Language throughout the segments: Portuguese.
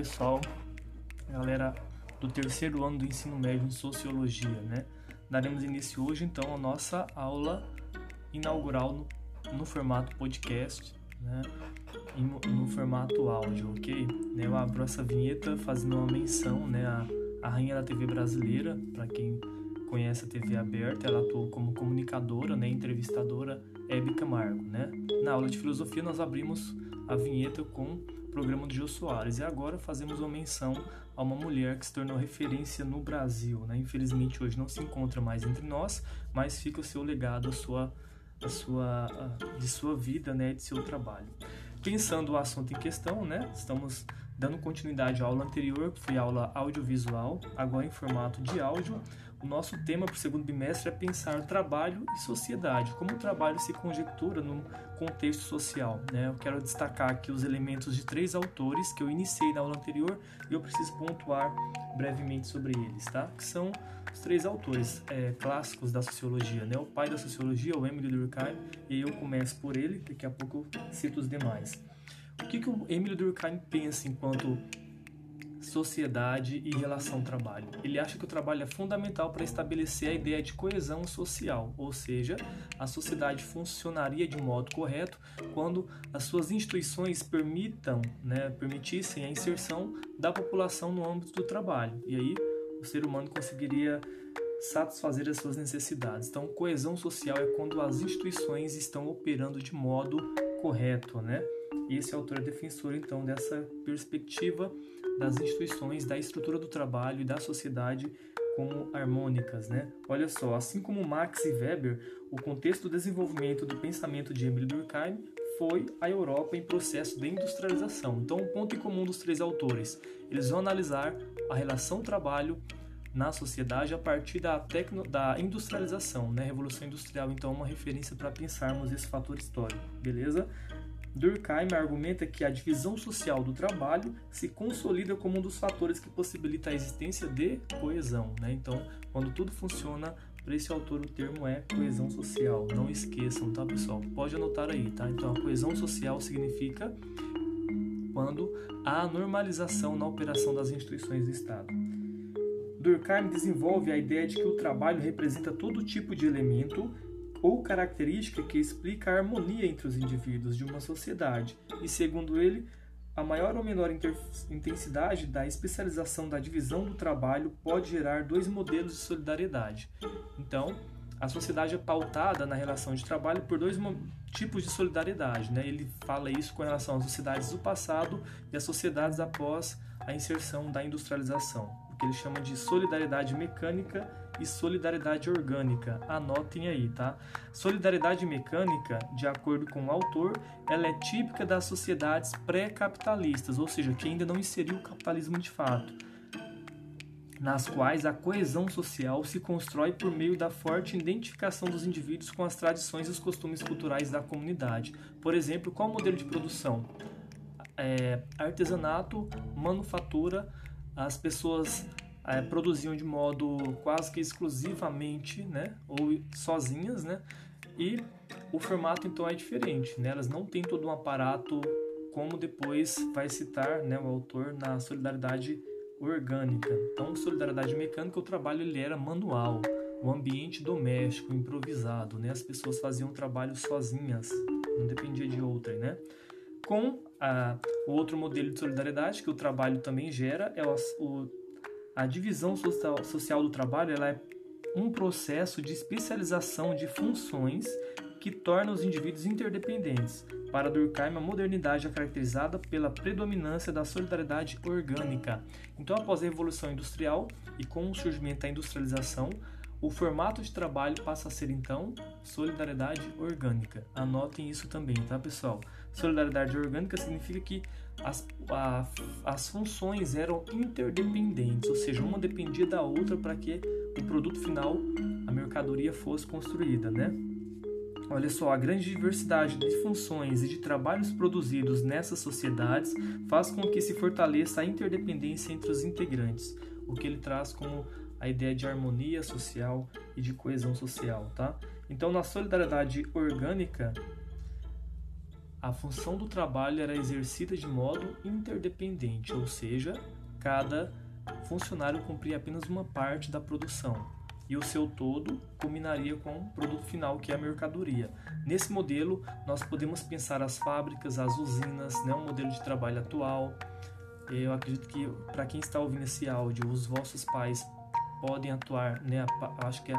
Pessoal, galera do terceiro ano do ensino médio em Sociologia, né? Daremos início hoje então à nossa aula inaugural no, no formato podcast, né? No, no, formato áudio, ok? Né, eu abro essa vinheta fazendo uma menção, né? A, a rainha da TV brasileira, para quem conhece a TV aberta, ela atuou como comunicadora, né? Entrevistadora Hebe Camargo, né? Na aula de filosofia nós abrimos a vinheta com programa do Gil Soares. E agora fazemos uma menção a uma mulher que se tornou referência no Brasil. Né? Infelizmente hoje não se encontra mais entre nós, mas fica o seu legado, a sua, a sua, a, de sua vida, né, de seu trabalho. Pensando o assunto em questão, né, estamos dando continuidade à aula anterior, que foi aula audiovisual, agora em formato de áudio. O nosso tema para o segundo bimestre é pensar trabalho e sociedade, como o trabalho se conjectura no contexto social. Né? Eu quero destacar aqui os elementos de três autores que eu iniciei na aula anterior e eu preciso pontuar brevemente sobre eles, tá? que são os três autores é, clássicos da sociologia. Né? O pai da sociologia, o Emile Durkheim, e eu começo por ele, daqui a pouco eu cito os demais. O que, que o Emile Durkheim pensa enquanto sociedade e relação trabalho. Ele acha que o trabalho é fundamental para estabelecer a ideia de coesão social, ou seja, a sociedade funcionaria de modo correto quando as suas instituições permitam, né, permitissem a inserção da população no âmbito do trabalho. E aí o ser humano conseguiria satisfazer as suas necessidades. Então, coesão social é quando as instituições estão operando de modo correto, né? E esse autor é defensor então dessa perspectiva das instituições, da estrutura do trabalho e da sociedade como harmônicas, né? Olha só, assim como Marx e Weber, o contexto do desenvolvimento do pensamento de Emile Durkheim foi a Europa em processo de industrialização. Então, o um ponto em comum dos três autores, eles vão analisar a relação trabalho na sociedade a partir da, tecno, da industrialização, né? Revolução Industrial, então, é uma referência para pensarmos esse fator histórico, beleza? Durkheim argumenta que a divisão social do trabalho se consolida como um dos fatores que possibilita a existência de coesão. Né? Então, quando tudo funciona, para esse autor o termo é coesão social. Não esqueçam, tá, pessoal? Pode anotar aí, tá? Então, a coesão social significa quando há normalização na operação das instituições do Estado. Durkheim desenvolve a ideia de que o trabalho representa todo tipo de elemento ou característica que explica a harmonia entre os indivíduos de uma sociedade, e segundo ele, a maior ou menor intensidade da especialização da divisão do trabalho pode gerar dois modelos de solidariedade. Então, a sociedade é pautada na relação de trabalho por dois tipos de solidariedade. Né? Ele fala isso com relação às sociedades do passado e às sociedades após a inserção da industrialização, o que ele chama de solidariedade mecânica e solidariedade orgânica. Anotem aí, tá? Solidariedade mecânica, de acordo com o autor, ela é típica das sociedades pré-capitalistas, ou seja, que ainda não inseriu o capitalismo de fato, nas quais a coesão social se constrói por meio da forte identificação dos indivíduos com as tradições e os costumes culturais da comunidade. Por exemplo, qual o modelo de produção? É, artesanato, manufatura, as pessoas é, produziam de modo quase que exclusivamente, né, ou sozinhas, né, e o formato então é diferente, né, elas não têm todo um aparato como depois vai citar, né, o autor na solidariedade orgânica. Então, solidariedade mecânica, o trabalho ele era manual, o ambiente doméstico, improvisado, né, as pessoas faziam o trabalho sozinhas, não dependia de outra, né. Com a, o outro modelo de solidariedade que o trabalho também gera é o, o a divisão social, do trabalho ela é um processo de especialização de funções que torna os indivíduos interdependentes. Para Durkheim, a modernidade é caracterizada pela predominância da solidariedade orgânica. Então, após a Revolução Industrial e com o surgimento da industrialização, o formato de trabalho passa a ser então solidariedade orgânica. Anotem isso também, tá, pessoal? Solidariedade orgânica significa que as, a, as funções eram interdependentes, ou seja, uma dependia da outra para que o produto final, a mercadoria, fosse construída, né? Olha só, a grande diversidade de funções e de trabalhos produzidos nessas sociedades faz com que se fortaleça a interdependência entre os integrantes, o que ele traz como a ideia de harmonia social e de coesão social, tá? Então, na solidariedade orgânica, a função do trabalho era exercida de modo interdependente, ou seja, cada funcionário cumpria apenas uma parte da produção e o seu todo culminaria com o produto final, que é a mercadoria. Nesse modelo, nós podemos pensar as fábricas, as usinas, né, um modelo de trabalho atual. Eu acredito que para quem está ouvindo esse áudio, os vossos pais podem atuar, né, acho que é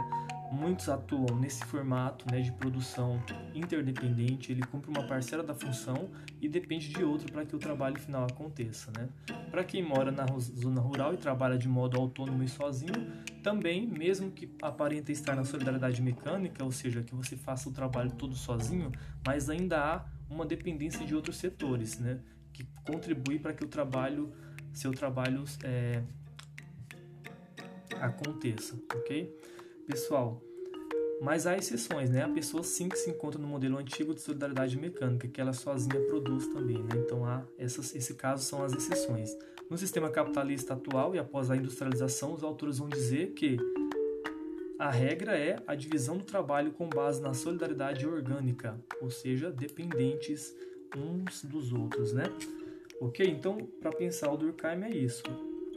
Muitos atuam nesse formato né, de produção interdependente, ele cumpre uma parcela da função e depende de outro para que o trabalho final aconteça. Né? Para quem mora na zona rural e trabalha de modo autônomo e sozinho, também, mesmo que aparenta estar na solidariedade mecânica, ou seja, que você faça o trabalho todo sozinho, mas ainda há uma dependência de outros setores, né, que contribui para que o trabalho, seu trabalho é, aconteça, ok? Pessoal, mas há exceções, né? A pessoa sim que se encontra no modelo antigo de solidariedade mecânica, que ela sozinha produz também, né? Então há essas, esse caso são as exceções. No sistema capitalista atual e após a industrialização, os autores vão dizer que a regra é a divisão do trabalho com base na solidariedade orgânica, ou seja, dependentes uns dos outros, né? Ok? Então, para pensar o Durkheim é isso: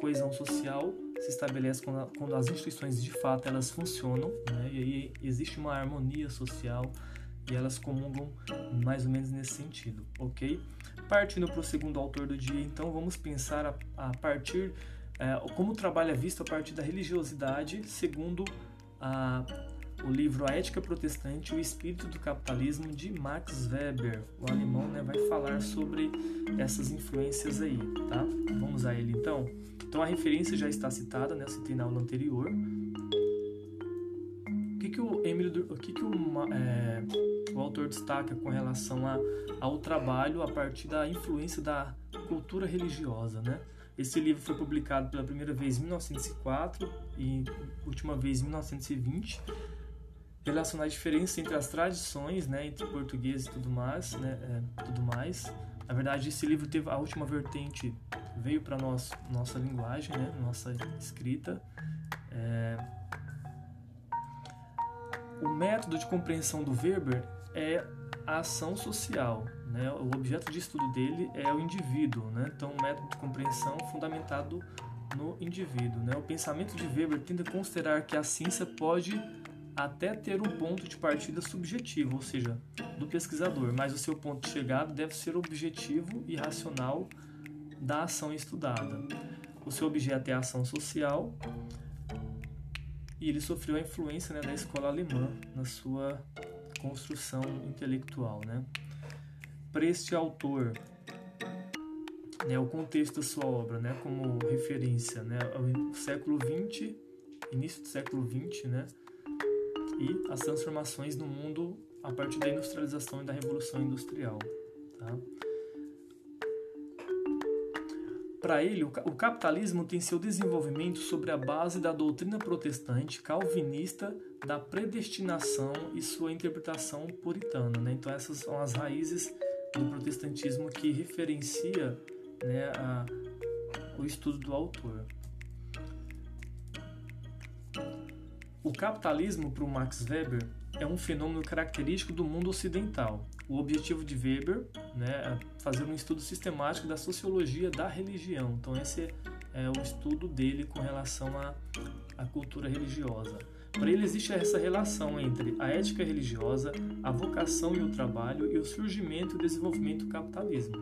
coesão social se estabelece quando, quando as instituições de fato elas funcionam, né? e aí existe uma harmonia social e elas comungam mais ou menos nesse sentido, ok? Partindo para o segundo autor do dia, então vamos pensar a, a partir é, como o trabalho é visto a partir da religiosidade, segundo a, o livro A Ética Protestante e o Espírito do Capitalismo de Max Weber. O alemão né, vai falar sobre essas influências aí, tá? Vamos a ele então. Então a referência já está citada, né? Eu citei na aula anterior. O que, que o Emílio, o que, que o, é, o autor destaca com relação a, ao trabalho a partir da influência da cultura religiosa, né? Esse livro foi publicado pela primeira vez em 1904 e última vez em 1920 relacionar a diferença entre as tradições, né, entre português e tudo mais, né, é, tudo mais. Na verdade, esse livro teve a última vertente veio para nós nossa linguagem, né, nossa escrita. É... O método de compreensão do Weber é a ação social. Né? O objeto de estudo dele é o indivíduo. Né? Então, o método de compreensão fundamentado no indivíduo. Né? O pensamento de Weber tende a considerar que a ciência pode até ter um ponto de partida subjetivo, ou seja, do pesquisador, mas o seu ponto de chegada deve ser objetivo e racional da ação estudada. O seu objeto é a ação social e ele sofreu a influência né, da escola alemã na sua construção intelectual. Né? Para este autor, né, o contexto da sua obra né, como referência, né, o século XX, início do século XX, né, e as transformações no mundo a partir da industrialização e da revolução industrial. Tá? Para ele, o capitalismo tem seu desenvolvimento sobre a base da doutrina protestante calvinista da predestinação e sua interpretação puritana. Né? Então, essas são as raízes do protestantismo que referencia né, a, o estudo do autor. O capitalismo, para o Max Weber, é um fenômeno característico do mundo ocidental o objetivo de Weber né, é fazer um estudo sistemático da sociologia da religião. Então, esse é o estudo dele com relação à, à cultura religiosa. Para ele existe essa relação entre a ética religiosa, a vocação e o trabalho e o surgimento e desenvolvimento do capitalismo.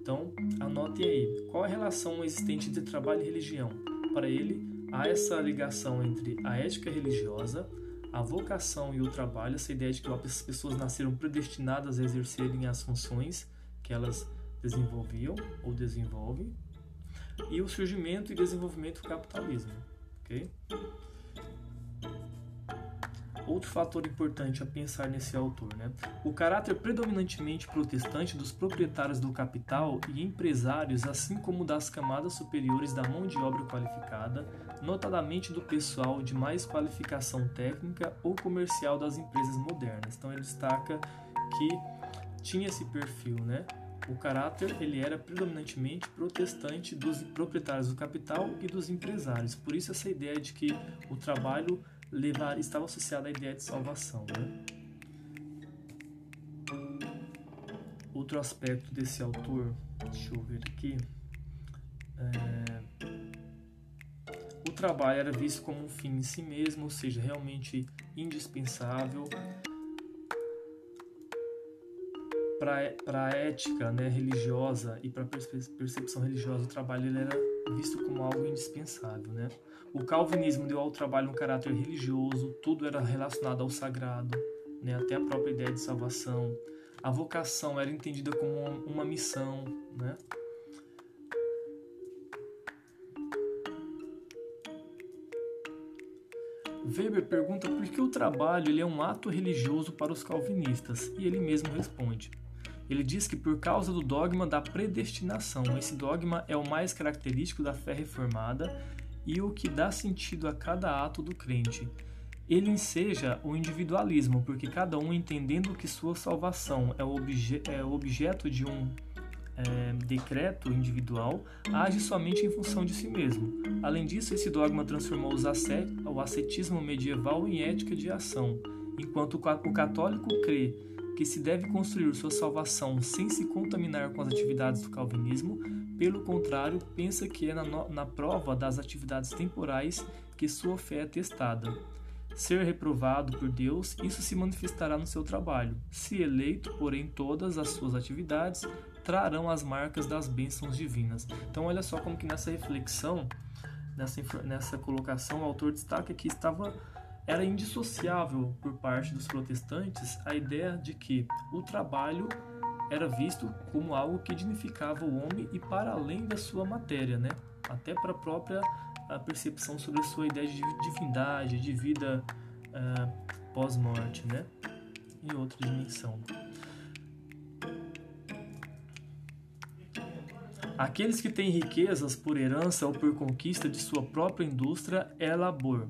Então, anotem aí, qual a relação existente entre trabalho e religião? Para ele, há essa ligação entre a ética religiosa, a vocação e o trabalho, essa ideia de que as pessoas nasceram predestinadas a exercerem as funções que elas desenvolviam ou desenvolvem, e o surgimento e desenvolvimento do capitalismo. ok? Outro fator importante a pensar nesse autor, né? O caráter predominantemente protestante dos proprietários do capital e empresários, assim como das camadas superiores da mão de obra qualificada, notadamente do pessoal de mais qualificação técnica ou comercial das empresas modernas. Então ele destaca que tinha esse perfil, né? O caráter ele era predominantemente protestante dos proprietários do capital e dos empresários. Por isso essa ideia de que o trabalho levar estava associada à ideia de salvação, né? Outro aspecto desse autor, deixa eu ver aqui. É, o trabalho era visto como um fim em si mesmo, ou seja, realmente indispensável para a ética né, religiosa e para a percepção religiosa, o trabalho era visto como algo indispensável. Né? O calvinismo deu ao trabalho um caráter religioso, tudo era relacionado ao sagrado, né, até a própria ideia de salvação. A vocação era entendida como uma missão. Né? Weber pergunta por que o trabalho ele é um ato religioso para os calvinistas, e ele mesmo responde: ele diz que por causa do dogma da predestinação, esse dogma é o mais característico da fé reformada e o que dá sentido a cada ato do crente. Ele enseja o individualismo, porque cada um entendendo que sua salvação é, obje é objeto de um é, decreto individual, age somente em função de si mesmo. Além disso, esse dogma transformou o ascetismo medieval em ética de ação, enquanto o católico crê que se deve construir sua salvação sem se contaminar com as atividades do calvinismo, pelo contrário, pensa que é na, na prova das atividades temporais que sua fé é testada. Ser reprovado por Deus, isso se manifestará no seu trabalho. Se eleito, porém, todas as suas atividades trarão as marcas das bênçãos divinas. Então, olha só como que nessa reflexão, nessa, nessa colocação, o autor destaca que estava era indissociável por parte dos protestantes a ideia de que o trabalho era visto como algo que dignificava o homem e para além da sua matéria, né? Até para a própria percepção sobre a sua ideia de divindade, de vida uh, pós-morte, né? Em outra dimensão. Aqueles que têm riquezas por herança ou por conquista de sua própria indústria é labor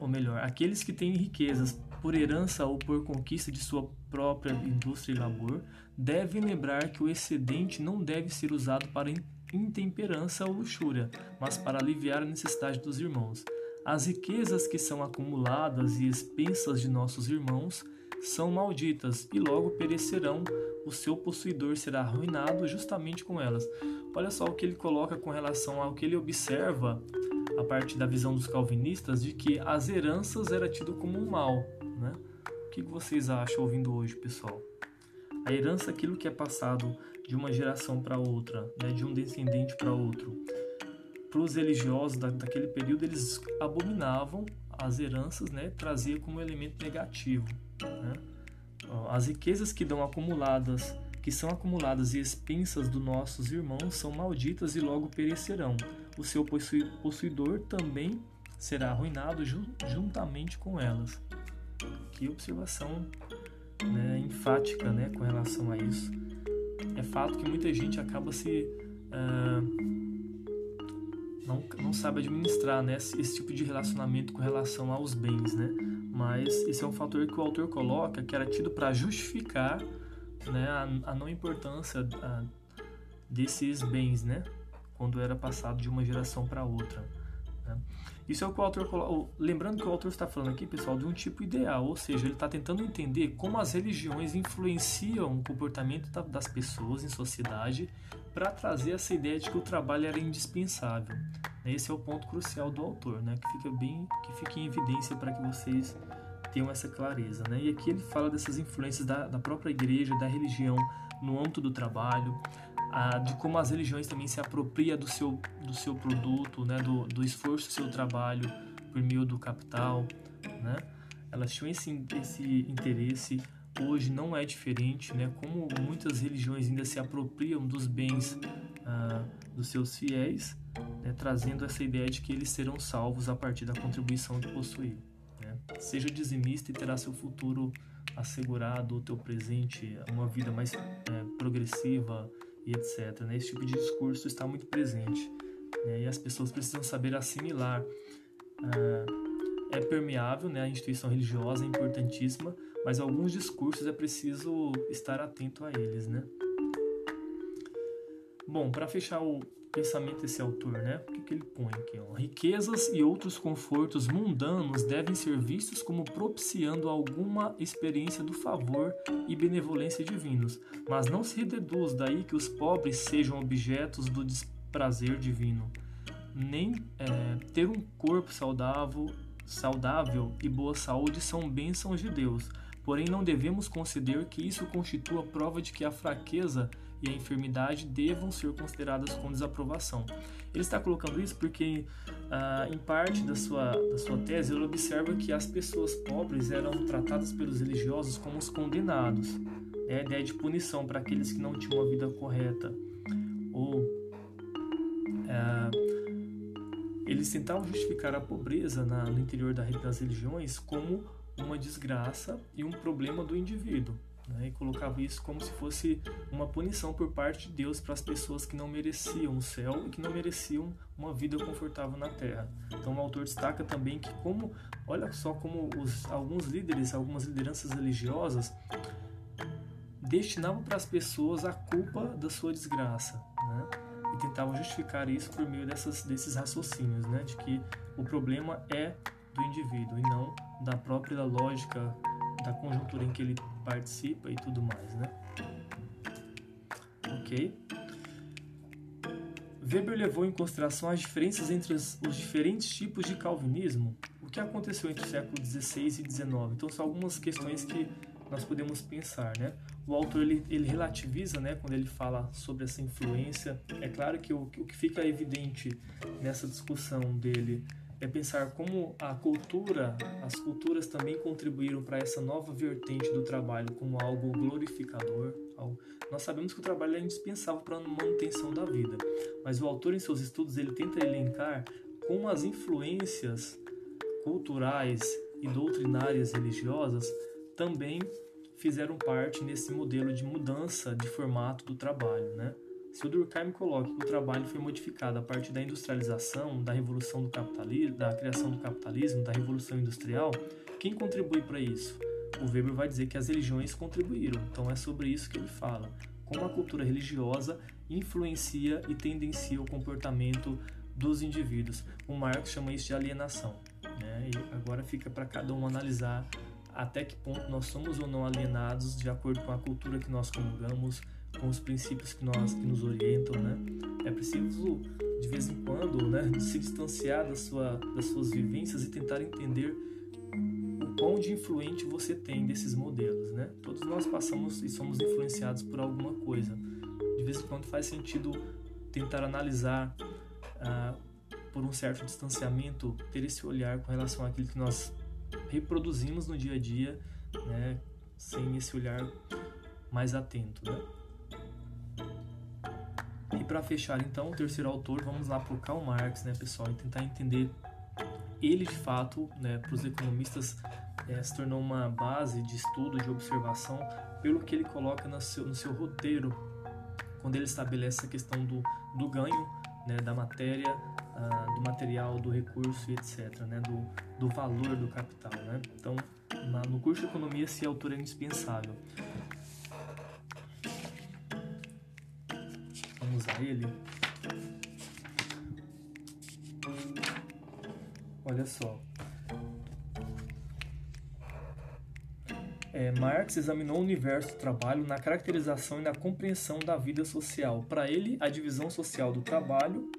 ou melhor, aqueles que têm riquezas por herança ou por conquista de sua própria indústria e labor, devem lembrar que o excedente não deve ser usado para intemperança ou luxúria, mas para aliviar a necessidade dos irmãos. As riquezas que são acumuladas e expensas de nossos irmãos são malditas e logo perecerão, o seu possuidor será arruinado justamente com elas. Olha só o que ele coloca com relação ao que ele observa a partir da visão dos calvinistas de que as heranças era tido como um mal, né? O que vocês acham ouvindo hoje, pessoal? A herança é aquilo que é passado de uma geração para outra, né? de um descendente para outro. Para os religiosos da, daquele período, eles abominavam as heranças, né? trazia como elemento negativo. Né? As riquezas que dão acumuladas, que são acumuladas e expensas dos nossos irmãos, são malditas e logo perecerão o seu possuidor também será arruinado juntamente com elas. Que observação né, enfática né, com relação a isso. É fato que muita gente acaba se. Uh, não, não sabe administrar né, esse tipo de relacionamento com relação aos bens, né? Mas esse é um fator que o autor coloca que era tido para justificar né, a, a não importância a, desses bens, né? quando era passado de uma geração para outra. Né? Isso é o que o autor. Lembrando que o autor está falando aqui, pessoal, de um tipo ideal, ou seja, ele está tentando entender como as religiões influenciam o comportamento das pessoas em sociedade para trazer essa ideia de que o trabalho era indispensável. Esse é o ponto crucial do autor, né? que fica bem, que fica em evidência para que vocês tenham essa clareza. Né? E aqui ele fala dessas influências da, da própria igreja, da religião no âmbito do trabalho, a, de como as religiões também se apropriam do seu, do seu produto, né, do, do esforço do seu trabalho por meio do capital, né? Elas tinham esse, esse interesse, hoje não é diferente, né? Como muitas religiões ainda se apropriam dos bens ah, dos seus fiéis, né, trazendo essa ideia de que eles serão salvos a partir da contribuição que possuir. Né? Seja dizimista e terá seu futuro assegurado, o teu presente, uma vida mais é, progressiva, e etc. Né? Esse tipo de discurso está muito presente né? e as pessoas precisam saber assimilar. Ah, é permeável, né? a instituição religiosa é importantíssima, mas alguns discursos é preciso estar atento a eles. Né? Bom, para fechar o, pensamento desse autor, né? O que, que ele põe aqui? Ó? Riquezas e outros confortos mundanos devem ser vistos como propiciando alguma experiência do favor e benevolência divinos, mas não se deduz daí que os pobres sejam objetos do desprazer divino. Nem é, ter um corpo saudável, saudável e boa saúde são bênçãos de Deus. Porém, não devemos considerar que isso constitua prova de que a fraqueza a enfermidade devam ser consideradas com desaprovação. Ele está colocando isso porque, ah, em parte da sua, da sua tese, ele observa que as pessoas pobres eram tratadas pelos religiosos como os condenados. Né? A ideia de punição para aqueles que não tinham uma vida correta. Ou ah, eles tentavam justificar a pobreza na, no interior das religiões como uma desgraça e um problema do indivíduo né, e colocava isso como se fosse uma punição por parte de Deus para as pessoas que não mereciam o céu e que não mereciam uma vida confortável na terra. Então o autor destaca também que como, olha só como os, alguns líderes, algumas lideranças religiosas destinavam para as pessoas a culpa da sua desgraça, né? E tentavam justificar isso por meio dessas, desses raciocínios, né? De que o problema é do indivíduo e não da própria lógica da conjuntura em que ele participa e tudo mais, né? Ok? Weber levou em consideração as diferenças entre os, os diferentes tipos de calvinismo, o que aconteceu entre o século XVI e XIX. Então são algumas questões que nós podemos pensar, né? O autor ele, ele relativiza, né, quando ele fala sobre essa influência. É claro que o, o que fica evidente nessa discussão dele é pensar como a cultura, as culturas também contribuíram para essa nova vertente do trabalho como algo glorificador. Nós sabemos que o trabalho é indispensável para a manutenção da vida, mas o autor em seus estudos ele tenta elencar como as influências culturais e doutrinárias religiosas também fizeram parte nesse modelo de mudança de formato do trabalho, né? Se o Durkheim coloca que o trabalho foi modificado a partir da industrialização, da revolução do capitalismo, da criação do capitalismo, da revolução industrial, quem contribui para isso? O Weber vai dizer que as religiões contribuíram. Então é sobre isso que ele fala. Como a cultura religiosa influencia e tendencia o comportamento dos indivíduos. O Marx chama isso de alienação. Né? E agora fica para cada um analisar até que ponto nós somos ou não alienados de acordo com a cultura que nós comungamos, com os princípios que nós que nos orientam, né? É preciso de vez em quando, né, se distanciar da sua, das suas vivências e tentar entender o quão de influente você tem desses modelos, né? Todos nós passamos e somos influenciados por alguma coisa. De vez em quando faz sentido tentar analisar ah, por um certo distanciamento, ter esse olhar com relação àquilo que nós reproduzimos no dia a dia, né? Sem esse olhar mais atento, né? E para fechar, então, o terceiro autor, vamos lá para o Karl Marx, né, pessoal, e tentar entender ele de fato, né, para os economistas, é, se tornou uma base de estudo, de observação, pelo que ele coloca no seu, no seu roteiro, quando ele estabelece a questão do, do ganho, né, da matéria, ah, do material, do recurso e etc., né, do, do valor do capital. Né? Então, na, no curso de economia, esse autor é indispensável. Vamos a ele. Olha só. É, Marx examinou o universo do trabalho na caracterização e na compreensão da vida social. Para ele, a divisão social do trabalho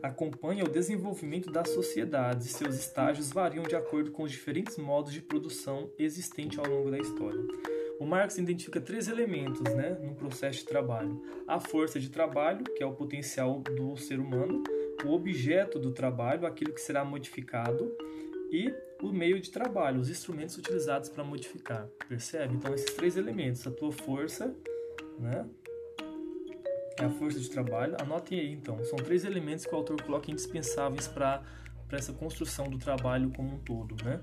acompanha o desenvolvimento das sociedades seus estágios variam de acordo com os diferentes modos de produção existentes ao longo da história. O Marx identifica três elementos né, no processo de trabalho: a força de trabalho, que é o potencial do ser humano, o objeto do trabalho, aquilo que será modificado, e o meio de trabalho, os instrumentos utilizados para modificar. Percebe? Então, esses três elementos: a tua força, né? É a força de trabalho. Anotem aí, então. São três elementos que o autor coloca indispensáveis para essa construção do trabalho como um todo, né?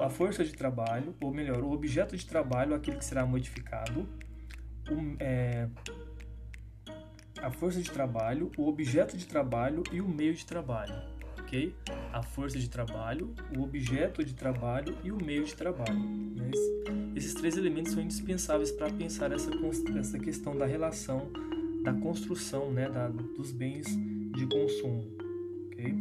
A força de trabalho, ou melhor, o objeto de trabalho, aquele que será modificado, o, é, a força de trabalho, o objeto de trabalho e o meio de trabalho, ok? A força de trabalho, o objeto de trabalho e o meio de trabalho. Esses três elementos são indispensáveis para pensar essa, essa questão da relação da construção né, da, dos bens de consumo. Okay?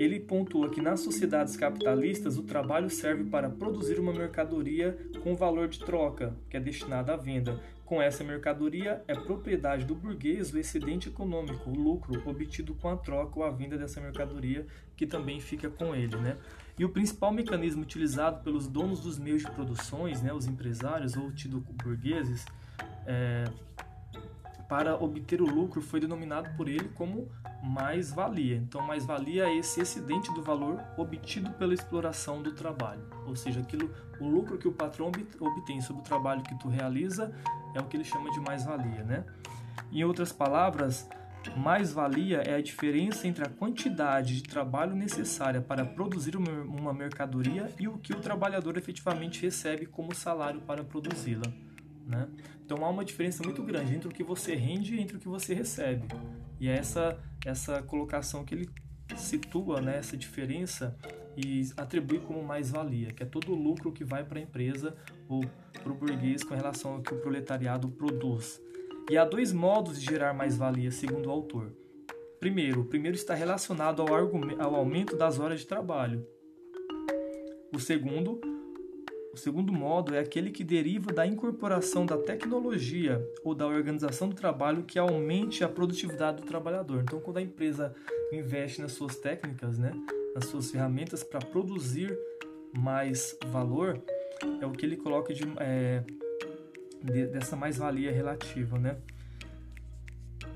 Ele pontua que nas sociedades capitalistas o trabalho serve para produzir uma mercadoria com valor de troca, que é destinada à venda. Com essa mercadoria, é propriedade do burguês o excedente econômico, o lucro obtido com a troca ou a venda dessa mercadoria, que também fica com ele. Né? E o principal mecanismo utilizado pelos donos dos meios de produções, né, os empresários ou tido burgueses, é, para obter o lucro foi denominado por ele como mais-valia. Então, mais-valia é esse excedente do valor obtido pela exploração do trabalho. Ou seja, aquilo, o lucro que o patrão obtém sobre o trabalho que tu realiza é o que ele chama de mais-valia, né? Em outras palavras, mais-valia é a diferença entre a quantidade de trabalho necessária para produzir uma mercadoria e o que o trabalhador efetivamente recebe como salário para produzi-la. Né? Então há uma diferença muito grande entre o que você rende e entre o que você recebe. E é essa, essa colocação que ele situa, né, essa diferença e atribui como mais-valia, que é todo o lucro que vai para a empresa ou para o burguês com relação ao que o proletariado produz. E há dois modos de gerar mais-valia, segundo o autor. Primeiro, o primeiro está relacionado ao, ao aumento das horas de trabalho. O segundo o segundo modo é aquele que deriva da incorporação da tecnologia ou da organização do trabalho que aumente a produtividade do trabalhador. Então, quando a empresa investe nas suas técnicas, né, nas suas ferramentas para produzir mais valor, é o que ele coloca de, é, de, dessa mais-valia relativa. Né?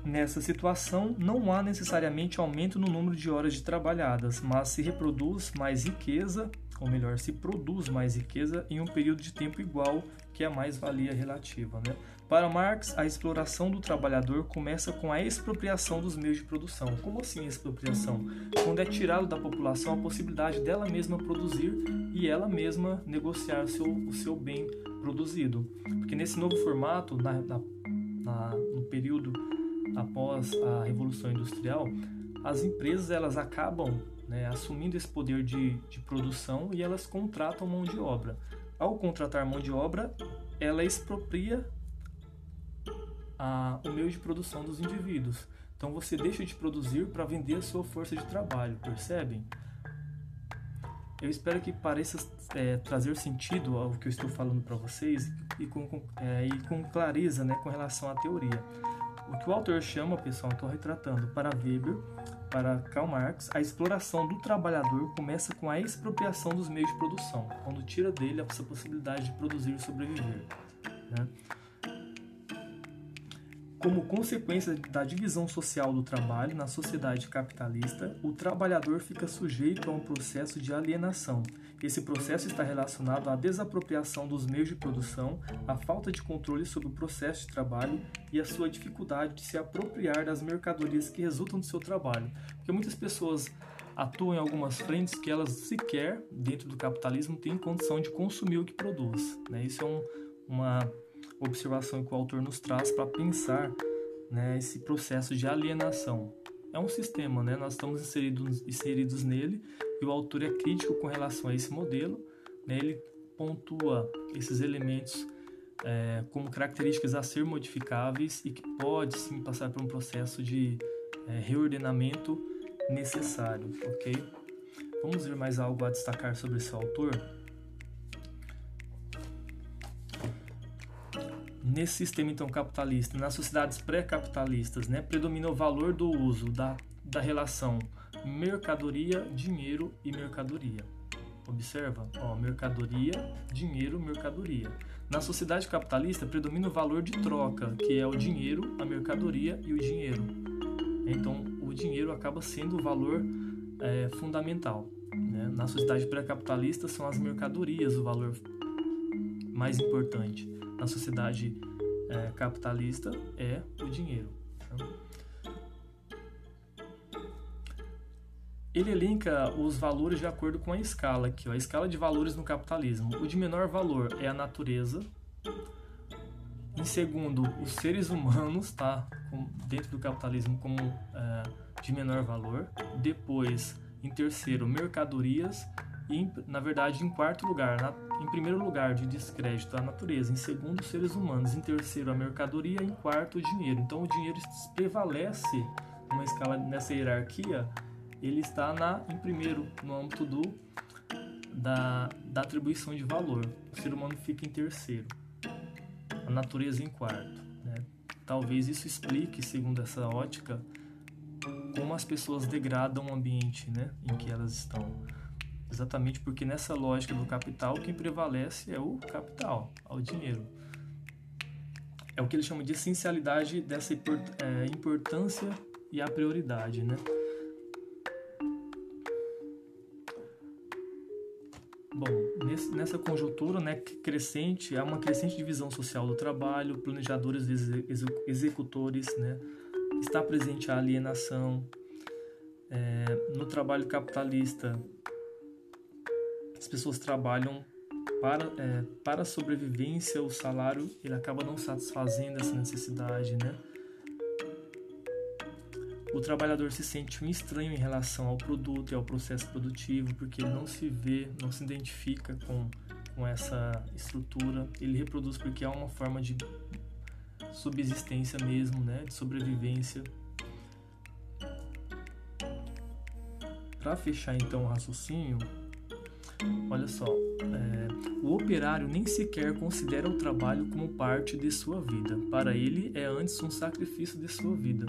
Nessa situação, não há necessariamente aumento no número de horas de trabalhadas, mas se reproduz mais riqueza ou melhor, se produz mais riqueza em um período de tempo igual, que é a mais-valia relativa. Né? Para Marx, a exploração do trabalhador começa com a expropriação dos meios de produção. Como assim expropriação? Quando é tirado da população a possibilidade dela mesma produzir e ela mesma negociar o seu, o seu bem produzido. Porque nesse novo formato, na, na, na, no período após a Revolução Industrial, as empresas elas acabam né, assumindo esse poder de, de produção e elas contratam mão de obra. Ao contratar mão de obra, ela expropria a, o meio de produção dos indivíduos. Então você deixa de produzir para vender a sua força de trabalho, percebem? Eu espero que pareça é, trazer sentido ao que eu estou falando para vocês e com, com, é, e com clareza né, com relação à teoria. O que o autor chama, pessoal, estou retratando para Weber, para Karl Marx, a exploração do trabalhador começa com a expropriação dos meios de produção, quando tira dele essa possibilidade de produzir e sobreviver. Né? Como consequência da divisão social do trabalho na sociedade capitalista, o trabalhador fica sujeito a um processo de alienação. Esse processo está relacionado à desapropriação dos meios de produção, à falta de controle sobre o processo de trabalho e à sua dificuldade de se apropriar das mercadorias que resultam do seu trabalho. Porque muitas pessoas atuam em algumas frentes que elas sequer, dentro do capitalismo, têm condição de consumir o que produz. Né? Isso é um, uma observação que o autor nos traz para pensar né, esse processo de alienação. É um sistema, né? nós estamos inseridos, inseridos nele e o autor é crítico com relação a esse modelo. Né? Ele pontua esses elementos é, como características a ser modificáveis e que pode sim passar por um processo de é, reordenamento necessário, ok? Vamos ver mais algo a destacar sobre esse autor? Nesse sistema então capitalista, nas sociedades pré-capitalistas, né, predomina o valor do uso da, da relação mercadoria, dinheiro e mercadoria. Observa, ó, mercadoria, dinheiro, mercadoria. Na sociedade capitalista predomina o valor de troca, que é o dinheiro, a mercadoria e o dinheiro. Então, o dinheiro acaba sendo o valor é, fundamental. Né? Na sociedade pré-capitalista são as mercadorias o valor mais importante na sociedade é, capitalista é o dinheiro. Ele elenca os valores de acordo com a escala aqui, ó, a escala de valores no capitalismo. O de menor valor é a natureza. Em segundo, os seres humanos, tá? Dentro do capitalismo como é, de menor valor. Depois, em terceiro, mercadorias. E, na verdade, em quarto lugar, na, em primeiro lugar, de descrédito, a natureza, em segundo, os seres humanos, em terceiro, a mercadoria, em quarto, o dinheiro. Então, o dinheiro prevalece numa escala nessa hierarquia, ele está na, em primeiro no âmbito do, da, da atribuição de valor. O ser humano fica em terceiro, a natureza em quarto. Né? Talvez isso explique, segundo essa ótica, como as pessoas degradam o ambiente né, em que elas estão. Exatamente porque nessa lógica do capital, quem prevalece é o capital, é o dinheiro. É o que ele chama de essencialidade dessa é, importância e a prioridade, né? Bom, nessa conjuntura né, crescente, há uma crescente divisão social do trabalho, planejadores e executores, né, está presente a alienação. É, no trabalho capitalista, as pessoas trabalham para, é, para a sobrevivência, o salário ele acaba não satisfazendo essa necessidade, né? O trabalhador se sente um estranho em relação ao produto e ao processo produtivo, porque ele não se vê, não se identifica com, com essa estrutura. Ele reproduz porque é uma forma de subsistência mesmo, né? De sobrevivência. Para fechar então o raciocínio, olha só, é, o operário nem sequer considera o trabalho como parte de sua vida. Para ele é antes um sacrifício de sua vida.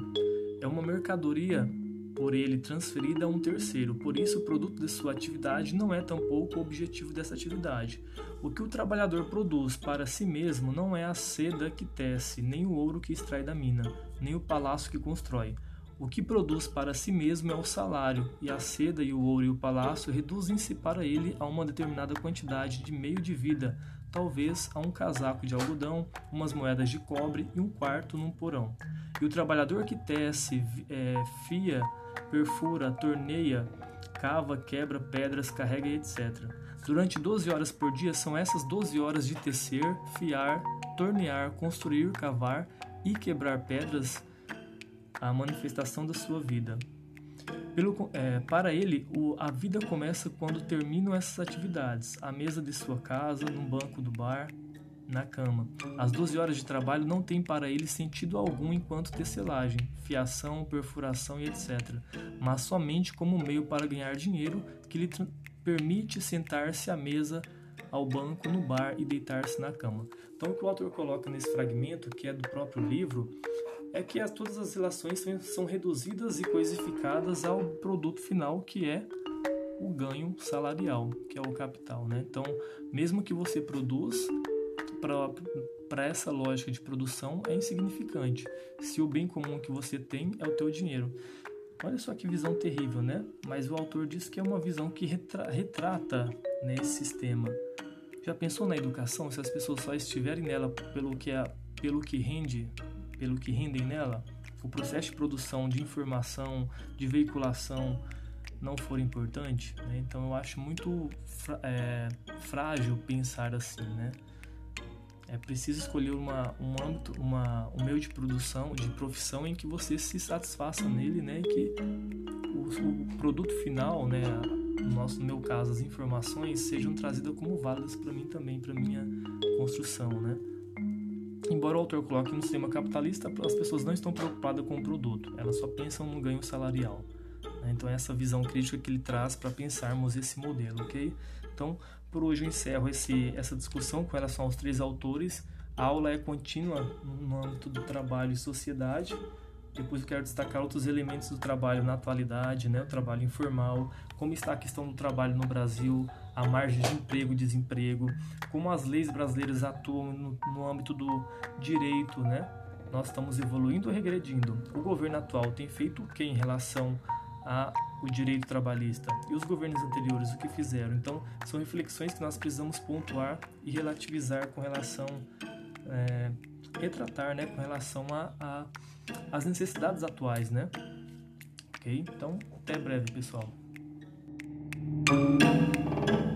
É uma mercadoria por ele transferida a um terceiro, por isso o produto de sua atividade não é tampouco o objetivo dessa atividade. O que o trabalhador produz para si mesmo não é a seda que tece, nem o ouro que extrai da mina, nem o palácio que constrói. O que produz para si mesmo é o salário, e a seda e o ouro e o palácio reduzem-se para ele a uma determinada quantidade de meio de vida, talvez a um casaco de algodão, umas moedas de cobre e um quarto num porão. E o trabalhador que tece, é, fia, perfura, torneia, cava, quebra pedras, carrega etc. Durante 12 horas por dia são essas 12 horas de tecer, fiar, tornear, construir, cavar e quebrar pedras a manifestação da sua vida. Pelo, é, para ele, o, a vida começa quando terminam essas atividades, à mesa de sua casa, no banco do bar, na cama. As 12 horas de trabalho não têm para ele sentido algum enquanto tecelagem, fiação, perfuração e etc., mas somente como meio para ganhar dinheiro que lhe permite sentar-se à mesa, ao banco, no bar e deitar-se na cama. Então, o que o autor coloca nesse fragmento, que é do próprio livro, é que as, todas as relações são, são reduzidas e coisificadas ao produto final, que é o ganho salarial, que é o capital. Né? Então, mesmo que você produz, para essa lógica de produção é insignificante. Se o bem comum que você tem é o teu dinheiro. Olha só que visão terrível, né? Mas o autor diz que é uma visão que retra retrata nesse sistema. Já pensou na educação se as pessoas só estiverem nela pelo que é, pelo que rende, pelo que rendem nela? O processo de produção de informação, de veiculação não for importante, né? então eu acho muito é, frágil pensar assim, né? É preciso escolher uma, um âmbito, uma, um meio de produção, de profissão em que você se satisfaça nele, né? Que o, o produto final, né? No, nosso, no meu caso, as informações sejam trazidas como válidas para mim também, para minha construção, né? Embora o autor coloque no sistema capitalista, as pessoas não estão preocupadas com o produto, elas só pensam no ganho salarial. Né? Então, é essa visão crítica que ele traz para pensarmos esse modelo, ok? Então, por hoje eu encerro esse, essa discussão com relação aos três autores. A aula é contínua no âmbito do trabalho e sociedade. Depois eu quero destacar outros elementos do trabalho na atualidade, né? o trabalho informal, como está a questão do trabalho no Brasil, a margem de emprego e desemprego, como as leis brasileiras atuam no, no âmbito do direito, né? Nós estamos evoluindo ou regredindo? O governo atual tem feito o que em relação o direito trabalhista e os governos anteriores o que fizeram. Então, são reflexões que nós precisamos pontuar e relativizar com relação, é, retratar, né, com relação a, a as necessidades atuais, né? Ok? Então, até breve, pessoal. thank you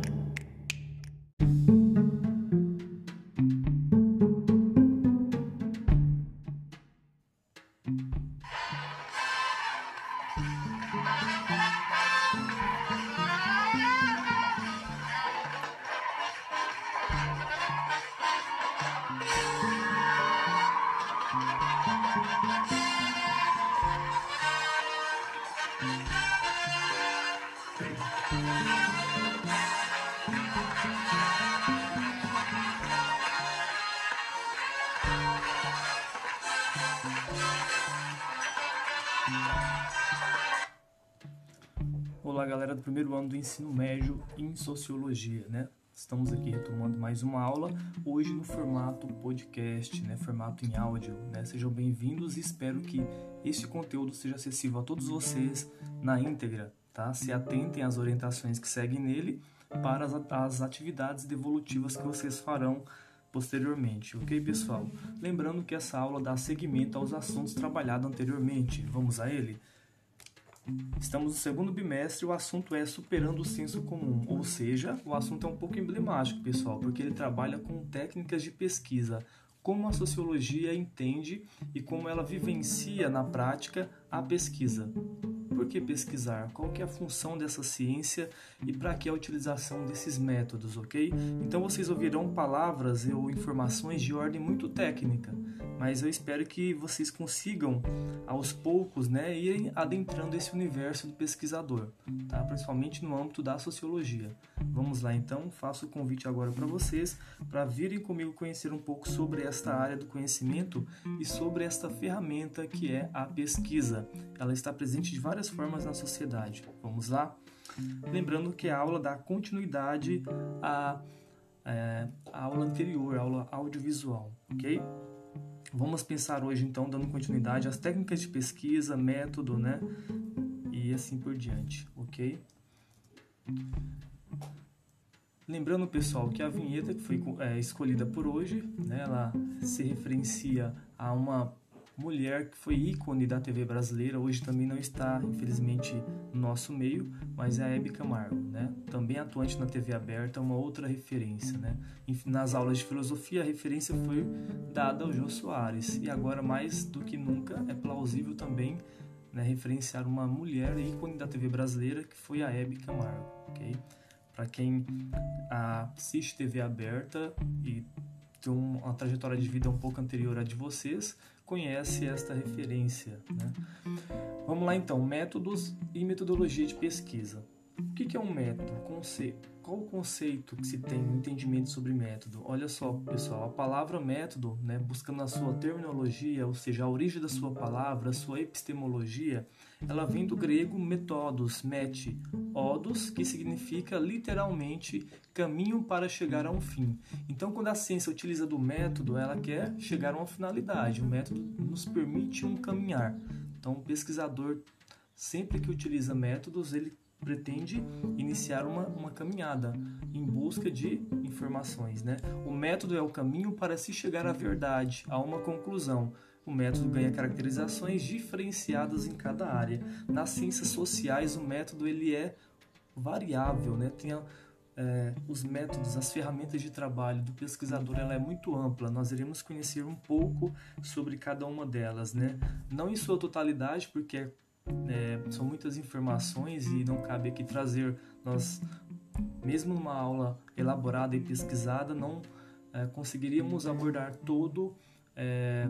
Olá, galera do primeiro ano do ensino médio em Sociologia, né? Estamos aqui retomando mais uma aula, hoje no formato podcast, né? Formato em áudio, né? Sejam bem-vindos e espero que este conteúdo seja acessível a todos vocês na íntegra, tá? Se atentem às orientações que seguem nele para as, atividades devolutivas que vocês farão posteriormente, ok, pessoal? Lembrando que essa aula dá seguimento aos assuntos trabalhados anteriormente. Vamos a ele? Estamos no segundo bimestre e o assunto é superando o senso comum, ou seja, o assunto é um pouco emblemático, pessoal, porque ele trabalha com técnicas de pesquisa, como a sociologia entende e como ela vivencia na prática a pesquisa por que pesquisar? Qual que é a função dessa ciência e para que a utilização desses métodos, ok? Então vocês ouvirão palavras ou informações de ordem muito técnica, mas eu espero que vocês consigam, aos poucos, né, irem adentrando esse universo do pesquisador, tá? principalmente no âmbito da sociologia. Vamos lá então, faço o convite agora para vocês para virem comigo conhecer um pouco sobre esta área do conhecimento e sobre esta ferramenta que é a pesquisa. Ela está presente de várias formas na sociedade. Vamos lá? Lembrando que a aula dá continuidade à, é, à aula anterior, a aula audiovisual, ok? Vamos pensar hoje então, dando continuidade às técnicas de pesquisa, método, né? E assim por diante, ok? Lembrando, pessoal, que a vinheta que foi é, escolhida por hoje, né, ela se referencia a uma mulher que foi ícone da TV brasileira, hoje também não está, infelizmente, no nosso meio, mas é a Hebe Camargo, né? Também atuante na TV aberta, uma outra referência, né? Nas aulas de filosofia, a referência foi dada ao Jô Soares, e agora, mais do que nunca, é plausível também né, referenciar uma mulher ícone da TV brasileira, que foi a Hebe Camargo, ok? Para quem assiste TV aberta e tem uma trajetória de vida um pouco anterior à de vocês, conhece esta referência. Né? Vamos lá então, métodos e metodologia de pesquisa. O que é um método? Qual o conceito que se tem no entendimento sobre método? Olha só, pessoal, a palavra método, né, buscando a sua terminologia, ou seja, a origem da sua palavra, a sua epistemologia, ela vem do grego metodos, met, odos, que significa literalmente caminho para chegar a um fim. Então, quando a ciência utiliza do método, ela quer chegar a uma finalidade. O método nos permite um caminhar. Então, o pesquisador, sempre que utiliza métodos, ele pretende iniciar uma, uma caminhada em busca de informações. Né? O método é o caminho para se chegar à verdade, a uma conclusão. O método ganha caracterizações diferenciadas em cada área. Nas ciências sociais, o método ele é variável, né? Tem é, os métodos, as ferramentas de trabalho do pesquisador, ela é muito ampla. Nós iremos conhecer um pouco sobre cada uma delas, né? Não em sua totalidade, porque é, são muitas informações e não cabe aqui trazer nós mesmo numa aula elaborada e pesquisada não é, conseguiríamos abordar todo é,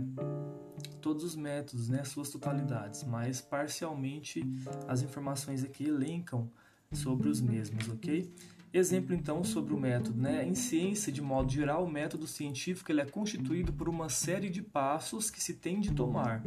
todos os métodos, né, suas totalidades, mas parcialmente as informações aqui elencam sobre os mesmos, ok? Exemplo então sobre o método, né? Em ciência, de modo geral, o método científico ele é constituído por uma série de passos que se tem de tomar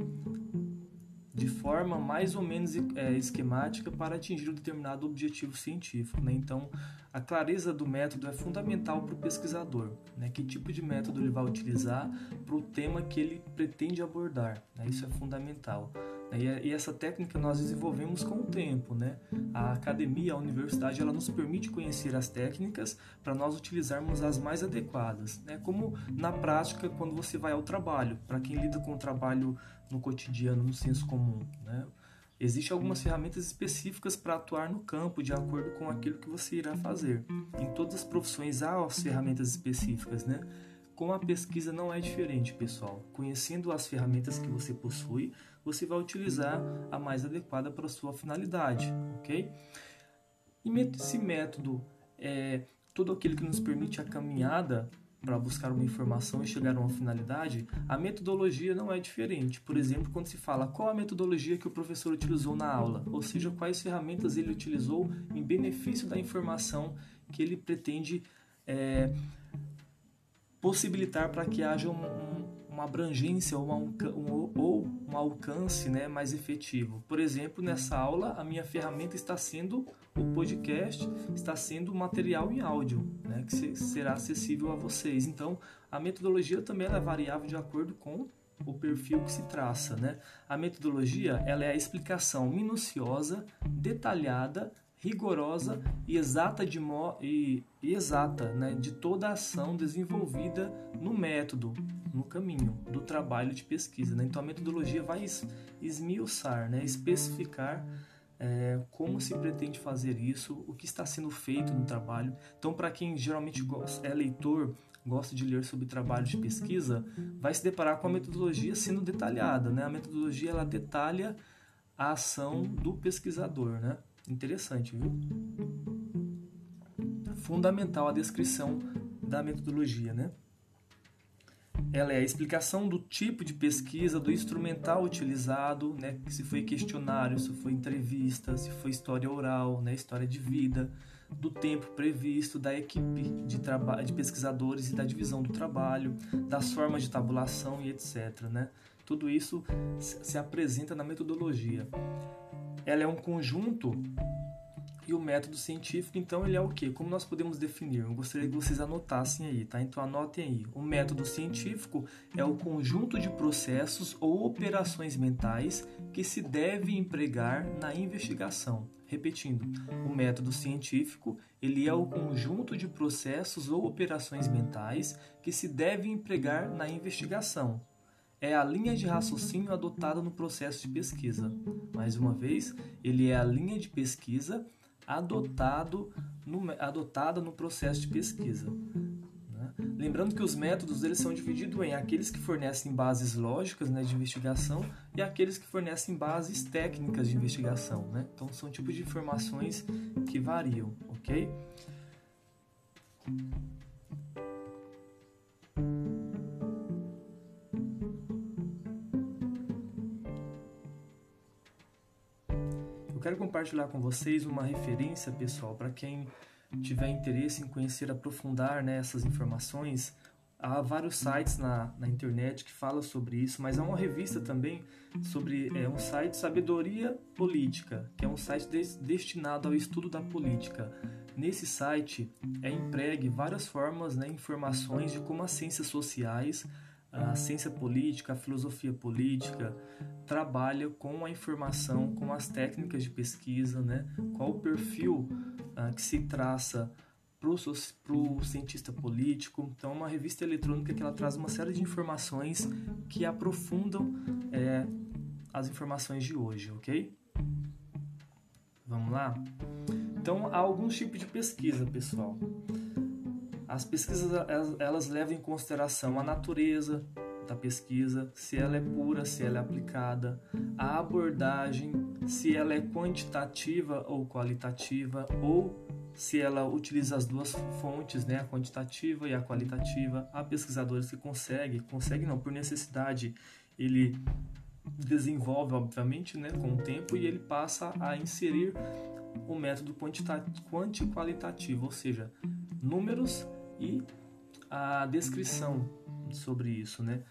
de forma mais ou menos é, esquemática para atingir um determinado objetivo científico. Né? Então, a clareza do método é fundamental para o pesquisador. Né? Que tipo de método ele vai utilizar para o tema que ele pretende abordar. Né? Isso é fundamental. Né? E essa técnica nós desenvolvemos com o tempo. Né? A academia, a universidade, ela nos permite conhecer as técnicas para nós utilizarmos as mais adequadas. Né? Como na prática, quando você vai ao trabalho. Para quem lida com o trabalho no cotidiano, no senso comum. Né? Existem algumas ferramentas específicas para atuar no campo de acordo com aquilo que você irá fazer. Em todas as profissões há as ferramentas específicas, né? Com a pesquisa não é diferente, pessoal. Conhecendo as ferramentas que você possui, você vai utilizar a mais adequada para a sua finalidade, ok? E esse método é tudo aquilo que nos permite a caminhada para buscar uma informação e chegar a uma finalidade, a metodologia não é diferente. Por exemplo, quando se fala qual a metodologia que o professor utilizou na aula, ou seja, quais ferramentas ele utilizou em benefício da informação que ele pretende é, possibilitar para que haja um, um, uma abrangência ou, uma, um, ou um alcance né, mais efetivo. Por exemplo, nessa aula, a minha ferramenta está sendo o podcast, está sendo material em áudio, né, que será acessível a vocês. Então, a metodologia também é variável de acordo com o perfil que se traça. Né? A metodologia ela é a explicação minuciosa, detalhada rigorosa e exata de, e, e exata né, de toda a ação desenvolvida no método, no caminho do trabalho de pesquisa. Né? Então a metodologia vai esmiuçar, né, especificar é, como se pretende fazer isso, o que está sendo feito no trabalho. Então, para quem geralmente é leitor, gosta de ler sobre trabalho de pesquisa, vai se deparar com a metodologia sendo detalhada. Né? A metodologia ela detalha a ação do pesquisador. Né? Interessante, viu? Fundamental a descrição da metodologia, né? Ela é a explicação do tipo de pesquisa, do instrumental utilizado, né? Se foi questionário, se foi entrevista, se foi história oral, né? História de vida, do tempo previsto, da equipe de, de pesquisadores e da divisão do trabalho, das formas de tabulação e etc. Né? Tudo isso se apresenta na metodologia ela é um conjunto e o método científico, então, ele é o quê? Como nós podemos definir? Eu gostaria que vocês anotassem aí, tá? Então, anotem aí. O método científico é o conjunto de processos ou operações mentais que se deve empregar na investigação. Repetindo, o método científico, ele é o conjunto de processos ou operações mentais que se deve empregar na investigação é a linha de raciocínio adotada no processo de pesquisa. Mais uma vez, ele é a linha de pesquisa adotado no, adotada no processo de pesquisa. Né? Lembrando que os métodos eles são divididos em aqueles que fornecem bases lógicas né, de investigação e aqueles que fornecem bases técnicas de investigação. Né? Então, são tipos de informações que variam, ok? Quero compartilhar com vocês uma referência, pessoal, para quem tiver interesse em conhecer, aprofundar né, essas informações. Há vários sites na, na internet que falam sobre isso, mas há uma revista também sobre é, um site Sabedoria Política, que é um site des, destinado ao estudo da política. Nesse site é empregue várias formas, né, informações de como as ciências sociais a ciência política, a filosofia política trabalha com a informação, com as técnicas de pesquisa, né? Qual o perfil uh, que se traça para o cientista político. Então, é uma revista eletrônica que ela traz uma série de informações que aprofundam é, as informações de hoje, ok? Vamos lá? Então, há alguns tipos de pesquisa, pessoal. As pesquisas elas, levam em consideração a natureza da pesquisa, se ela é pura, se ela é aplicada, a abordagem, se ela é quantitativa ou qualitativa, ou se ela utiliza as duas fontes, né, a quantitativa e a qualitativa. Há pesquisadores que conseguem, conseguem não, por necessidade, ele desenvolve, obviamente, né, com o tempo e ele passa a inserir o método quanti-qualitativo, ou seja, números e a descrição sobre isso, né?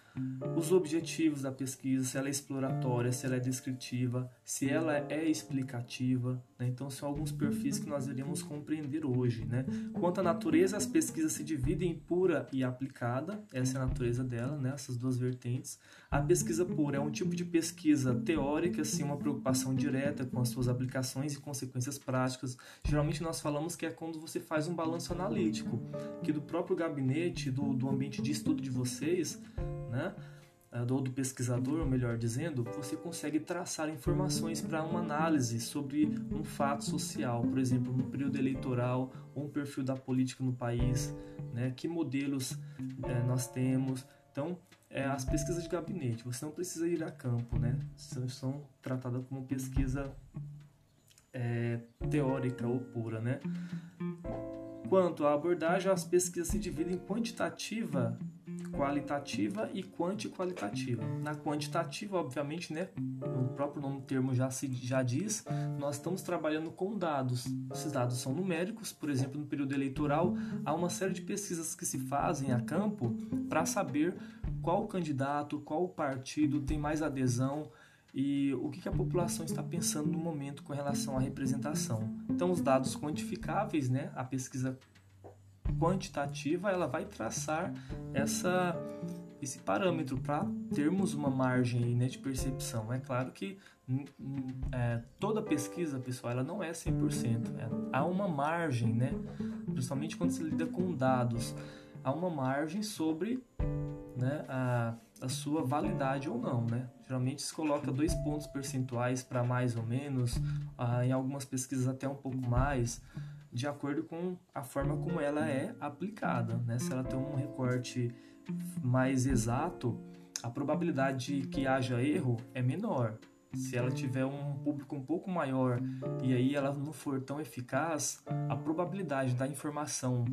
Os objetivos da pesquisa, se ela é exploratória, se ela é descritiva, se ela é explicativa, né? Então são alguns perfis que nós iremos compreender hoje, né? Quanto à natureza, as pesquisas se dividem em pura e aplicada, essa é a natureza dela, né? Essas duas vertentes. A pesquisa pura é um tipo de pesquisa teórica, assim, uma preocupação direta com as suas aplicações e consequências práticas. Geralmente nós falamos que é quando você faz um balanço analítico, que do próprio gabinete, do, do ambiente de estudo de vocês, né? Ou do pesquisador, melhor dizendo, você consegue traçar informações para uma análise sobre um fato social, por exemplo, no período eleitoral ou um perfil da política no país, né? que modelos é, nós temos. Então, é, as pesquisas de gabinete, você não precisa ir a campo, né? São, são tratadas como pesquisa é, teórica ou pura, né? Quanto à abordagem, as pesquisas se dividem em quantitativa qualitativa e quanti-qualitativa. Na quantitativa, obviamente, né, o próprio nome termo já se já diz, nós estamos trabalhando com dados. Esses dados são numéricos, por exemplo, no período eleitoral, há uma série de pesquisas que se fazem a campo para saber qual candidato, qual partido tem mais adesão e o que a população está pensando no momento com relação à representação. Então, os dados quantificáveis, né, a pesquisa quantitativa, ela vai traçar essa esse parâmetro para termos uma margem né, de percepção. É claro que é, toda pesquisa, pessoal, ela não é 100%. É, há uma margem, né? principalmente quando se lida com dados, há uma margem sobre né, a, a sua validade ou não. Né? Geralmente se coloca dois pontos percentuais para mais ou menos, ah, em algumas pesquisas até um pouco mais de acordo com a forma como ela é aplicada. Né? Se ela tem um recorte mais exato, a probabilidade de que haja erro é menor. Se ela tiver um público um pouco maior e aí ela não for tão eficaz, a probabilidade da informação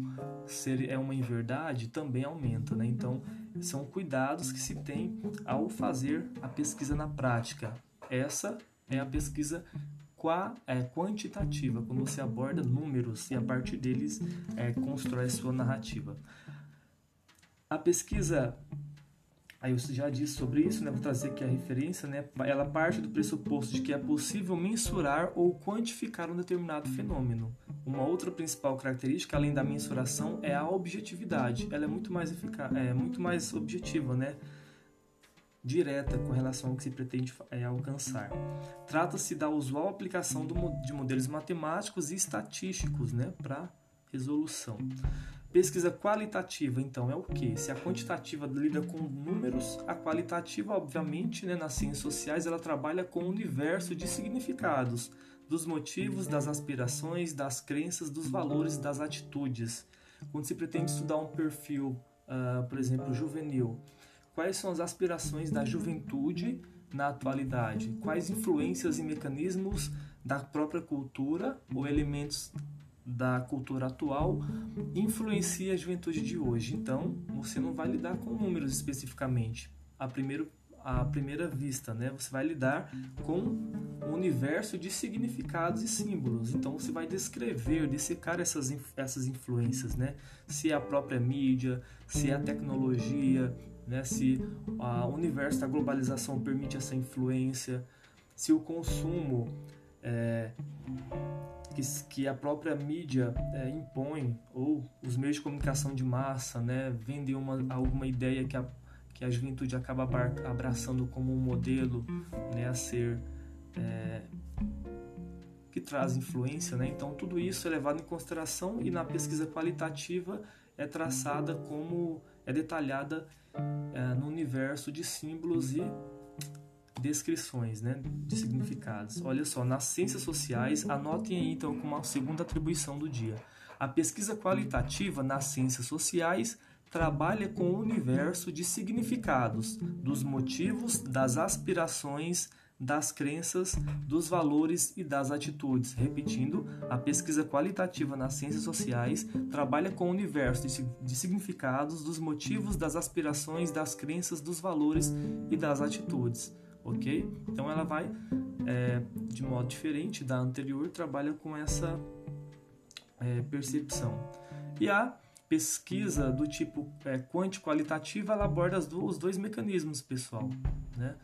ser é uma inverdade também aumenta, né? Então, são cuidados que se tem ao fazer a pesquisa na prática. Essa é a pesquisa qua, é, quantitativa, quando você aborda números e a partir deles é, constrói a sua narrativa. A pesquisa, aí eu já disse sobre isso, né, vou trazer aqui a referência, né, ela parte do pressuposto de que é possível mensurar ou quantificar um determinado fenômeno. Uma outra principal característica, além da mensuração, é a objetividade. Ela é muito mais eficaz, é muito mais objetiva, né? Direta com relação ao que se pretende é, alcançar. Trata-se da usual aplicação do, de modelos matemáticos e estatísticos né, para resolução. Pesquisa qualitativa, então, é o que? Se a quantitativa lida com números, a qualitativa, obviamente, né, nas ciências sociais, ela trabalha com o universo de significados, dos motivos, das aspirações, das crenças, dos valores, das atitudes. Quando se pretende estudar um perfil, uh, por exemplo, juvenil, quais são as aspirações da juventude na atualidade, quais influências e mecanismos da própria cultura ou elementos da cultura atual influencia a juventude de hoje. Então, você não vai lidar com números especificamente. A primeiro à primeira vista, né? Você vai lidar com um universo de significados e símbolos. Então você vai descrever, dissecar essas, essas influências, né? Se é a própria mídia, se é a tecnologia, né? se o universo da globalização permite essa influência, se o consumo é, que, que, a própria mídia é, impõe ou os meios de comunicação de massa né, vendem uma, alguma ideia que a, que a juventude acaba abraçando como um modelo né, a ser é, que traz influência, né? Então tudo isso é levado em consideração e na pesquisa qualitativa é traçada como é detalhada é, no universo de símbolos e descrições, né, de significados. Olha só, nas ciências sociais, anotem aí então como a segunda atribuição do dia. A pesquisa qualitativa nas ciências sociais trabalha com o universo de significados, dos motivos, das aspirações, das crenças, dos valores e das atitudes. Repetindo, a pesquisa qualitativa nas ciências sociais trabalha com o universo de significados, dos motivos, das aspirações, das crenças, dos valores e das atitudes. Ok? Então ela vai, é, de modo diferente da anterior, trabalha com essa é, percepção. E a pesquisa do tipo é, quanti-qualitativa aborda os dois mecanismos, pessoal. Né?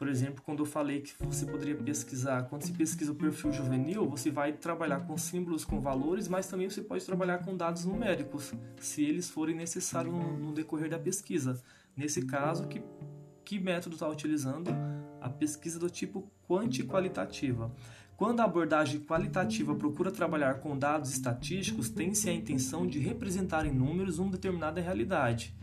Por exemplo, quando eu falei que você poderia pesquisar, quando se pesquisa o perfil juvenil, você vai trabalhar com símbolos, com valores, mas também você pode trabalhar com dados numéricos, se eles forem necessários no, decorrer da pesquisa. Nesse caso, que, que método está utilizando? A pesquisa do tipo quanti-qualitativa. Quando a abordagem qualitativa procura trabalhar com dados estatísticos, tem-se a intenção de representar em números uma determinada realidade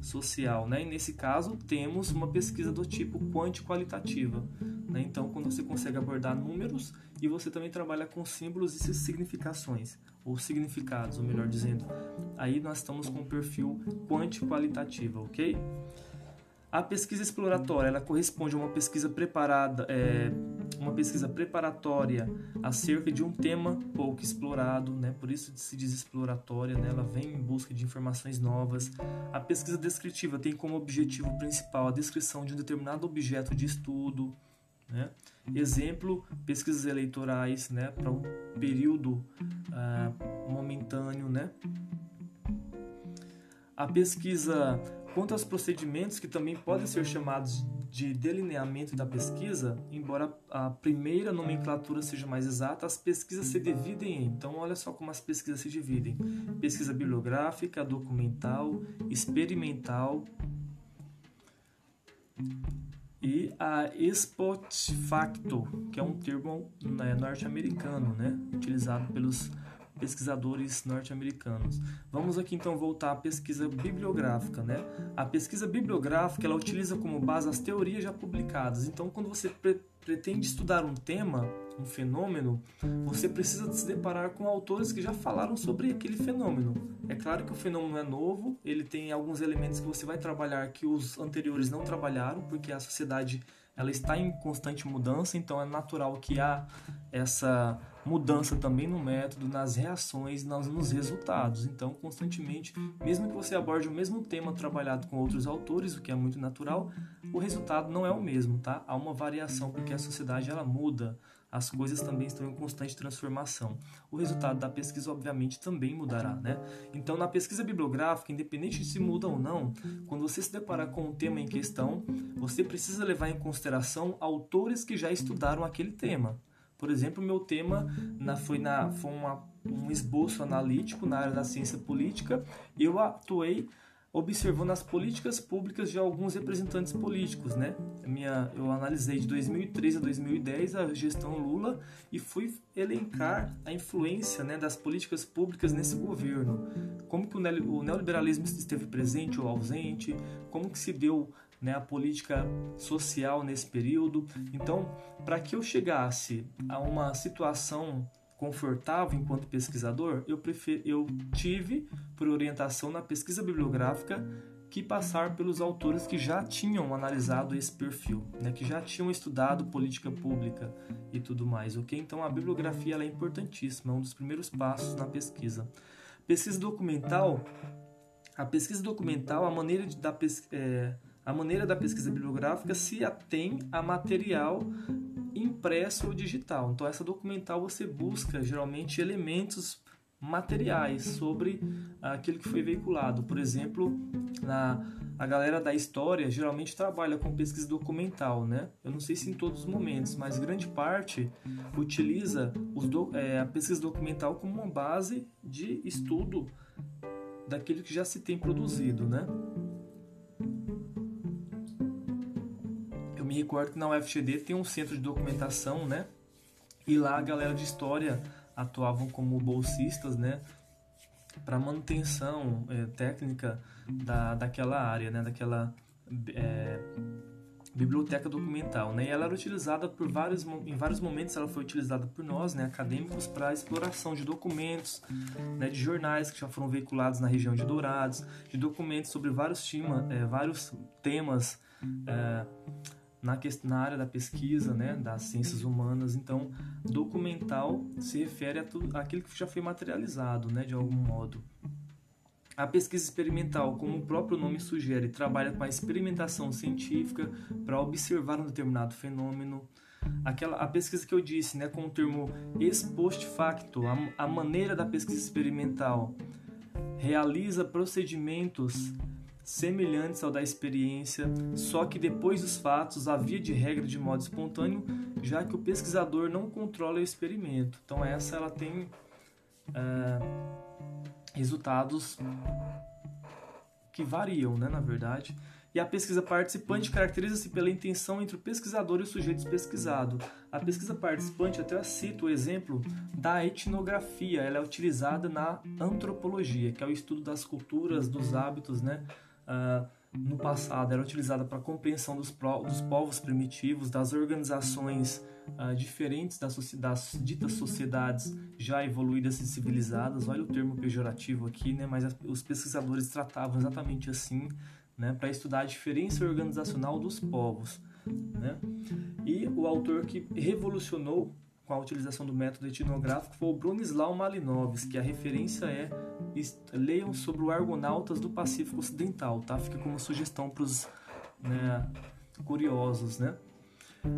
social. Né? E nesse caso, temos uma pesquisa do tipo quanti-qualitativa. Né? Então, quando você consegue abordar números e você também trabalha com símbolos e significações, ou significados, ou melhor dizendo, aí nós estamos com o perfil quanti-qualitativa, ok? A pesquisa exploratória ela corresponde a uma pesquisa preparada, é, uma pesquisa preparatória acerca de um tema pouco explorado, né? por isso se diz exploratória, né? ela vem em busca de informações novas. A pesquisa descritiva tem como objetivo principal a descrição de um determinado objeto de estudo. Né? Exemplo, pesquisas eleitorais né? para um período uh, momentâneo. Né? A pesquisa quanto aos procedimentos que também podem ser chamados de delineamento da pesquisa, embora a primeira nomenclatura seja mais exata, as pesquisas se dividem em. Então, olha só como as pesquisas se dividem: pesquisa bibliográfica, documental, experimental e a spot facto, que é um termo né, norte-americano, né, utilizado pelos pesquisadores norte-americanos. Vamos aqui então voltar à pesquisa bibliográfica, né? A pesquisa bibliográfica ela utiliza como base as teorias já publicadas. Então, quando você pre pretende estudar um tema, um fenômeno, você precisa se deparar com autores que já falaram sobre aquele fenômeno. É claro que o fenômeno é novo, ele tem alguns elementos que você vai trabalhar que os anteriores não trabalharam, porque a sociedade ela está em constante mudança, então é natural que há essa mudança também no método, nas reações, nos resultados. Então, constantemente, mesmo que você aborde o mesmo tema trabalhado com outros autores, o que é muito natural, o resultado não é o mesmo, tá? Há uma variação porque a sociedade ela muda, as coisas também estão em constante transformação. O resultado da pesquisa, obviamente, também mudará, né? Então, na pesquisa bibliográfica, independente de se muda ou não, quando você se deparar com o tema em questão, você precisa levar em consideração autores que já estudaram aquele tema. Por exemplo, meu tema na, foi, na, foi uma, um esboço analítico na área da ciência política. Eu atuei observando as políticas públicas de alguns representantes políticos, né? Minha, eu analisei de 2013 a 2010 a gestão Lula e fui elencar a influência né, das políticas públicas nesse governo. Como que o neoliberalismo esteve presente ou ausente, como que se deu né, a política social nesse período. Então, para que eu chegasse a uma situação confortável enquanto pesquisador, eu, prefer, eu tive por orientação na pesquisa bibliográfica que passar pelos autores que já tinham analisado esse perfil, né, que já tinham estudado política pública e tudo mais, ok? Então a bibliografia é importantíssima, é um dos primeiros passos na pesquisa. Pesquisa documental, a pesquisa documental, a maneira de, da, é, a maneira da pesquisa bibliográfica se atém a material impresso ou digital. Então, essa documental você busca geralmente elementos materiais sobre aquilo que foi veiculado. Por exemplo, na, a galera da história geralmente trabalha com pesquisa documental, né? Eu não sei se em todos os momentos, mas grande parte utiliza do, é, a pesquisa documental como uma base de estudo daquilo que já se tem produzido, né? Me recordo que na UFGD tem um centro de documentação, né? E lá a galera de história atuavam como bolsistas, né? Para manutenção é, técnica da, daquela área, né? Daquela é, biblioteca documental, né? E ela era utilizada por vários, em vários momentos ela foi utilizada por nós, né? Acadêmicos para exploração de documentos, né? De jornais que já foram veiculados na região de Dourados, de documentos sobre vários, tema, é, vários temas é, na, na área da pesquisa, né, das ciências humanas. Então, documental se refere a tudo aquilo que já foi materializado, né, de algum modo. A pesquisa experimental, como o próprio nome sugere, trabalha com a experimentação científica para observar um determinado fenômeno. Aquela, a pesquisa que eu disse, né, com o termo ex post facto, a, a maneira da pesquisa experimental realiza procedimentos semelhantes ao da experiência, só que depois dos fatos havia de regra de modo espontâneo, já que o pesquisador não controla o experimento. Então essa ela tem é, resultados que variam, né, na verdade. E a pesquisa participante caracteriza-se pela intenção entre o pesquisador e o sujeito pesquisado. A pesquisa participante, até cito o exemplo da etnografia, ela é utilizada na antropologia, que é o estudo das culturas, dos hábitos, né, uh, no passado era utilizada para compreensão dos, dos, povos primitivos, das organizações uh, diferentes das, das, ditas sociedades já evoluídas e civilizadas. Olha o termo pejorativo aqui, né? mas os pesquisadores tratavam exatamente assim, né? para estudar a diferença organizacional dos povos. Né? E o autor que revolucionou com a utilização do método etnográfico foi o Bronislaw Malinowski. A referência é leiam sobre o Argonautas do Pacífico Ocidental, tá? Fica como sugestão para os né, curiosos, né?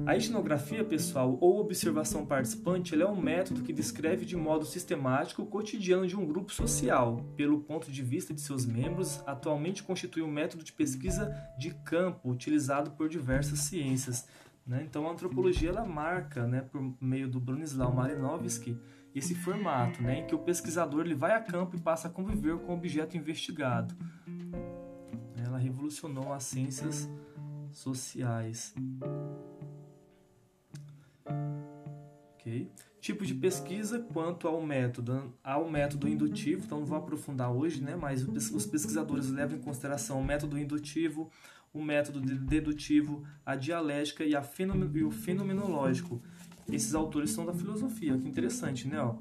A etnografia, pessoal, ou observação participante, é um método que descreve de modo sistemático o cotidiano de um grupo social, pelo ponto de vista de seus membros, atualmente constitui um método de pesquisa de campo utilizado por diversas ciências. Né? Então, a antropologia ela marca, né, por meio do Bronislaw Malinowski, esse formato, né, em que o pesquisador ele vai a campo e passa a conviver com o objeto investigado. Ela revolucionou as ciências sociais. Ok? Tipo de pesquisa quanto ao método, ao método indutivo, então não vou aprofundar hoje, né? Mas os pesquisadores levam em consideração o método indutivo, o método dedutivo, a dialética e, a e o fenomenológico. Esses autores são da filosofia, que interessante, né? Ó,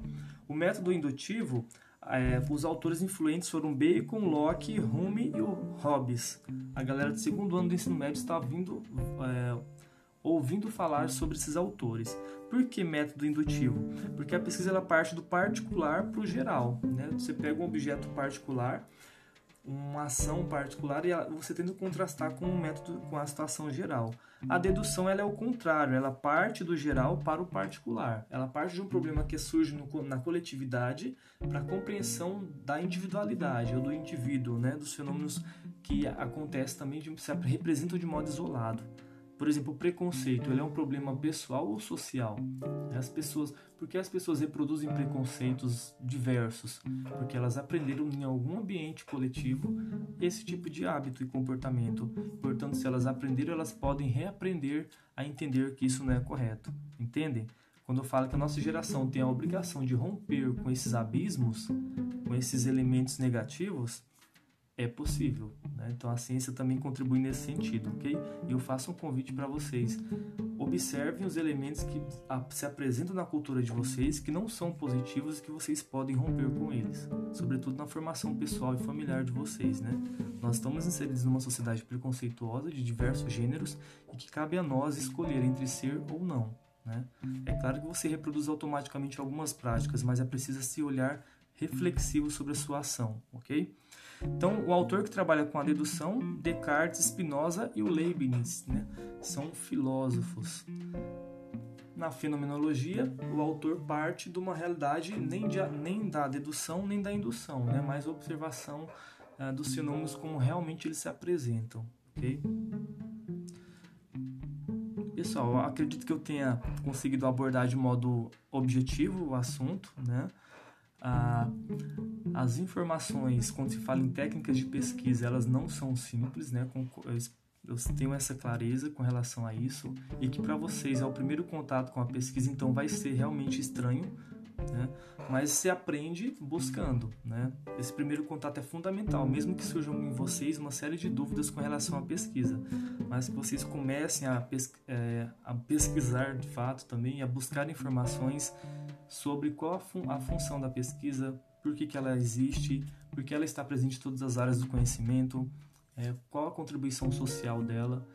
o método indutivo, é, os autores influentes foram Bacon, Locke, Hume e o Hobbes. A galera do segundo ano do ensino médio está vindo, é, ouvindo falar sobre esses autores. Por que método indutivo? Porque a pesquisa ela parte do particular para o geral. Né? Você pega um objeto particular uma ação particular e você que contrastar com o método com a situação geral. A dedução ela é o contrário, ela parte do geral para o particular. Ela parte de um problema que surge no, na coletividade para a compreensão da individualidade ou do indivíduo, né, dos fenômenos que acontecem também de, se representam de modo isolado. Por exemplo, o preconceito, ele é um problema pessoal ou social? As pessoas, por que as pessoas reproduzem preconceitos diversos? Porque elas aprenderam em algum ambiente coletivo esse tipo de hábito e comportamento. Portanto, se elas aprenderam, elas podem reaprender a entender que isso não é correto. Entendem? Quando eu falo que a nossa geração tem a obrigação de romper com esses abismos, com esses elementos negativos, é possível. Né? Então a ciência também contribui nesse sentido, ok? E eu faço um convite para vocês: observem os elementos que se apresentam na cultura de vocês que não são positivos e que vocês podem romper com eles, sobretudo na formação pessoal e familiar de vocês, né? Nós estamos inseridos numa sociedade preconceituosa de diversos gêneros e que cabe a nós escolher entre ser ou não. Né? É claro que você reproduz automaticamente algumas práticas, mas é preciso se olhar reflexivo sobre a sua ação, ok? Então, o autor que trabalha com a dedução, Descartes, Spinoza e o Leibniz, né? são filósofos. Na fenomenologia, o autor parte de uma realidade nem, de, nem da dedução nem da indução, né? mas observação uh, dos fenômenos como realmente eles se apresentam. Okay? Pessoal, acredito que eu tenha conseguido abordar de modo objetivo o assunto, né? Ah, as informações, quando se fala em técnicas de pesquisa, elas não são simples, né? Eu tenho essa clareza com relação a isso e que para vocês é o primeiro contato com a pesquisa, então vai ser realmente estranho, né? Mas se aprende buscando, né? Esse primeiro contato é fundamental, mesmo que surjam em vocês uma série de dúvidas com relação à pesquisa, mas que vocês comecem a, pes é, a pesquisar de fato também, a buscar informações sobre qual a, fun a função da pesquisa, por que, que ela existe, por que ela está presente em todas as áreas do conhecimento, é, qual a contribuição social dela.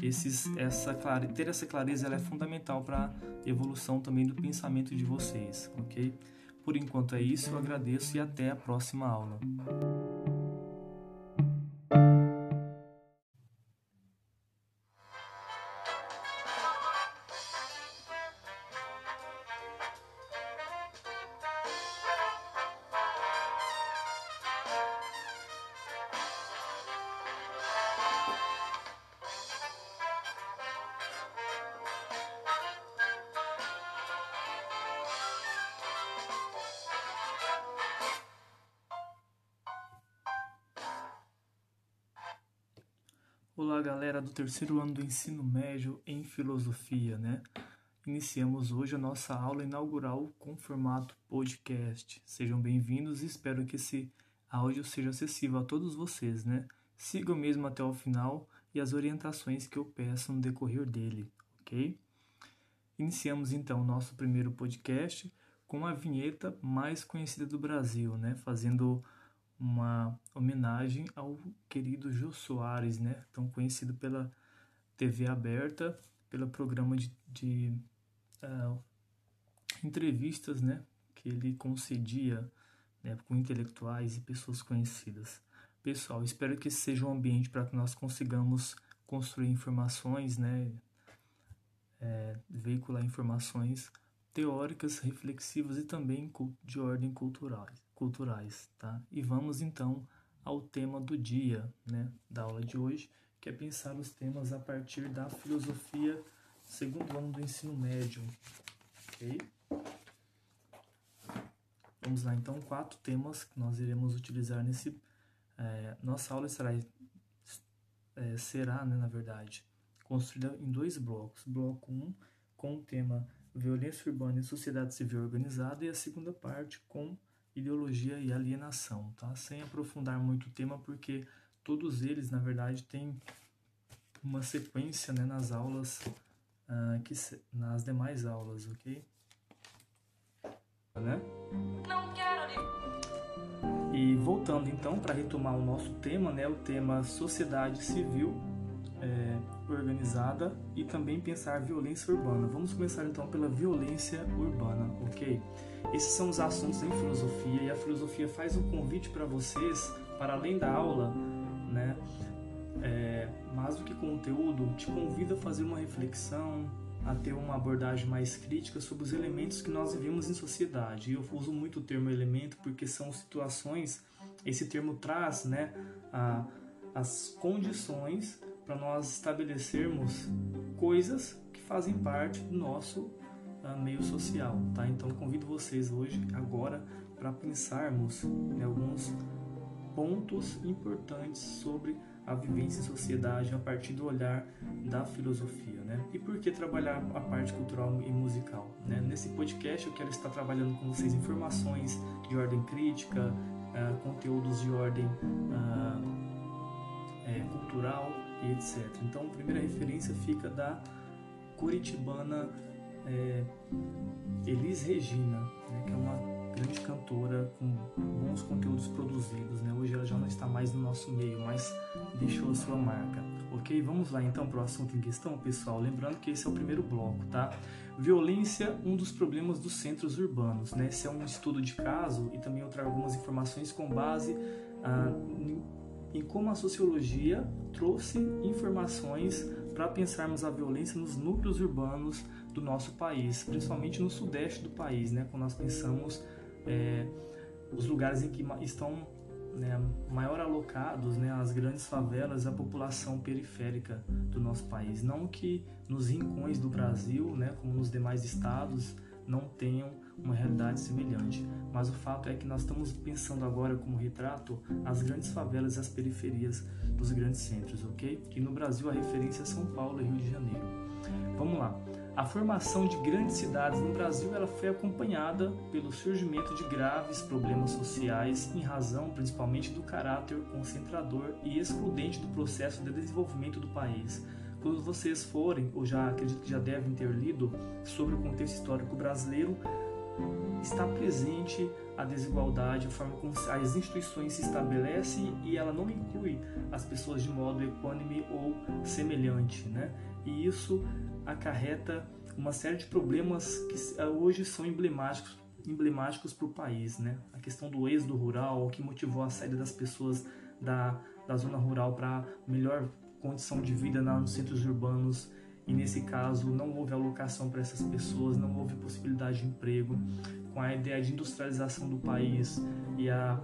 Esses, essa ter essa clareza ela é fundamental para a evolução também do pensamento de vocês, ok? Por enquanto é isso, eu agradeço e até a próxima aula. Terceiro ano do ensino médio em filosofia, né? Iniciamos hoje a nossa aula inaugural com formato podcast. Sejam bem-vindos e espero que esse áudio seja acessível a todos vocês, né? Sigam mesmo até o final e as orientações que eu peço no decorrer dele, ok? Iniciamos então o nosso primeiro podcast com a vinheta mais conhecida do Brasil, né? Fazendo uma homenagem ao querido Jô Soares, né? Tão conhecido pela TV aberta, pelo programa de, de uh, entrevistas né, que ele concedia né, com intelectuais e pessoas conhecidas. Pessoal, espero que esse seja um ambiente para que nós consigamos construir informações, né, é, veicular informações teóricas, reflexivas e também de ordem culturais, culturais, tá? E vamos então ao tema do dia, né, da aula de hoje, que é pensar os temas a partir da filosofia segundo ano do ensino médio, ok? Vamos lá, então, quatro temas que nós iremos utilizar nesse... É, nossa aula será, é, será né, na verdade, construída em dois blocos. Bloco 1, um, com o tema Violência Urbana e Sociedade Civil Organizada, e a segunda parte com Ideologia e Alienação, tá? Sem aprofundar muito o tema, porque todos eles, na verdade, têm uma sequência né, nas aulas, uh, que, nas demais aulas, ok? Né? Não quero E voltando então para retomar o nosso tema, né, o tema sociedade civil é, organizada e também pensar violência urbana. Vamos começar então pela violência urbana, ok? Esses são os assuntos em filosofia e a filosofia faz um convite para vocês, para além da aula, né? É, mais do que conteúdo, te convida a fazer uma reflexão, a ter uma abordagem mais crítica sobre os elementos que nós vivemos em sociedade. Eu uso muito o termo elemento porque são situações, esse termo traz né, a, as condições para nós estabelecermos coisas que fazem parte do nosso uh, meio social. Tá? Então convido vocês hoje, agora, para pensarmos em alguns pontos importantes sobre a vivência em sociedade a partir do olhar da filosofia, né? E por que trabalhar a parte cultural e musical, né? Nesse podcast eu quero estar trabalhando com vocês informações de ordem crítica, uh, conteúdos de ordem uh, é, cultural e etc. Então, a primeira referência fica da curitibana é, Elis Regina, né? que é uma grande cantora com bons conteúdos produzidos. Né? Hoje ela já não está mais no nosso meio, mas deixou a sua marca. Ok? Vamos lá então para o assunto em questão, pessoal. Lembrando que esse é o primeiro bloco, tá? Violência, um dos problemas dos centros urbanos. Né? Esse é um estudo de caso e também eu trago algumas informações com base ah, em como a sociologia trouxe informações para pensarmos a violência nos núcleos urbanos do nosso país, principalmente no sudeste do país, né? quando nós pensamos é, os lugares em que estão né, maior alocados né, as grandes favelas, a população periférica do nosso país. Não que nos rincões do Brasil, né, como nos demais estados, não tenham uma realidade semelhante. Mas o fato é que nós estamos pensando agora como retrato as grandes favelas e as periferias dos grandes centros, ok? Que no Brasil a referência é São Paulo e Rio de Janeiro. Vamos lá. A formação de grandes cidades no Brasil ela foi acompanhada pelo surgimento de graves problemas sociais em razão principalmente do caráter concentrador e excludente do processo de desenvolvimento do país. Quando vocês forem, ou já acredito que já devem ter lido sobre o contexto histórico brasileiro, está presente a desigualdade, a forma como as instituições se estabelecem e ela não inclui as pessoas de modo equânime ou semelhante, né? E isso acarreta uma série de problemas que eh, hoje são emblemáticos emblemáticos para o país, né? A questão do êxodo rural, o que motivou a saída das pessoas da, da zona rural para melhor condição de vida nos centros urbanos e nesse caso não houve alocação para essas pessoas, não houve possibilidade de emprego, com a ideia de industrialização do país e a,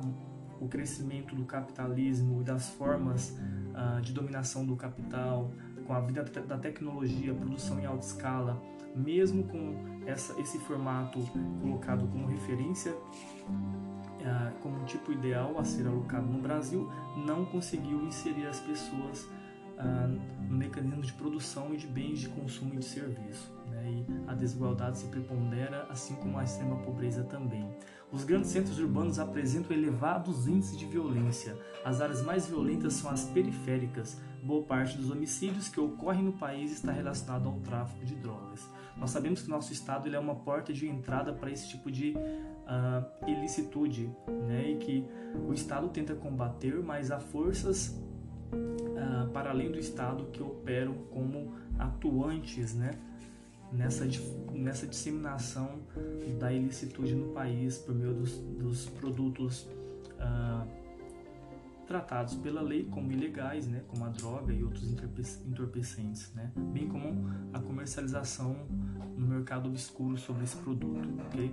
o crescimento do capitalismo e das formas uh, de dominação do capital, com a vida da tecnologia, produção em alta escala, mesmo com essa, esse formato colocado como referência, uh, como um tipo ideal a ser alocado no Brasil, não conseguiu inserir as pessoas uh, no mecanismo de produção e de bens de consumo e de serviço. Né? E a desigualdade se prepondera, assim como a extrema pobreza também. Os grandes centros urbanos apresentam elevados índices de violência. As áreas mais violentas são as periféricas, boa parte dos homicídios que ocorrem no país está relacionado ao tráfico de drogas. Nós sabemos que nosso estado é uma porta de entrada para esse tipo de uh, ilicitude, né? e que o estado tenta combater, mas há forças uh, para além do Estado que operam como atuantes né, nessa, nessa disseminação da ilicitude no país por meio dos, dos produtos uh, tratados pela lei como ilegais, né, como a droga e outros entorpecentes, né, bem como a comercialização no mercado obscuro sobre esse produto, ok?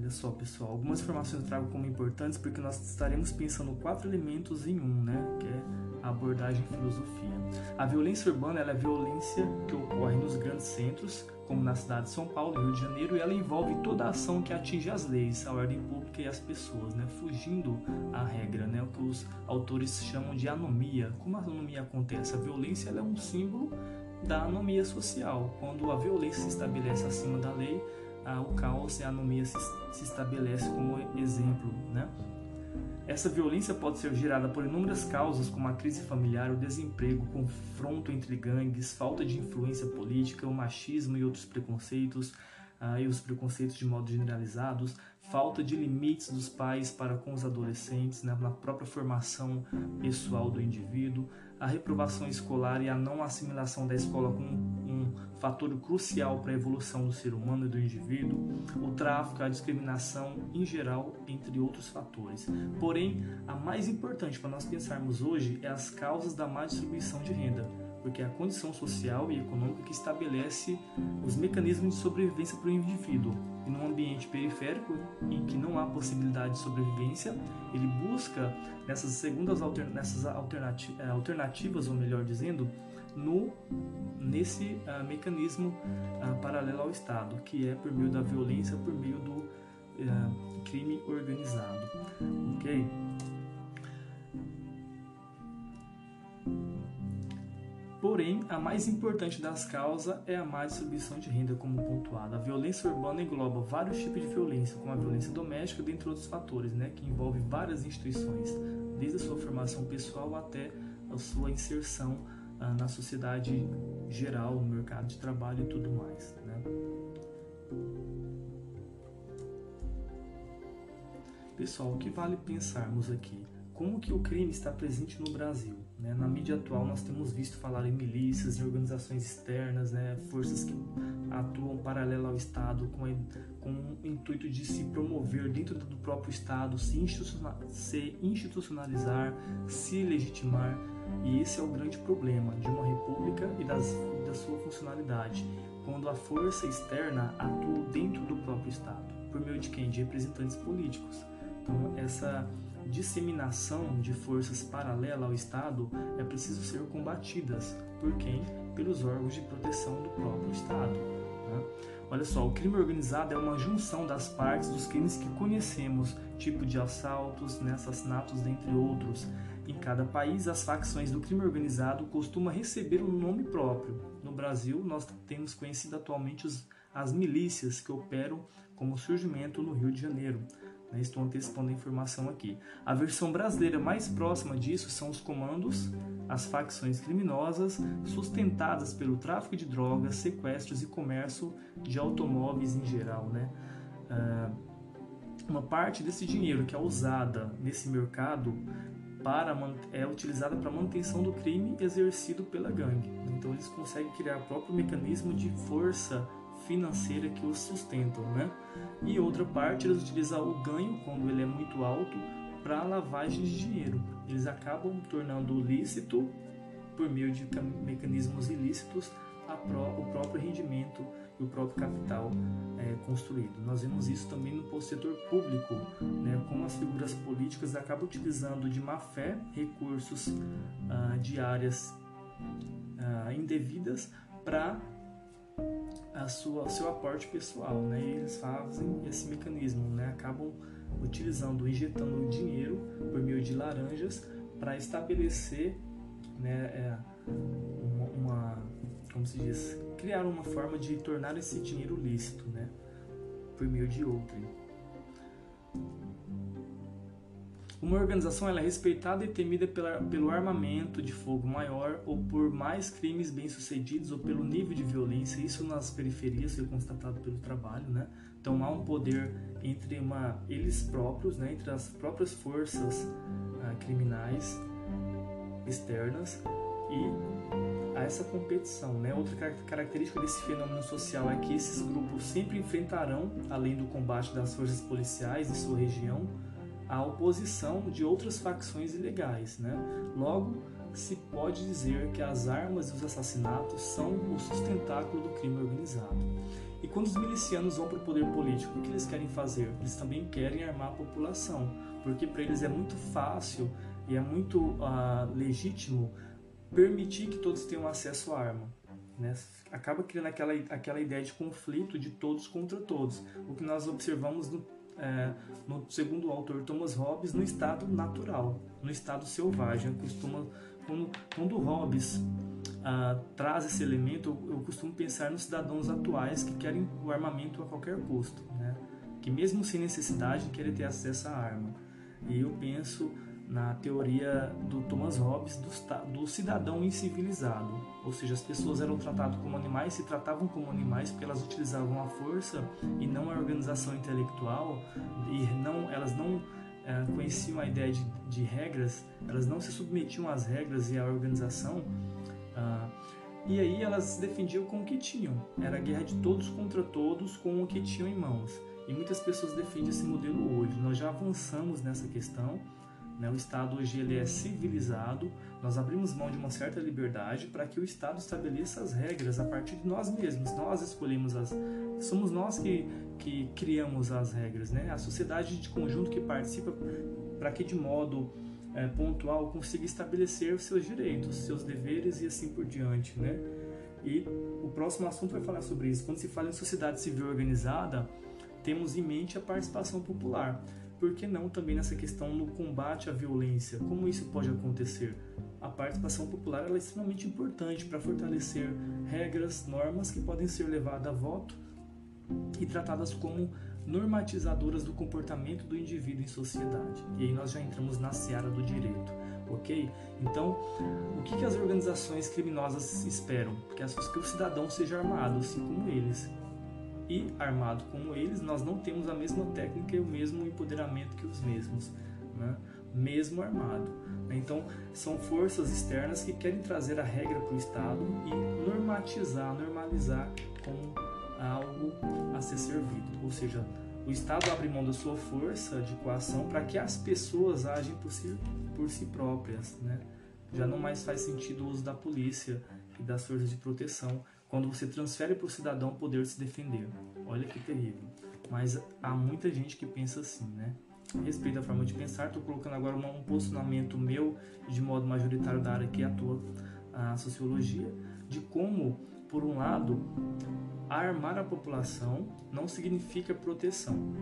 Olha só, pessoal, algumas informações eu trago como importantes porque nós estaremos pensando quatro elementos em um, né, que é a abordagem filosofia. A violência urbana é a violência que ocorre nos grandes centros, como na cidade de São Paulo Rio de Janeiro, e ela envolve toda a ação que atinge as leis, a ordem pública e as pessoas, né? fugindo à regra, né? o que os autores chamam de anomia. Como a anomia acontece? A violência é um símbolo da anomia social. Quando a violência se estabelece acima da lei, o caos e a anomia se, se estabelece como exemplo. Né? Essa violência pode ser gerada por inúmeras causas, como a crise familiar, o desemprego, o confronto entre gangues, falta de influência política, o machismo e outros preconceitos, ah, e os preconceitos de modo generalizados, falta de limites dos pais para com os adolescentes, né, na própria formação pessoal do indivíduo, a reprovação escolar e a não assimilação da escola como um fator crucial para a evolução do ser humano e do indivíduo, o tráfico, a discriminação em geral, entre outros fatores. Porém, a mais importante para nós pensarmos hoje é as causas da má distribuição de renda, porque é a condição social e econômica que estabelece os mecanismos de sobrevivência para o indivíduo e num ambiente periférico em que não há possibilidade de sobrevivência, ele busca nessas segundas nessas eh, alternativas, ou melhor dizendo, no nesse uh, mecanismo uh, paralelo ao Estado, que é por meio da violência, por meio do uh, crime organizado, ok? Porém, a mais importante das causas é a má distribuição de renda, como pontuado. A violência urbana engloba vários tipos de violência, como a violência doméstica, dentre outros fatores, né, que envolve várias instituições, desde a sua formação pessoal até a sua inserção ah, na sociedade geral, no mercado de trabalho e tudo mais. Né? Pessoal, o que vale pensarmos aqui? como que o crime está presente no Brasil. Né? Na mídia atual nós temos visto falar em milícias, em organizações externas, né? forças que atuam paralelo ao Estado com, com o intuito de se promover dentro do próprio Estado, se, se institucionalizar, se legitimar. E esse é o grande problema de uma república e das, da sua funcionalidade, quando a força externa atua dentro do próprio Estado, por meio de quem? De representantes políticos. Então, essa disseminação de forças paralelas ao Estado é preciso ser combatidas por quem? Pelos órgãos de proteção do próprio Estado. Né? Olha só, o crime organizado é uma junção das partes dos crimes que conhecemos, tipo de assaltos, né, assassinatos, dentre outros. Em cada país, as facções do crime organizado costumam receber um nome próprio. No Brasil, nós temos conhecido atualmente os, as milícias que operam como surgimento no Rio de Janeiro. Né? Estou antecipando a informação aqui. A versão brasileira mais próxima disso são os comandos, as facções criminosas, sustentadas pelo tráfico de drogas, sequestros e comércio de automóveis em geral. Né? Uh, uma parte desse dinheiro que é usada nesse mercado para, é utilizada para manutenção do crime exercido pela gangue. Então eles conseguem criar o próprio mecanismo de força financeira que os sustentam, né? E outra parte eles utilizam o ganho quando ele é muito alto para lavagem de dinheiro. Eles acabam tornando lícito por meio de mecanismos ilícitos pró o próprio rendimento e o próprio capital é, construído. Nós vemos isso também no setor público, né, como as figuras políticas acabam utilizando de má fé recursos ah, de áreas ah, indevidas para a sua seu aporte pessoal, né? E eles fazem esse mecanismo, né? Acabam utilizando, injetando dinheiro por meio de laranjas para estabelecer, né? É, uma, uma, como se diz, criar uma forma de tornar esse dinheiro lícito, né? Por meio de outrem. Uma organização é respeitada e temida pela, pelo armamento de fogo maior ou por mais crimes bem-sucedidos ou pelo nível de violência, isso nas periferias foi constatado pelo trabalho, né? Então há um poder entre uma, eles próprios, né, entre as próprias forças ah, criminais externas e a essa competição. Né? Outra característica desse fenômeno social é que esses grupos sempre enfrentarão, além do combate das forças policiais em sua região, a oposição de outras facções ilegais. Né? Logo, se pode dizer que as armas e os assassinatos são o sustentáculo do crime organizado. E quando os milicianos vão para o poder político, o que eles querem fazer? Eles também querem armar a população, porque para eles é muito fácil e é muito uh, legítimo permitir que todos tenham acesso à arma. Né? Acaba criando aquela, aquela ideia de conflito de todos contra todos, o que nós observamos no, é, no segundo o autor Thomas Hobbes, no estado natural, no estado selvagem. Costuma, quando, quando Hobbes ah, traz esse elemento, eu, eu, costumo pensar nos cidadãos atuais que querem o armamento a qualquer custo, né? que mesmo sem necessidade querem ter acesso à arma. E eu penso na teoria do Thomas Hobbes do, do, cidadão incivilizado, ou seja, as pessoas eram tratadas como animais, se tratavam como animais porque elas utilizavam a força e não a organização intelectual e não elas não é, conheciam a ideia de, de, regras, elas não se submetiam às regras e à organização. Ah, e aí elas defendiam com o que tinham. Era a guerra de todos contra todos com o que tinham em mãos. E muitas pessoas defendem esse modelo hoje. Nós já avançamos nessa questão? O Estado hoje ele é civilizado, nós abrimos mão de uma certa liberdade para que o Estado estabeleça as regras a partir de nós mesmos. Nós escolhemos as. Somos nós que, que criamos as regras. Né? A sociedade de conjunto que participa para que de modo é, pontual consiga estabelecer os seus direitos, seus deveres e assim por diante. Né? E o próximo assunto vai falar sobre isso. Quando se fala em sociedade civil organizada, temos em mente a participação popular por que não também nessa questão no combate à violência? Como isso pode acontecer? A participação popular é extremamente importante para fortalecer regras, normas que podem ser levadas a voto e tratadas como normatizadoras do comportamento do indivíduo em sociedade. E aí nós já entramos na seara do direito, ok? Então, o que, que as organizações criminosas esperam? Que, as, que o cidadão seja armado, assim como eles e armado como eles, nós não temos a mesma técnica e o mesmo empoderamento que os mesmos, né? mesmo armado. Então, são forças externas que querem trazer a regra para o Estado e normatizar, normalizar como algo a ser servido. Ou seja, o Estado abre mão da sua força de coação para que as pessoas agem por si, por si próprias. Né? Já não mais faz sentido o uso da polícia e das forças de proteção quando você transfere para o cidadão o poder se defender. Olha que terrível. Mas há muita gente que pensa assim, né? Respeito à forma de pensar, estou colocando agora um posicionamento meu, de modo majoritário da área que atua a sociologia, de como, por um lado, armar a população não significa proteção.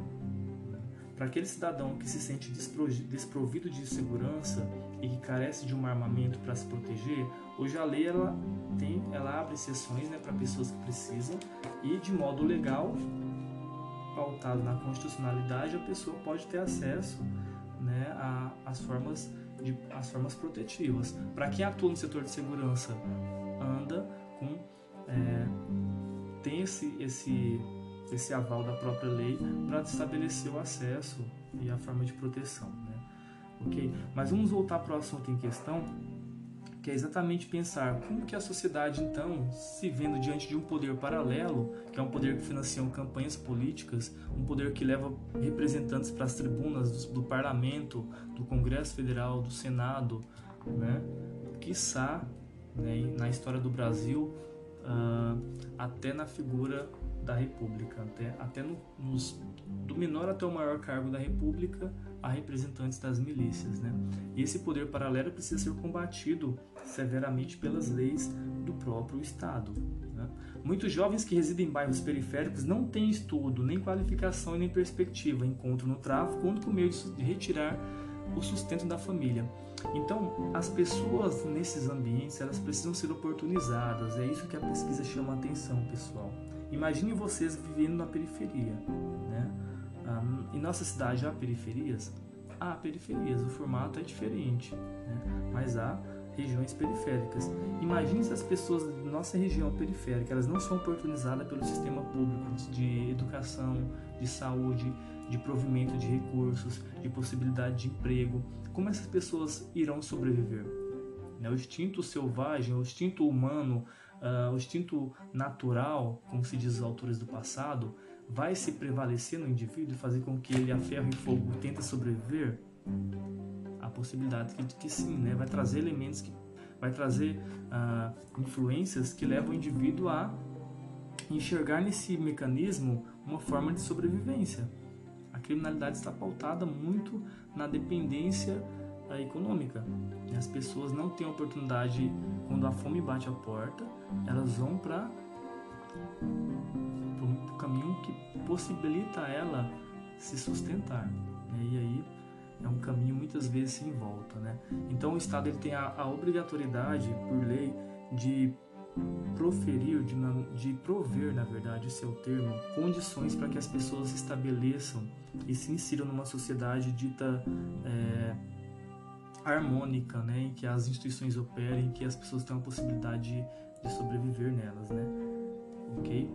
Para aquele cidadão que se sente desprovido de segurança e carece de um armamento para se proteger, hoje a lei ela tem, ela abre exceções né, para pessoas que precisam e de modo legal, pautado na constitucionalidade, a pessoa pode ter acesso né, às formas de, as formas protetivas. Para quem atua no setor de segurança, anda com é, tem esse, esse esse aval da própria lei para estabelecer o acesso e a forma de proteção. Ok? Mas vamos voltar para o assunto em questão, que é exatamente pensar como que a sociedade então, se vendo diante de um poder paralelo, que é um poder que financia campanhas políticas, um poder que leva representantes para as tribunas do, do parlamento, do Congresso Federal, do Senado, né? quiçá né, na história do Brasil, uh, até na figura da República, até, até no, nos, do menor até o maior cargo da República, a representantes das milícias. Né? E esse poder paralelo precisa ser combatido severamente pelas leis do próprio Estado. Né? Muitos jovens que residem em bairros periféricos não têm estudo, nem qualificação e nem perspectiva, encontram no tráfico único meio de retirar o sustento da família. Então, as pessoas nesses ambientes, elas precisam ser oportunizadas. É isso que a pesquisa chama a atenção, pessoal. Imagine vocês vivendo na periferia. Né? Ah, em nossa cidade há periferias? Há periferias, o formato é diferente, né? mas há regiões periféricas. Imagine se as pessoas da nossa região periférica elas não são oportunizadas pelo sistema público de educação, de saúde, de provimento de recursos, de possibilidade de emprego. Como essas pessoas irão sobreviver? Né? O instinto selvagem, o instinto humano, uh, o instinto natural, como se diz os autores do passado, vai se prevalecer no indivíduo e fazer com que ele a ferro e fogo tente sobreviver? A possibilidade de que sim, né? vai trazer elementos que vai trazer uh, influências que levam o indivíduo a enxergar nesse mecanismo uma forma de sobrevivência. A criminalidade está pautada muito na dependência uh, econômica. As pessoas não têm oportunidade, quando a fome bate a porta, elas vão para o caminho que possibilita ela se sustentar. Né? E aí é um caminho muitas vezes sem volta, né? Então o Estado ele tem a, a obrigatoriedade por lei de proferir, de, de prover, na verdade, o seu termo, condições para que as pessoas se estabeleçam e se insiram numa sociedade dita é, harmônica, né? Em que as instituições operem, em que as pessoas tenham a possibilidade de, de sobreviver nelas, né? Ok?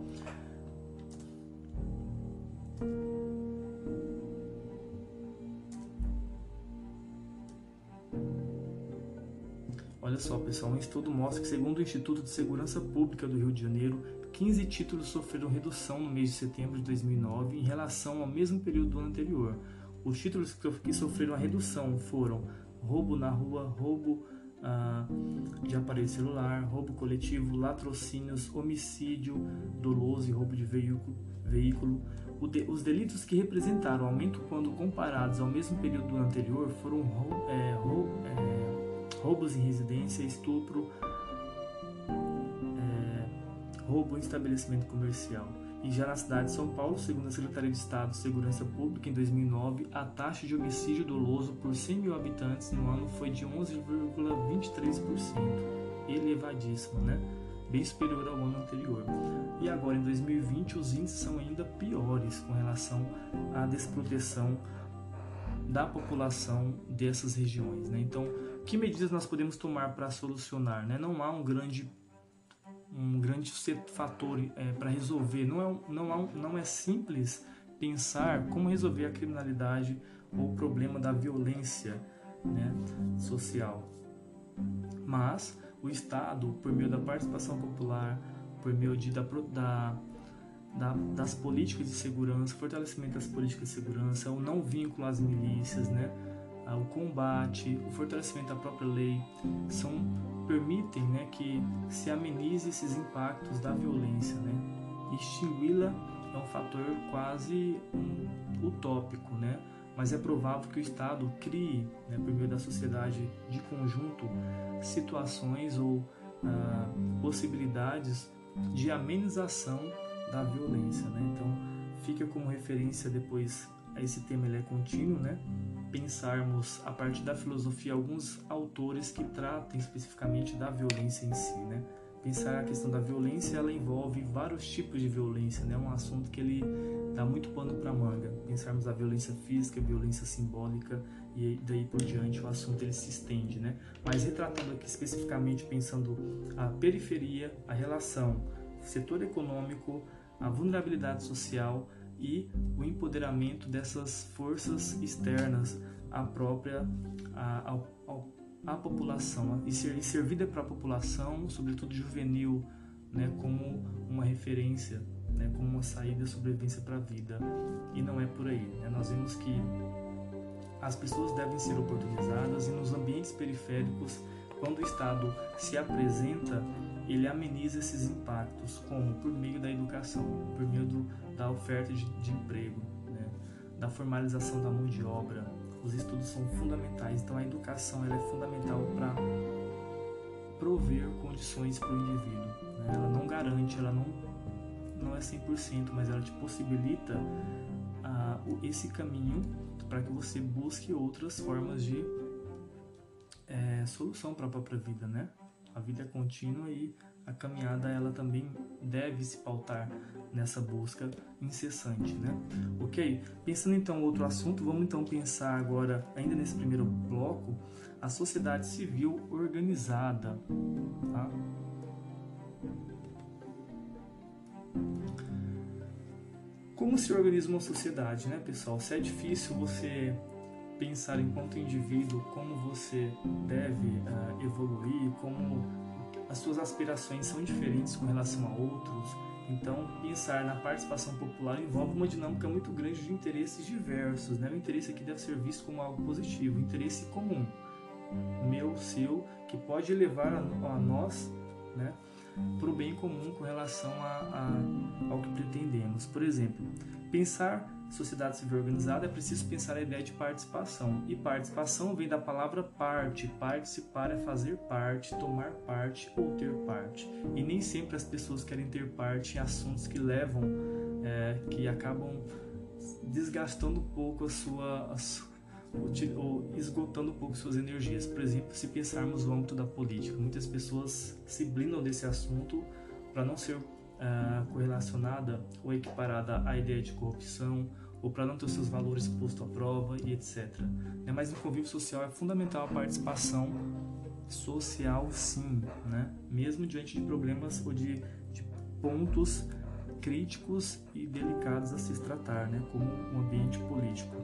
Olha só, pessoal, um estudo mostra que, segundo o Instituto de Segurança Pública do Rio de Janeiro, 15 títulos sofreram redução no mês de setembro de 2009 em relação ao mesmo período do ano anterior. Os títulos que sofreram a redução foram roubo na rua, roubo ah, de aparelho celular, roubo coletivo, latrocínios, homicídio doloso e roubo de veículo. veículo. Os delitos que representaram aumento quando comparados ao mesmo período do anterior foram é, é, roubos em residência, estupro, é, roubo em estabelecimento comercial. E já na cidade de São Paulo, segundo a Secretaria de Estado de Segurança Pública, em 2009, a taxa de homicídio doloso por 100 mil habitantes no ano foi de 11,23%, elevadíssimo, né? Bem superior ao ano anterior. E agora, em 2020, os índices são ainda piores com relação à desproteção da população dessas regiões. Né? Então, que medidas nós podemos tomar para solucionar? Né? Não há um grande um grande fator é, para resolver. Não é, não, há, não é simples pensar como resolver a criminalidade ou o problema da violência né, social. Mas o Estado, por meio da participação popular, por meio de, da, da da, das políticas de segurança, fortalecimento das políticas de segurança, o não vínculo às milícias, né? o combate, o fortalecimento da própria lei, são permitem né, que se amenize esses impactos da violência. Né? Extingui-la é um fator quase um, utópico, né? Mas é provável que o Estado crie, né, por meio da sociedade de conjunto, situações ou ah, possibilidades de amenização da violência, né? Então, fica como referência depois a esse tema ele é contínuo, né? Pensarmos a partir da filosofia alguns autores que tratem especificamente da violência em si, né? Pensar a questão da violência, ela envolve vários tipos de violência, né? Um assunto que ele dá muito pano para manga. Pensarmos a violência física, a violência simbólica e daí por diante o assunto ele se estende, né? Mas retratando aqui especificamente pensando a periferia, a relação setor econômico, a vulnerabilidade social e o empoderamento dessas forças externas à própria à, à população e, ser, servida para a população, sobretudo juvenil, né, como uma referência, né, como uma saída, sobrevivência para a vida. E não é por aí. Né? Nós vemos que as pessoas devem ser oportunizadas e nos ambientes periféricos, quando o Estado se apresenta ele ameniza esses impactos, como por meio da educação, por meio do, da oferta de, de emprego, né? da formalização da mão de obra. Os estudos são fundamentais, então a educação ela é fundamental para prover condições para o indivíduo. Né? Ela não garante, ela não, não é 100%, mas ela te possibilita uh, esse caminho para que você busque outras formas de é, solução para a própria vida, né? A vida é contínua e a caminhada ela também deve se pautar nessa busca incessante, né? Ok? Pensando então outro assunto, vamos então pensar agora, ainda nesse primeiro bloco, a sociedade civil organizada, tá? Como se organiza uma sociedade, né, pessoal? Se é difícil você pensar enquanto indivíduo como você deve uh, evoluir, como as suas aspirações são diferentes com relação a outros. Então, pensar na participação popular envolve uma dinâmica muito grande de interesses diversos. Né? O interesse aqui deve ser visto como algo positivo, interesse comum, meu, seu, que pode levar a, a nós né, para o bem comum com relação a, a, ao que pretendemos. Por exemplo, pensar sociedade civil organizada é preciso pensar a ideia de participação. E participação vem da palavra parte. Participar é fazer parte, tomar parte ou ter parte. E nem sempre as pessoas querem ter parte em assuntos que levam, é, que acabam desgastando um pouco a sua, a sua ou esgotando um pouco suas energias. Por exemplo, se pensarmos no âmbito da política, muitas pessoas se blindam desse assunto para não ser uh, correlacionada ou equiparada à ideia de corrupção ou para não ter os seus valores postos à prova e etc. Né? Mas no convívio social é fundamental a participação social, sim, né? mesmo diante de problemas ou de, de pontos críticos e delicados a se tratar, né? como um ambiente político.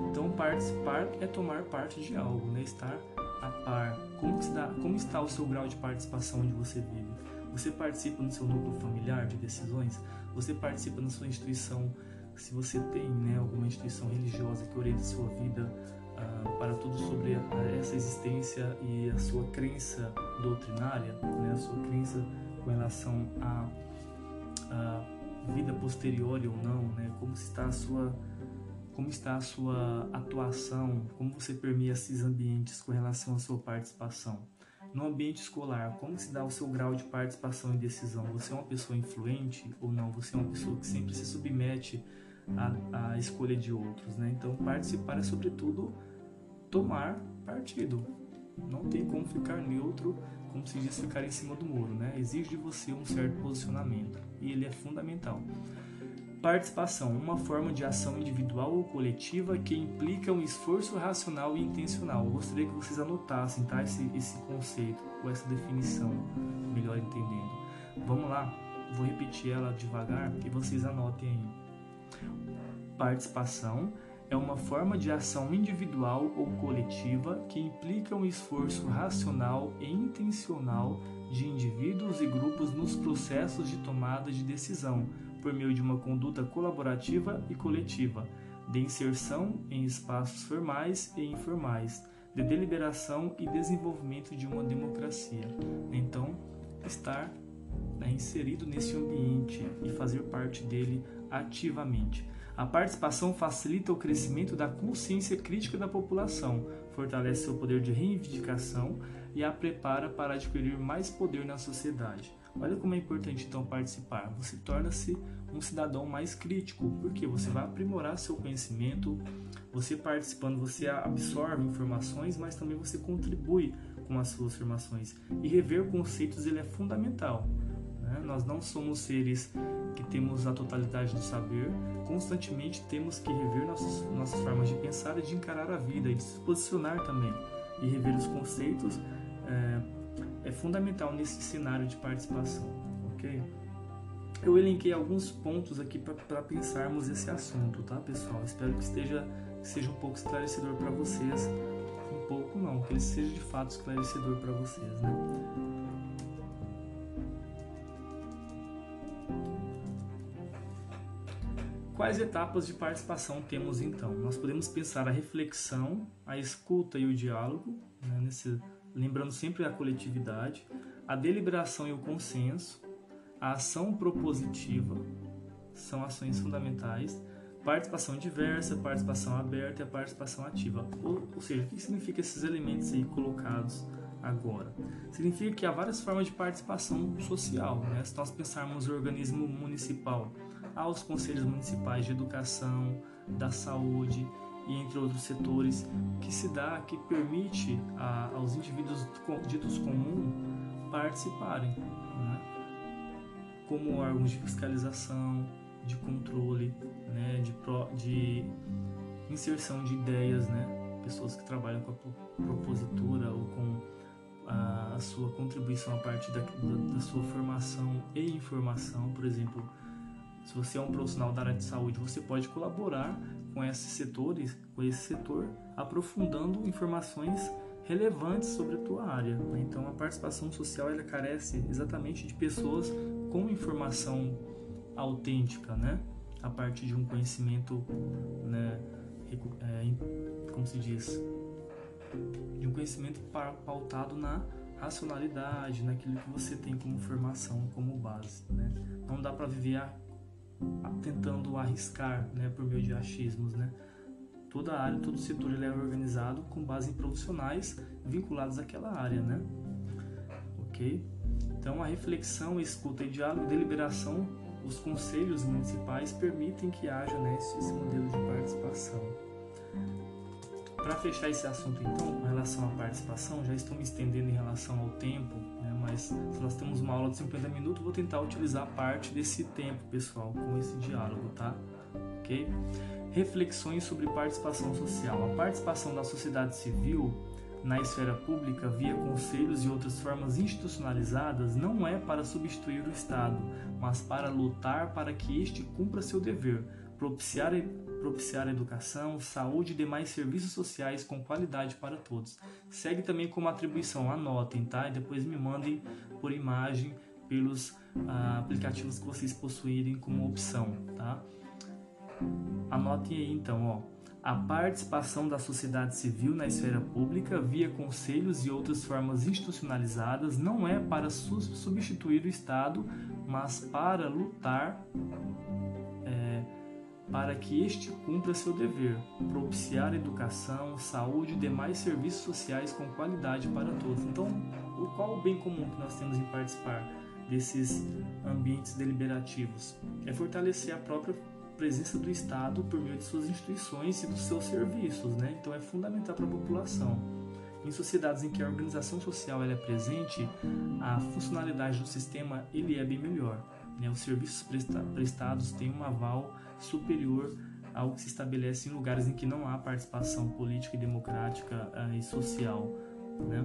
Então, participar é tomar parte de algo, né? estar a par. Como está, como está o seu grau de participação onde você vive? Você participa no seu núcleo familiar de decisões? Você participa na sua instituição? Se você tem né, alguma instituição religiosa que orienta a sua vida uh, para tudo sobre a, essa existência e a sua crença doutrinária, né, a sua crença com relação à, à vida posterior ou não, né, como está a sua como está a sua atuação, como você permeia esses ambientes com relação à sua participação. No ambiente escolar, como se dá o seu grau de participação e decisão? Você é uma pessoa influente ou não? Você é uma pessoa que sempre se submete à, à escolha de outros, né? Então, participar é sobretudo tomar partido. Não tem como ficar neutro, como se diz, ficar em cima do muro, né? Exige de você um certo posicionamento e ele é fundamental. Participação, uma forma de ação individual ou coletiva que implica um esforço racional e intencional. Eu gostaria que vocês anotassem tá? esse, esse conceito ou essa definição, melhor entendendo. Vamos lá, vou repetir ela devagar e vocês anotem aí. Participação é uma forma de ação individual ou coletiva que implica um esforço racional e intencional de indivíduos e grupos nos processos de tomada de decisão por meio de uma conduta colaborativa e coletiva, de inserção em espaços formais e informais, de deliberação e desenvolvimento de uma democracia. Então, estar né, inserido nesse ambiente e fazer parte dele ativamente. A participação facilita o crescimento da consciência crítica da população, fortalece seu poder de reivindicação e a prepara para adquirir mais poder na sociedade. Olha como é importante então participar. Você torna-se um cidadão mais crítico, porque você vai aprimorar seu conhecimento. Você participando, você absorve informações, mas também você contribui com as suas formações. E rever conceitos ele é fundamental. Né? Nós não somos seres que temos a totalidade do saber. Constantemente temos que rever nossas, nossas formas de pensar e de encarar a vida e de se posicionar também. E rever os conceitos é, é fundamental nesse cenário de participação, ok? Eu elenquei alguns pontos aqui para pensarmos esse assunto, tá, pessoal? Espero que esteja que seja um pouco esclarecedor para vocês. Um pouco não, que ele seja de fato esclarecedor para vocês, né? Quais etapas de participação temos então? Nós podemos pensar a reflexão, a escuta e o diálogo, né, nesse, lembrando sempre a coletividade, a deliberação e o consenso, a ação propositiva são ações fundamentais, participação diversa, participação aberta e a participação ativa. Ou, ou seja, o que significa esses elementos aí colocados agora? Significa que há várias formas de participação social. Né? Se nós pensarmos o organismo municipal, há os conselhos municipais de educação, da saúde e entre outros setores que se dá, que permite a, aos indivíduos ditos comuns participarem como órgãos de fiscalização, de controle, né, de, pro, de inserção de ideias, né, pessoas que trabalham com a propositura ou com a, a sua contribuição a partir da, da, da sua formação e informação, por exemplo, se você é um profissional da área de saúde, você pode colaborar com esses setores, com esse setor, aprofundando informações relevantes sobre a tua área. Né? Então, a participação social ela carece exatamente de pessoas com informação autêntica, né? A partir de um conhecimento, né? É, como se diz? De um conhecimento pautado na racionalidade, naquilo que você tem como formação, como base, né? Não dá para viver tentando arriscar, né? Por meio de achismos, né? toda área, todo setor ele é organizado com base em profissionais vinculados àquela área, né? Ok? Então a reflexão, escuta e diálogo, deliberação, os conselhos municipais permitem que haja né, esse, modelo de participação. Para fechar esse assunto então, com relação à participação, já estou me estendendo em relação ao tempo, mas se nós temos uma aula de 50 minutos, vou tentar utilizar parte desse tempo, pessoal, com esse diálogo, tá? Ok? reflexões sobre participação social. A participação da sociedade civil na esfera pública via conselhos e outras formas institucionalizadas não é para substituir o Estado, mas para lutar para que este cumpra seu dever, propiciar, propiciar educação, saúde e demais serviços sociais com qualidade para todos. Segue também como atribuição, anotem, tá? E depois me mandem por imagem pelos ah, aplicativos que vocês possuírem como opção, tá? Anotem aí então, ó. A participação da sociedade civil na esfera pública via conselhos e outras formas institucionalizadas não é para substituir o Estado, mas para lutar para que este cumpra seu dever, propiciar educação, saúde e demais serviços sociais com qualidade para todos. Então, qual o bem comum que nós temos em participar desses ambientes deliberativos? É fortalecer a própria presença do Estado por meio de suas instituições e dos seus serviços, né? Então é fundamental para a população. Em sociedades em que a organização social é presente, a funcionalidade do sistema ele é bem melhor. Né? Os serviços prestados têm um aval superior ao que se estabelece em lugares em que não há participação política e democrática uh, e social. Né?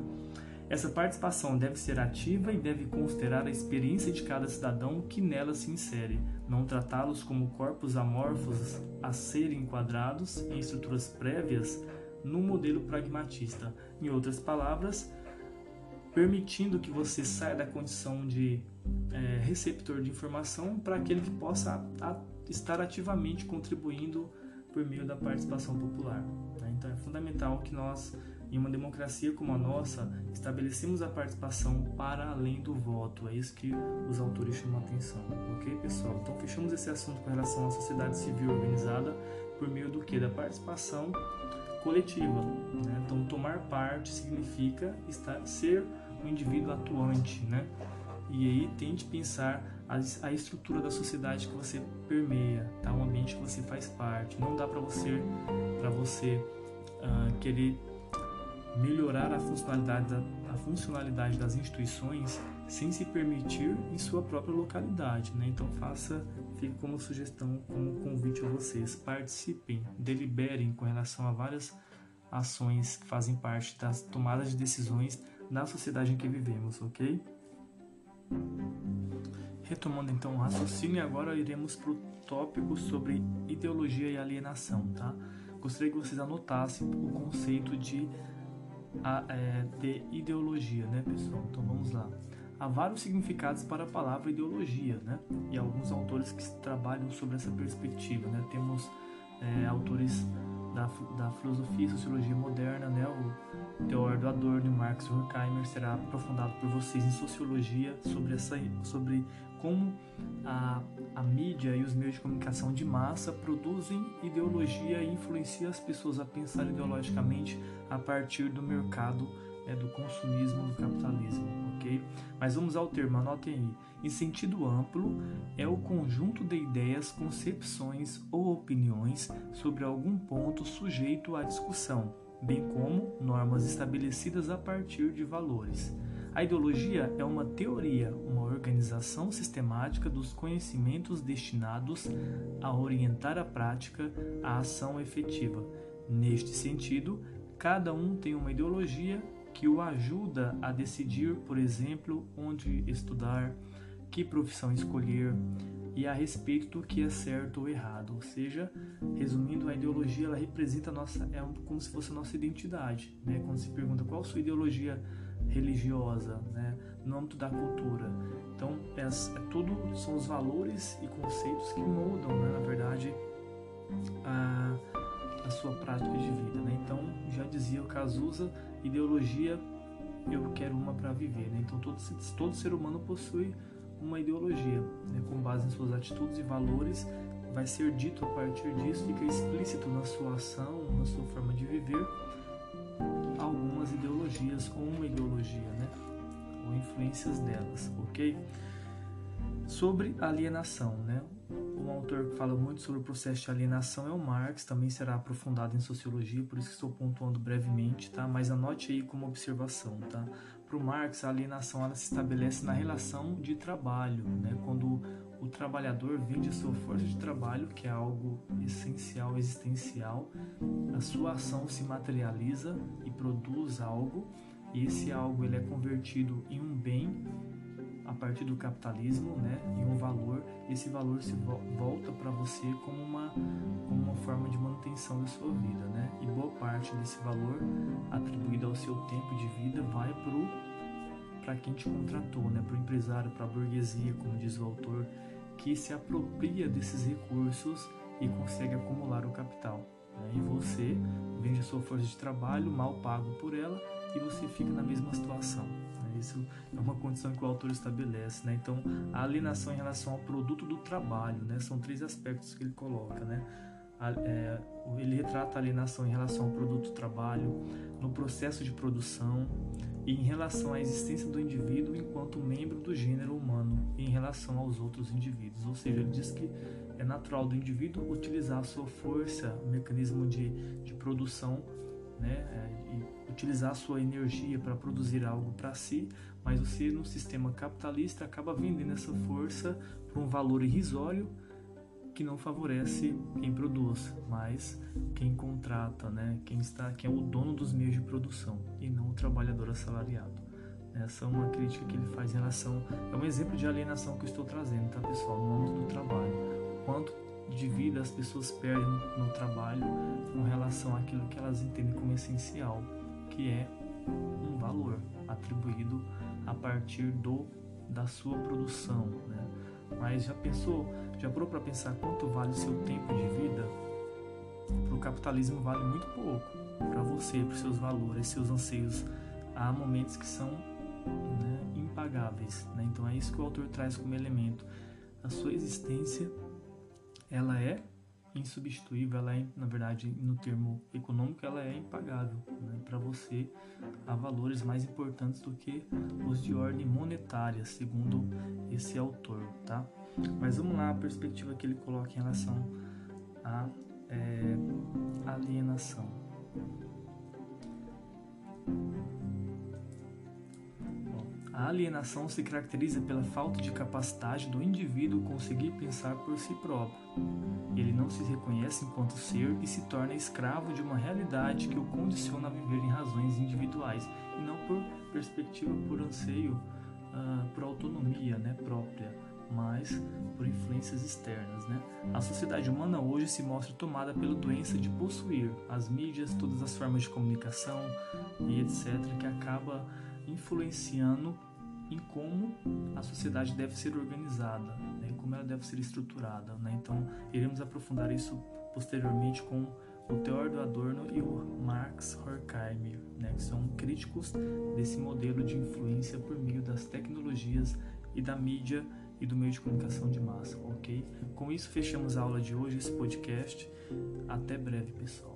Essa participação deve ser ativa e deve considerar a experiência de cada cidadão que nela se insere, não tratá-los como corpos amorfos a serem enquadrados em estruturas prévias no modelo pragmatista. Em outras palavras, permitindo que você saia da condição de é, receptor de informação para aquele que possa a, estar ativamente contribuindo por meio da participação popular. Né? Então é fundamental que nós em uma democracia como a nossa, estabelecemos a participação para além do voto. É isso que os autores chamam a atenção. Ok, pessoal? Então, fechamos esse assunto com relação à sociedade civil organizada por meio do que? Da participação coletiva. Né? Então, tomar parte significa estar, ser um indivíduo atuante, né? E aí tente pensar a, estrutura da sociedade que você permeia, tá? O ambiente que você faz parte. Não dá para você, para você uh, querer melhorar a funcionalidade, da, a funcionalidade das instituições sem se permitir em sua própria localidade. Né? Então faça, fique como sugestão, como convite a vocês, participem, deliberem com relação a várias ações que fazem parte das tomadas de decisões na sociedade em que vivemos, ok? Retomando então o raciocínio, agora iremos para o tópico sobre ideologia e alienação, tá? Gostaria que vocês anotassem o conceito de é, de ideologia, né, pessoal? Então vamos lá. Há vários significados para a palavra ideologia, né? E alguns autores que trabalham sobre essa perspectiva, né? Temos é, autores da, da filosofia e sociologia moderna, né? O Theodor Adorno e Marx Horkheimer será aprofundado por vocês em sociologia sobre essa sobre como a, a mídia e os meios de comunicação de massa produzem ideologia e influenciam as pessoas a pensar ideologicamente a partir do mercado né, do consumismo, do capitalismo, ok? Mas vamos ao termo, anotem aí. Em sentido amplo, é o conjunto de ideias, concepções ou opiniões sobre algum ponto sujeito à discussão, bem como normas estabelecidas a partir de valores. A ideologia é uma teoria, uma organização sistemática dos conhecimentos destinados a orientar a prática, a ação efetiva. Neste sentido, cada um tem uma ideologia que o ajuda a decidir, por exemplo, onde estudar, que profissão escolher, e a respeito do que é certo ou errado. Ou seja, resumindo, a ideologia ela representa nossa é como se fosse a nossa identidade, né? Quando se pergunta qual a sua ideologia religiosa, né? No âmbito da cultura. Então, é, é tudo são os valores e conceitos que mudam, né? Na verdade, a, a sua prática de vida, né? Então, já dizia o Cazuza, ideologia eu quero uma para viver, né? Então, todo, todo ser humano possui uma ideologia, né, com base em suas atitudes e valores, vai ser dito a partir disso, fica explícito na sua ação, na sua forma de viver, algumas ideologias ou uma ideologia, né, ou influências delas, ok? Sobre alienação, né? Um autor que fala muito sobre o processo de alienação é o Marx, também será aprofundado em sociologia, por isso que estou pontuando brevemente, tá? Mas anote aí como observação, tá? Para o Marx, a alienação ela se estabelece na relação de trabalho, né? quando o trabalhador vende a sua força de trabalho, que é algo essencial, existencial, a sua ação se materializa e produz algo, e esse algo ele é convertido em um bem a partir do capitalismo, né, em um valor, esse valor se volta para você como uma, como uma forma de manutenção da sua vida, né, e boa parte desse valor atribuído ao seu tempo de vida vai para quem te contratou, né, para o empresário, para a burguesia, como diz o autor, que se apropria desses recursos e consegue acumular o capital. Né, e você vende a sua força de trabalho, mal pago por ela, e você fica na mesma situação. Isso é uma condição que o autor estabelece, né? Então, a alienação em relação ao produto do trabalho, né? São três aspectos que ele coloca, né? É, ele retrata a alienação em relação ao produto do trabalho, no processo de produção e em relação à existência do indivíduo enquanto membro do gênero humano e em relação aos outros indivíduos. Ou seja, ele diz que é natural do indivíduo utilizar a sua força, mecanismo de, de produção, né? É, e utilizar sua energia para produzir algo para si, mas você no sistema capitalista acaba vendendo essa força por um valor irrisório que não favorece quem produz, mas quem contrata, né? Quem está, quem é o dono dos meios de produção e não o trabalhador assalariado. Essa é uma crítica que ele faz em relação, é um exemplo de alienação que eu estou trazendo, tá pessoal, no âmbito do trabalho. Quanto de vida as pessoas perdem no trabalho com relação àquilo que elas entendem como essencial que é um valor atribuído a partir do da sua produção, né? Mas já pensou, já parou para pensar quanto vale seu tempo de vida? Para o capitalismo vale muito pouco. Para você, para seus valores, seus anseios, há momentos que são né, impagáveis. Né? Então é isso que o autor traz como elemento. A sua existência, ela é insubstituível, ela é, na verdade, no termo econômico, ela é impagável. Né? Para você, há valores mais importantes do que os de ordem monetária, segundo esse autor, tá? Mas vamos lá, a perspectiva que ele coloca em relação à é, alienação. A alienação se caracteriza pela falta de capacidade do indivíduo conseguir pensar por si próprio. Ele não se reconhece enquanto ser e se torna escravo de uma realidade que o condiciona a viver em razões individuais e não por perspectiva, por anseio, uh, por autonomia né, própria, mas por influências externas. Né? A sociedade humana hoje se mostra tomada pela doença de possuir as mídias, todas as formas de comunicação e etc., que acaba influenciando em como a sociedade deve ser organizada, né, como ela deve ser estruturada. Né? Então, iremos aprofundar isso posteriormente com o Theodor Adorno e o Marx Horkheimer, né, que são críticos desse modelo de influência por meio das tecnologias e da mídia e do meio de comunicação de massa, ok? Com isso, fechamos a aula de hoje, esse podcast. Até breve, pessoal.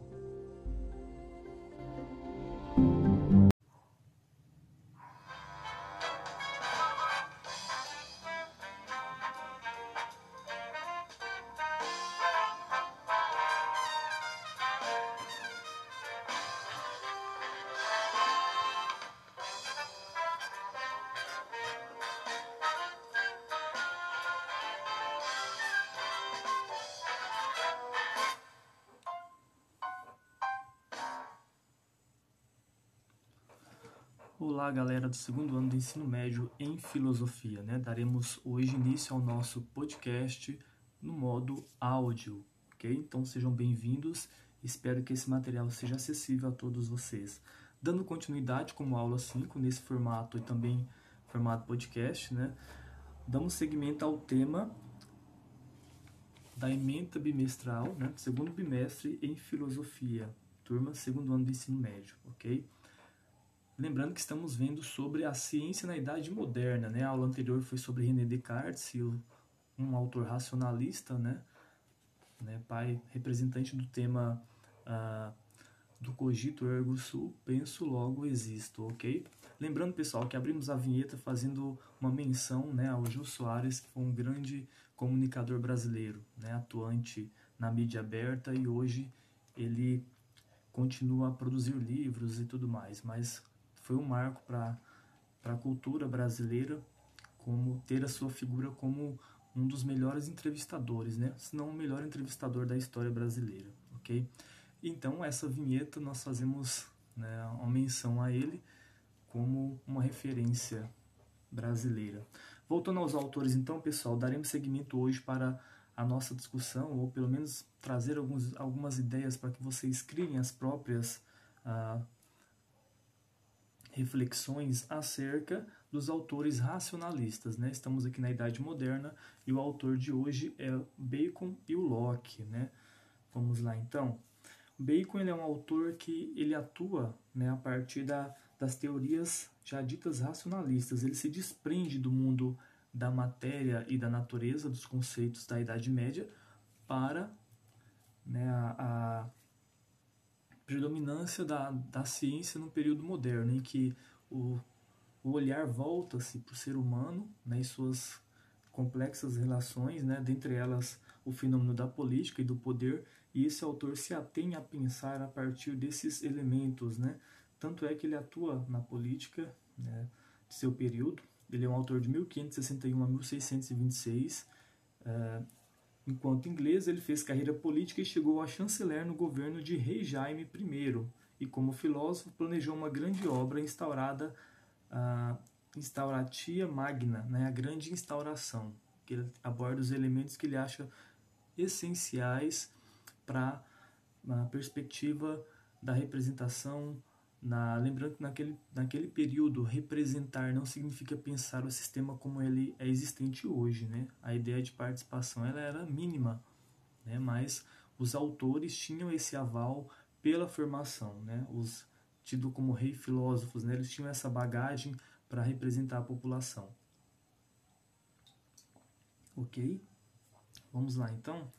Galera do segundo ano do ensino médio em filosofia, né? Daremos hoje início ao nosso podcast no modo áudio, ok? Então sejam bem-vindos. Espero que esse material seja acessível a todos vocês. Dando continuidade como aula 5 nesse formato e também formato podcast, né? Damos seguimento ao tema da ementa bimestral, né? Segundo bimestre em filosofia, turma segundo ano do ensino médio, ok? Lembrando que estamos vendo sobre a ciência na Idade Moderna, né? A aula anterior foi sobre René Descartes, um autor racionalista, né? né? Pai representante do tema uh, do cogito ergo sum, penso logo existo, ok? Lembrando, pessoal, que abrimos a vinheta fazendo uma menção né, ao Gil Soares, que foi um grande comunicador brasileiro, né, atuante na mídia aberta e hoje ele continua a produzir livros e tudo mais, mas foi um marco para a cultura brasileira como ter a sua figura como um dos melhores entrevistadores, né? Se não o melhor entrevistador da história brasileira, ok? Então essa vinheta nós fazemos né, uma menção a ele como uma referência brasileira. Voltando aos autores, então, pessoal, daremos seguimento hoje para a nossa discussão, ou pelo menos trazer alguns, algumas ideias para que vocês criem as próprias ah, reflexões acerca dos autores racionalistas. Né? Estamos aqui na Idade Moderna e o autor de hoje é Bacon e o Locke. Né? Vamos lá então. Bacon ele é um autor que ele atua né, a partir da, das teorias já ditas racionalistas. Ele se desprende do mundo da matéria e da natureza, dos conceitos da Idade Média, para né, a, a predominância da, da ciência no período moderno, em que o, o olhar volta-se para o ser humano né, e suas complexas relações, né, dentre elas o fenômeno da política e do poder, e esse autor se atém a pensar a partir desses elementos. Né? Tanto é que ele atua na política né, de seu período, ele é um autor de 1561 a 1626, uh, Enquanto inglês, ele fez carreira política e chegou a chanceler no governo de Rei Jaime I, e como filósofo planejou uma grande obra instaurada a Instauratia Magna, né, a grande instauração, que ele aborda os elementos que ele acha essenciais para a perspectiva da representação na, lembrando que naquele, naquele período, representar não significa pensar o sistema como ele é existente hoje. Né? A ideia de participação ela era mínima, né? mas os autores tinham esse aval pela formação. Né? Os tidos como rei filósofos, né? eles tinham essa bagagem para representar a população. Ok? Vamos lá então.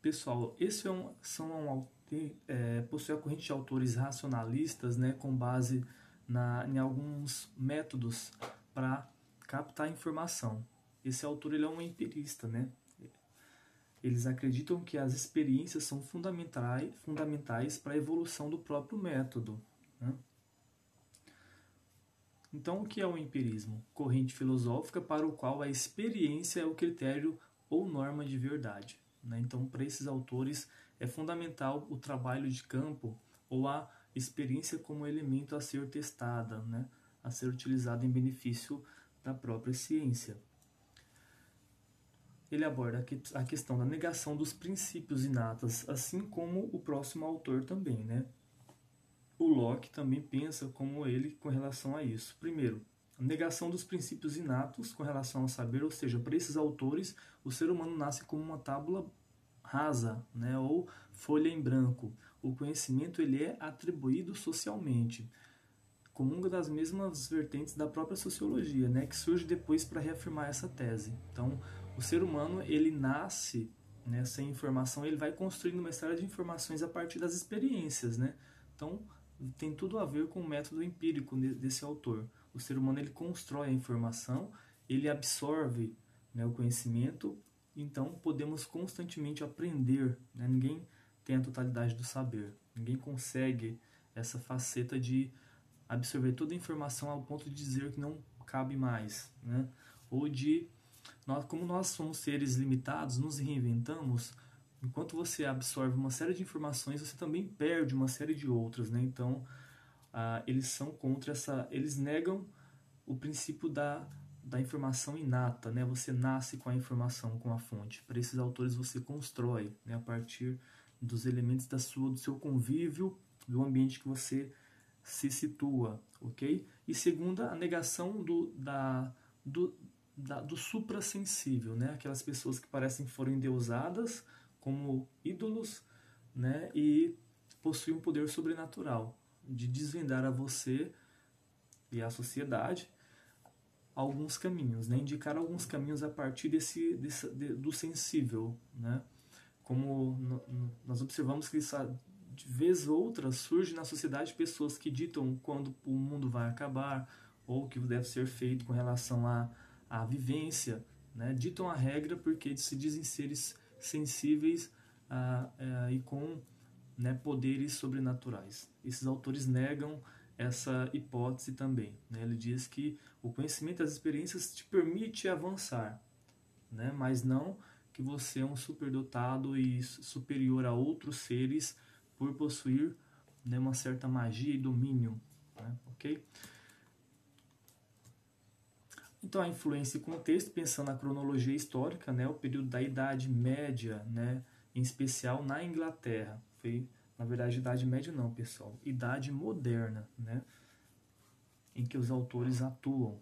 Pessoal, esse é um, são um, tem, é, possui a corrente de autores racionalistas né, com base na, em alguns métodos para captar informação. Esse autor ele é um empirista, né? Eles acreditam que as experiências são fundamentais, fundamentais para a evolução do próprio método. Né? Então, o que é o empirismo? Corrente filosófica para o qual a experiência é o critério ou norma de verdade. Né? Então, para esses autores, é fundamental o trabalho de campo ou a experiência como elemento a ser testada, né? a ser utilizada em benefício da própria ciência. Ele aborda a questão da negação dos princípios inatos, assim como o próximo autor também. Né? O Locke também pensa como ele com relação a isso. Primeiro, a negação dos princípios inatos com relação ao saber, ou seja, para esses autores, o ser humano nasce como uma tábula rasa, né, ou folha em branco. O conhecimento ele é atribuído socialmente, como uma das mesmas vertentes da própria sociologia, né, que surge depois para reafirmar essa tese. Então, o ser humano ele nasce né, sem informação, ele vai construindo uma série de informações a partir das experiências, né? Então, tem tudo a ver com o método empírico desse autor. O ser humano ele constrói a informação, ele absorve né, o conhecimento então podemos constantemente aprender. Né? Ninguém tem a totalidade do saber. Ninguém consegue essa faceta de absorver toda a informação ao ponto de dizer que não cabe mais, né? Ou de nós, como nós somos seres limitados, nos reinventamos. Enquanto você absorve uma série de informações, você também perde uma série de outras, né? Então, ah, eles são contra essa, eles negam o princípio da, da informação inata, né? Você nasce com a informação, com a fonte. Para esses autores você constrói, né? A partir dos elementos da sua, do seu convívio, do ambiente que você se situa, ok? E segunda, a negação do, da, do, da, do suprassensível, né? Aquelas pessoas que parecem que foram endeusadas como ídolos, né? E possuem um poder sobrenatural de desvendar a você e à sociedade alguns caminhos, né? indicar alguns caminhos a partir desse, desse de, do sensível, né? Como nós observamos que isso, de vez ou outra surge na sociedade pessoas que ditam quando o mundo vai acabar ou o que deve ser feito com relação à, à vivência, né? ditam a regra porque se dizem seres sensíveis ah, ah, e com né, poderes sobrenaturais. Esses autores negam essa hipótese também. Né? Ele diz que o conhecimento das experiências te permite avançar, né? mas não que você é um superdotado e superior a outros seres por possuir né, uma certa magia e domínio. Né? Ok? Então, a influência e contexto, pensando na cronologia histórica, né, o período da Idade Média, né, em especial na Inglaterra, foi na verdade, Idade Média não, pessoal. Idade Moderna, né? Em que os autores atuam.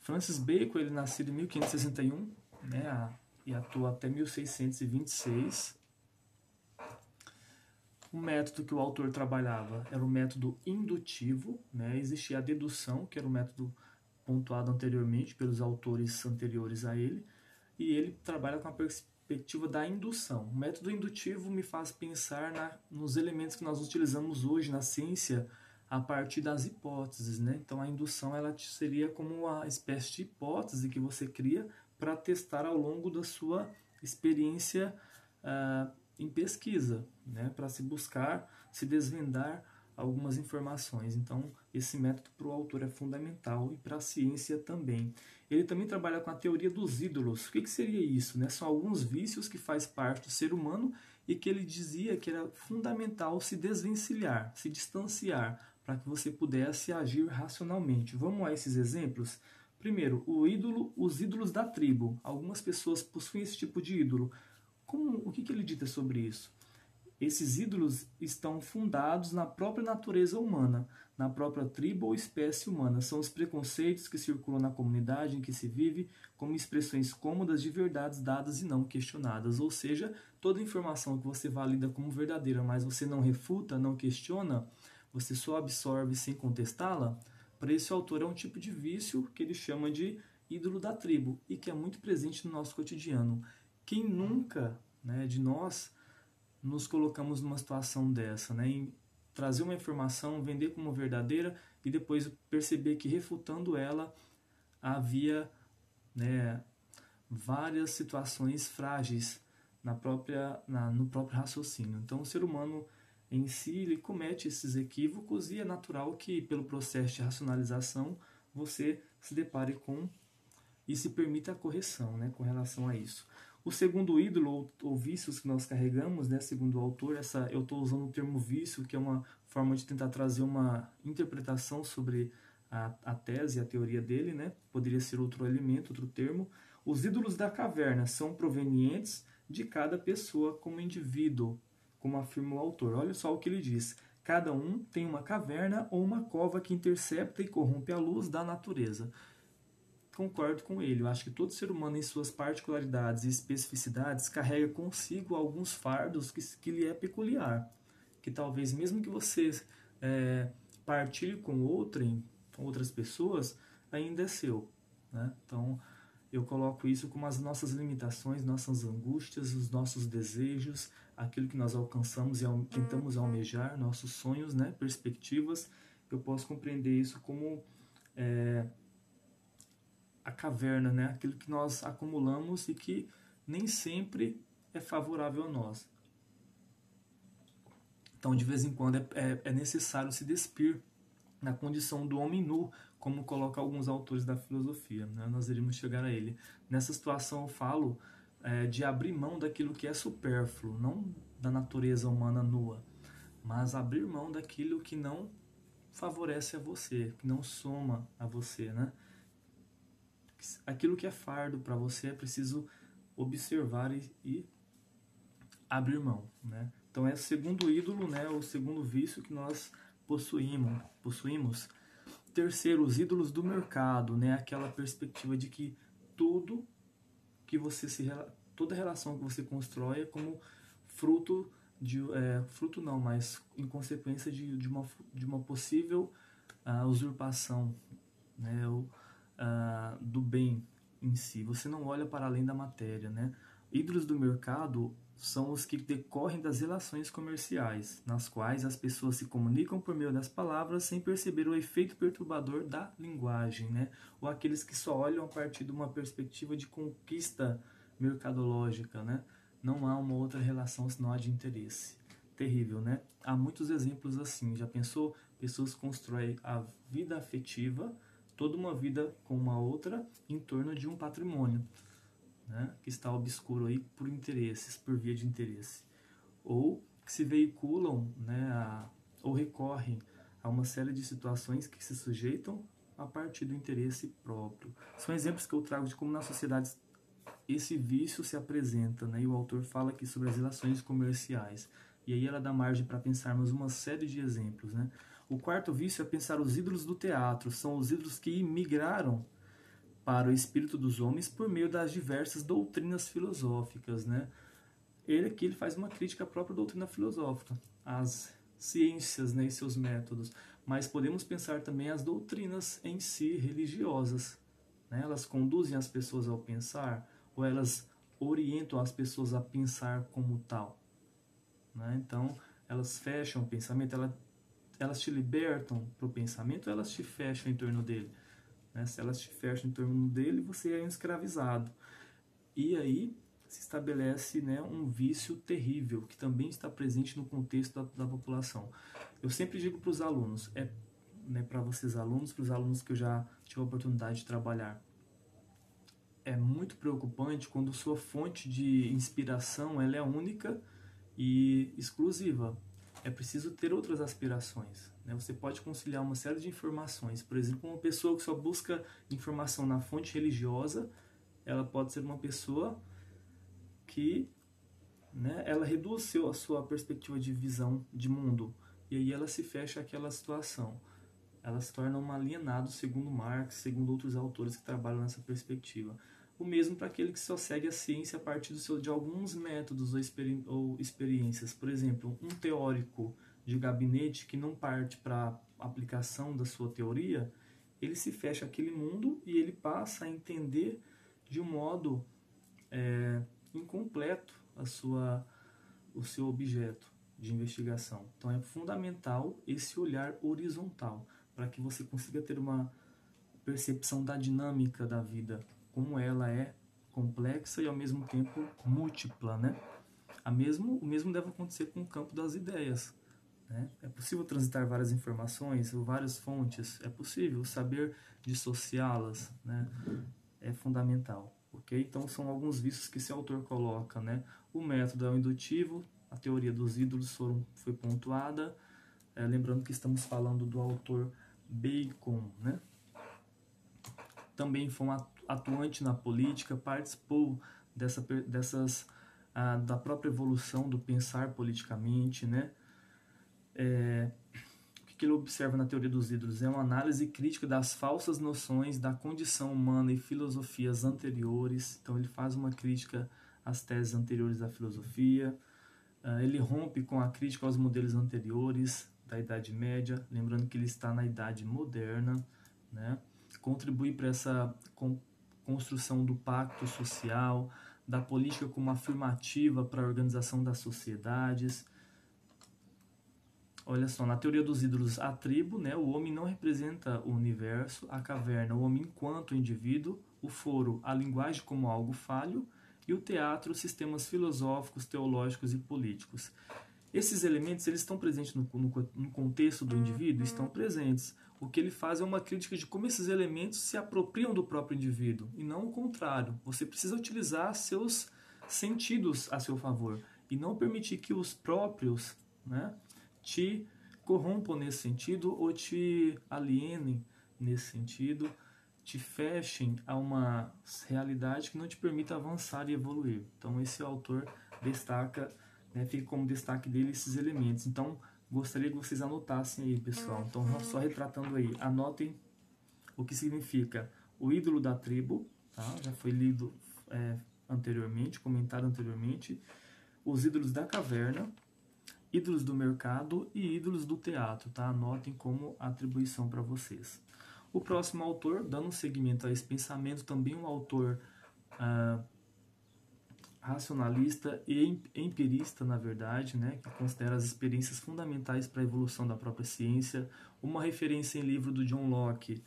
Francis Bacon, ele nasceu em 1561, né? E atua até 1626. O método que o autor trabalhava era o método indutivo, né? Existia a dedução, que era o método pontuado anteriormente pelos autores anteriores a ele, e ele trabalha com a perspectiva da indução. O método indutivo me faz pensar na, nos elementos que nós utilizamos hoje na ciência a partir das hipóteses, né? Então a indução ela seria como uma espécie de hipótese que você cria para testar ao longo da sua experiência uh, em pesquisa, né? Para se buscar, se desvendar algumas informações. Então, esse método para o autor é fundamental e para a ciência também. Ele também trabalha com a teoria dos ídolos. O que, que seria isso? Né? São alguns vícios que faz parte do ser humano e que ele dizia que era fundamental se desvencilhar, se distanciar, para que você pudesse agir racionalmente. Vamos a esses exemplos? Primeiro, o ídolo, os ídolos da tribo. Algumas pessoas possuem esse tipo de ídolo. Como, o que, que ele dita sobre isso? Esses ídolos estão fundados na própria natureza humana, na própria tribo ou espécie humana. São os preconceitos que circulam na comunidade em que se vive como expressões cômodas de verdades dadas e não questionadas. Ou seja, toda informação que você valida como verdadeira, mas você não refuta, não questiona, você só absorve sem contestá-la, para esse autor é um tipo de vício que ele chama de ídolo da tribo e que é muito presente no nosso cotidiano. Quem nunca né, de nós nos colocamos numa situação dessa, né? Em trazer uma informação, vender como verdadeira e depois perceber que refutando ela havia né, várias situações frágeis na própria, na, no próprio raciocínio. Então, o ser humano em si ele comete esses equívocos e é natural que, pelo processo de racionalização, você se depare com e se permita a correção né, com relação a isso. O segundo ídolo, ou, ou vícios que nós carregamos, né, segundo o autor, essa, eu estou usando o termo vício, que é uma forma de tentar trazer uma interpretação sobre a, a tese, a teoria dele, né? poderia ser outro elemento, outro termo. Os ídolos da caverna são provenientes de cada pessoa como indivíduo, como afirma o autor. Olha só o que ele diz. Cada um tem uma caverna ou uma cova que intercepta e corrompe a luz da natureza concordo com ele. Eu acho que todo ser humano, em suas particularidades e especificidades, carrega consigo alguns fardos que, que lhe é peculiar. Que talvez, mesmo que você é, partilhe com outrem, com outras pessoas, ainda é seu. Né? Então, eu coloco isso como as nossas limitações, nossas angústias, os nossos desejos, aquilo que nós alcançamos e tentamos almejar, nossos sonhos, né, perspectivas. Eu posso compreender isso como é, a caverna, né? aquilo que nós acumulamos e que nem sempre é favorável a nós. Então, de vez em quando, é, é, é necessário se despir na condição do homem nu, como colocam alguns autores da filosofia. Né? Nós iremos chegar a ele. Nessa situação, eu falo é, de abrir mão daquilo que é supérfluo, não da natureza humana nua, mas abrir mão daquilo que não favorece a você, que não soma a você, né? Aquilo que é fardo para você é preciso observar e, e, abrir mão, né? Então é o segundo ídolo, né? O segundo vício que nós possuímos, possuímos. Terceiro, os ídolos do mercado, né? Aquela perspectiva de que tudo que você se toda relação que você constrói é como fruto de é, fruto não, mas em consequência de, de, uma, de uma possível uh, usurpação né, uh, do bem em si. Você não olha para além da matéria. Né? Ídolos do mercado são os que decorrem das relações comerciais, nas quais as pessoas se comunicam por meio das palavras sem perceber o efeito perturbador da linguagem, né? ou aqueles que só olham a partir de uma perspectiva de conquista mercadológica, né? não há uma outra relação senão a de interesse. Terrível, né? Há muitos exemplos assim. Já pensou? Pessoas constroem a vida afetiva, toda uma vida com uma outra, em torno de um patrimônio, né? Que está obscuro aí por interesses, por via de interesse. Ou que se veiculam, né? A, ou recorrem a uma série de situações que se sujeitam a partir do interesse próprio. São exemplos que eu trago de como na sociedade esse vício se apresenta, né? E o autor fala aqui sobre as relações comerciais. E aí ela dá margem para pensarmos uma série de exemplos, né? O quarto vício é pensar os ídolos do teatro, são os ídolos que migraram para o espírito dos homens por meio das diversas doutrinas filosóficas, né? Ele aqui ele faz uma crítica à própria doutrina filosófica, às ciências né, e seus métodos, mas podemos pensar também as doutrinas em si religiosas. Né? Elas conduzem as pessoas ao pensar, ou elas orientam as pessoas a pensar como tal. Né? Então, elas fecham o pensamento, elas, elas te libertam para o pensamento elas te fecham em torno dele. Né? Se elas te fecham em torno dele, você é um escravizado. E aí se estabelece né, um vício terrível que também está presente no contexto da, da população. Eu sempre digo para os alunos, é né, para vocês alunos, para os alunos que eu já tive a oportunidade de trabalhar, é muito preocupante quando sua fonte de inspiração ela é única e exclusiva. É preciso ter outras aspirações. Né? Você pode conciliar uma série de informações. Por exemplo, uma pessoa que só busca informação na fonte religiosa, ela pode ser uma pessoa que né, ela reduz seu, a sua perspectiva de visão de mundo. E aí ela se fecha àquela situação. Ela se torna um alienado, segundo Marx, segundo outros autores que trabalham nessa perspectiva o mesmo para aquele que só segue a ciência a partir do seu, de alguns métodos ou, experi ou experiências. Por exemplo, um teórico de gabinete que não parte para a aplicação da sua teoria, ele se fecha aquele mundo e ele passa a entender de um modo é, incompleto a sua, o seu objeto de investigação. Então é fundamental esse olhar horizontal para que você consiga ter uma percepção da dinâmica da vida como ela é complexa e ao mesmo tempo múltipla, né? A mesmo, o mesmo deve acontecer com o campo das ideias. Né? É possível transitar várias informações, várias fontes, é possível saber dissociá-las, né? É fundamental, ok? Então são alguns vícios que esse autor coloca, né? O método é o indutivo, a teoria dos ídolos foram, foi pontuada, é, lembrando que estamos falando do autor Bacon, né? Também foi um atuante na política, participou dessa, dessas, ah, da própria evolução do pensar politicamente, né? É, o que ele observa na teoria dos ídolos é uma análise crítica das falsas noções da condição humana e filosofias anteriores. Então ele faz uma crítica às teses anteriores da filosofia. Uh, ele rompe com a crítica aos modelos anteriores da Idade Média, lembrando que ele está na Idade Moderna, né? Contribui para essa construção do pacto social, da política como afirmativa para a organização das sociedades. Olha só, na teoria dos ídolos, a tribo, né, o homem não representa o universo, a caverna, o homem enquanto indivíduo, o foro, a linguagem como algo falho, e o teatro, sistemas filosóficos, teológicos e políticos. Esses elementos eles estão presentes no, no, no contexto do indivíduo? Estão presentes o que ele faz é uma crítica de como esses elementos se apropriam do próprio indivíduo e não o contrário. Você precisa utilizar seus sentidos a seu favor e não permitir que os próprios né, te corrompam nesse sentido ou te alienem nesse sentido, te fechem a uma realidade que não te permita avançar e evoluir. Então, esse autor destaca, né, fica como destaque dele esses elementos. Então, gostaria que vocês anotassem aí, pessoal. Então, só retratando aí, anotem o que significa o ídolo da tribo, tá? já foi lido é, anteriormente, comentado anteriormente, os ídolos da caverna, ídolos do mercado e ídolos do teatro, tá? Anotem como atribuição para vocês. O próximo autor, dando seguimento a esse pensamento, também um autor ah, racionalista e empirista, na verdade, né, que considera as experiências fundamentais para a evolução da própria ciência. Uma referência em livro do John Locke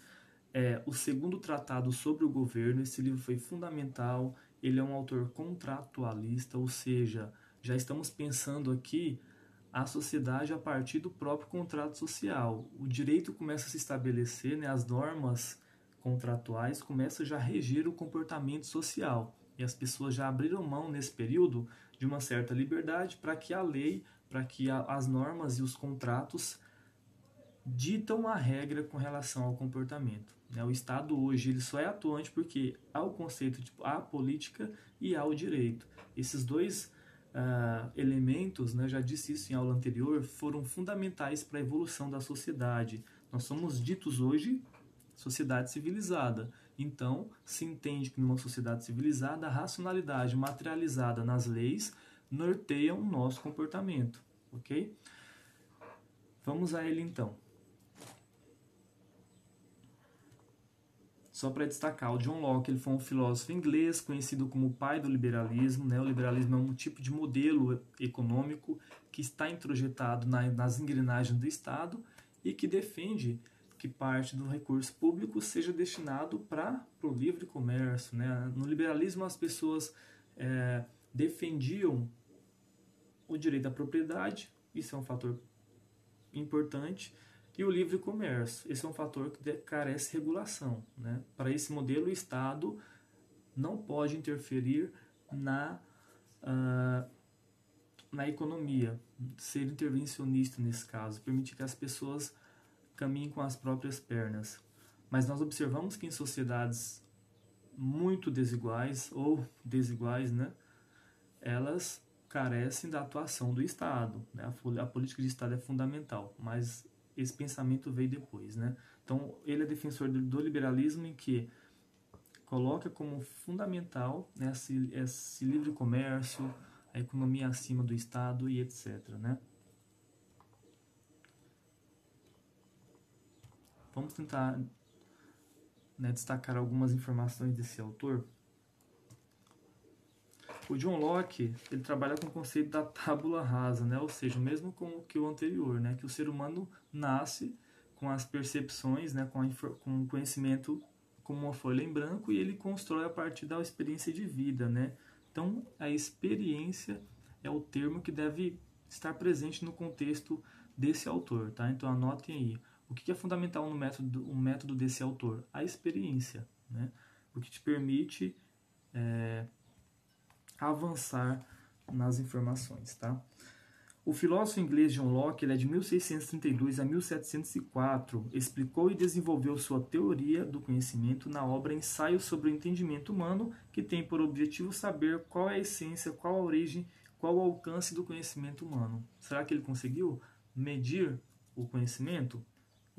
é o segundo tratado sobre o governo. Esse livro foi fundamental. Ele é um autor contratualista, ou seja, já estamos pensando aqui a sociedade a partir do próprio contrato social. O direito começa a se estabelecer, né, as normas contratuais começam já a reger o comportamento social. E as pessoas já abriram mão nesse período de uma certa liberdade para que a lei, para que a, as normas e os contratos ditam a regra com relação ao comportamento. Né? O Estado hoje ele só é atuante porque há o conceito de há a política e há o direito. Esses dois uh, elementos, né, já disse isso em aula anterior, foram fundamentais para a evolução da sociedade. Nós somos ditos hoje sociedade civilizada. Então, se entende que numa sociedade civilizada, a racionalidade materializada nas leis norteia o nosso comportamento, ok? Vamos a ele então. Só para destacar, o John Locke ele foi um filósofo inglês conhecido como o pai do liberalismo. Né? O liberalismo é um tipo de modelo econômico que está introjetado na, nas engrenagens do Estado e que defende que parte do recurso público seja destinado para o livre comércio. Né? No liberalismo, as pessoas é, defendiam o direito à propriedade, isso é um fator importante, e o livre comércio. Esse é um fator que carece de regulação. Né? Para esse modelo, o Estado não pode interferir na, uh, na economia, ser intervencionista nesse caso, permitir que as pessoas caminhem com as próprias pernas. Mas nós observamos que em sociedades muito desiguais ou desiguais, né, elas carecem da atuação do Estado. Né? A, a política de Estado é fundamental, mas esse pensamento veio depois, né? Então, ele é defensor do, do liberalismo em que coloca como fundamental né, esse, esse livre comércio, a economia acima do Estado e etc. Né? Vamos tentar né, destacar algumas informações desse autor. O John Locke ele trabalha com o conceito da tábula rasa, né? ou seja, o mesmo com que o anterior, né? que o ser humano nasce com as percepções, né? com, com o conhecimento como uma folha em branco e ele constrói a partir da experiência de vida. Né? Então, a experiência é o termo que deve estar presente no contexto desse autor. Tá? Então, anotem aí. O que é fundamental no método, um método desse autor? A experiência, né? o que te permite... É, avançar nas informações, tá? O filósofo inglês John Locke, ele é de 1632 a 1704, explicou e desenvolveu sua teoria do conhecimento na obra Ensaio sobre o Entendimento Humano, que tem por objetivo saber qual é a essência, qual a origem, qual o alcance do conhecimento humano. Será que ele conseguiu medir o conhecimento?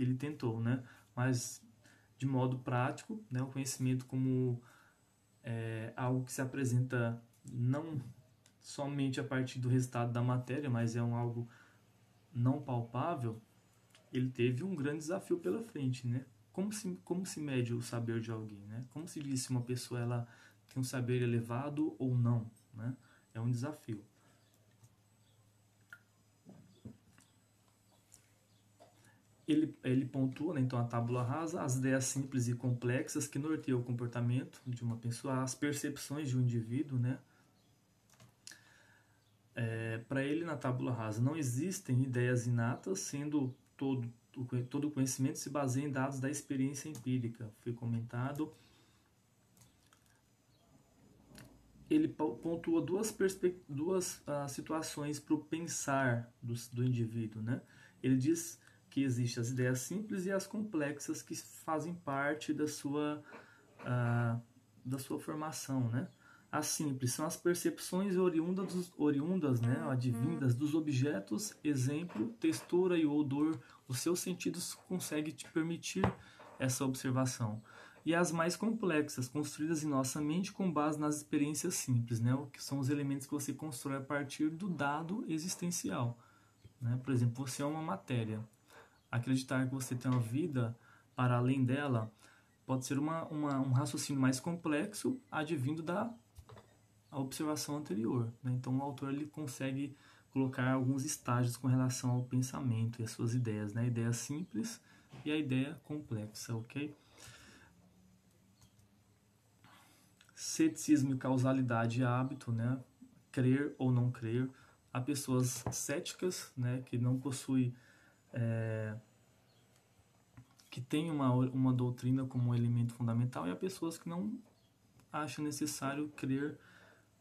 Ele tentou, né? Mas de modo prático, né? O conhecimento como é, algo que se apresenta não somente a partir do resultado da matéria, mas é um algo não palpável, ele teve um grande desafio pela frente, né? Como se, como se mede o saber de alguém, né? Como se diz se uma pessoa ela tem um saber elevado ou não, né? É um desafio. Ele, ele pontua, né, então, a tábula rasa, as ideias simples e complexas que norteiam o comportamento de uma pessoa, as percepções de um indivíduo, né? É, Para ele, na tábula rasa, não existem ideias inatas, sendo todo, todo o conhecimento se baseia em dados da experiência empírica. Foi comentado. ele pontua duas, duas uh, situações para o pensar do, do indivíduo. Né? Ele diz que existem as ideias simples e as complexas que fazem parte da sua, uh, da sua formação. Né? As simples são as percepções oriundas, dos, oriundas né, uhum. advindas dos objetos, exemplo, textura e odor. Os seus sentidos conseguem te permitir essa observação e as mais complexas, construídas em nossa mente com base nas experiências simples, né? que são os elementos que você constrói a partir do dado existencial. Né? Por exemplo, você é uma matéria. Acreditar que você tem uma vida para além dela pode ser uma, uma um raciocínio mais complexo advindo da observação anterior. Né? Então, o autor ele consegue colocar alguns estágios com relação ao pensamento e as suas ideias, né? a ideia simples e a ideia complexa, ok? ceticismo e causalidade e hábito, né? Crer ou não crer. Há pessoas céticas, né? Que não possuem... É, que têm uma, uma doutrina como um elemento fundamental e há pessoas que não acham necessário crer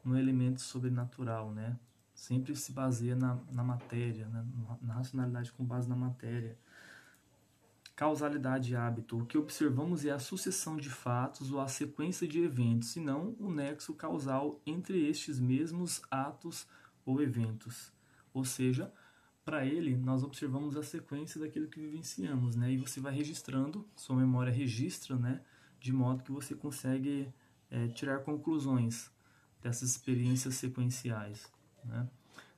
no elemento sobrenatural, né? Sempre se baseia na, na matéria, né? na racionalidade com base na matéria. Causalidade e hábito. O que observamos é a sucessão de fatos ou a sequência de eventos, e não o nexo causal entre estes mesmos atos ou eventos. Ou seja, para ele, nós observamos a sequência daquilo que vivenciamos, né? E você vai registrando, sua memória registra, né? De modo que você consegue é, tirar conclusões dessas experiências sequenciais, né?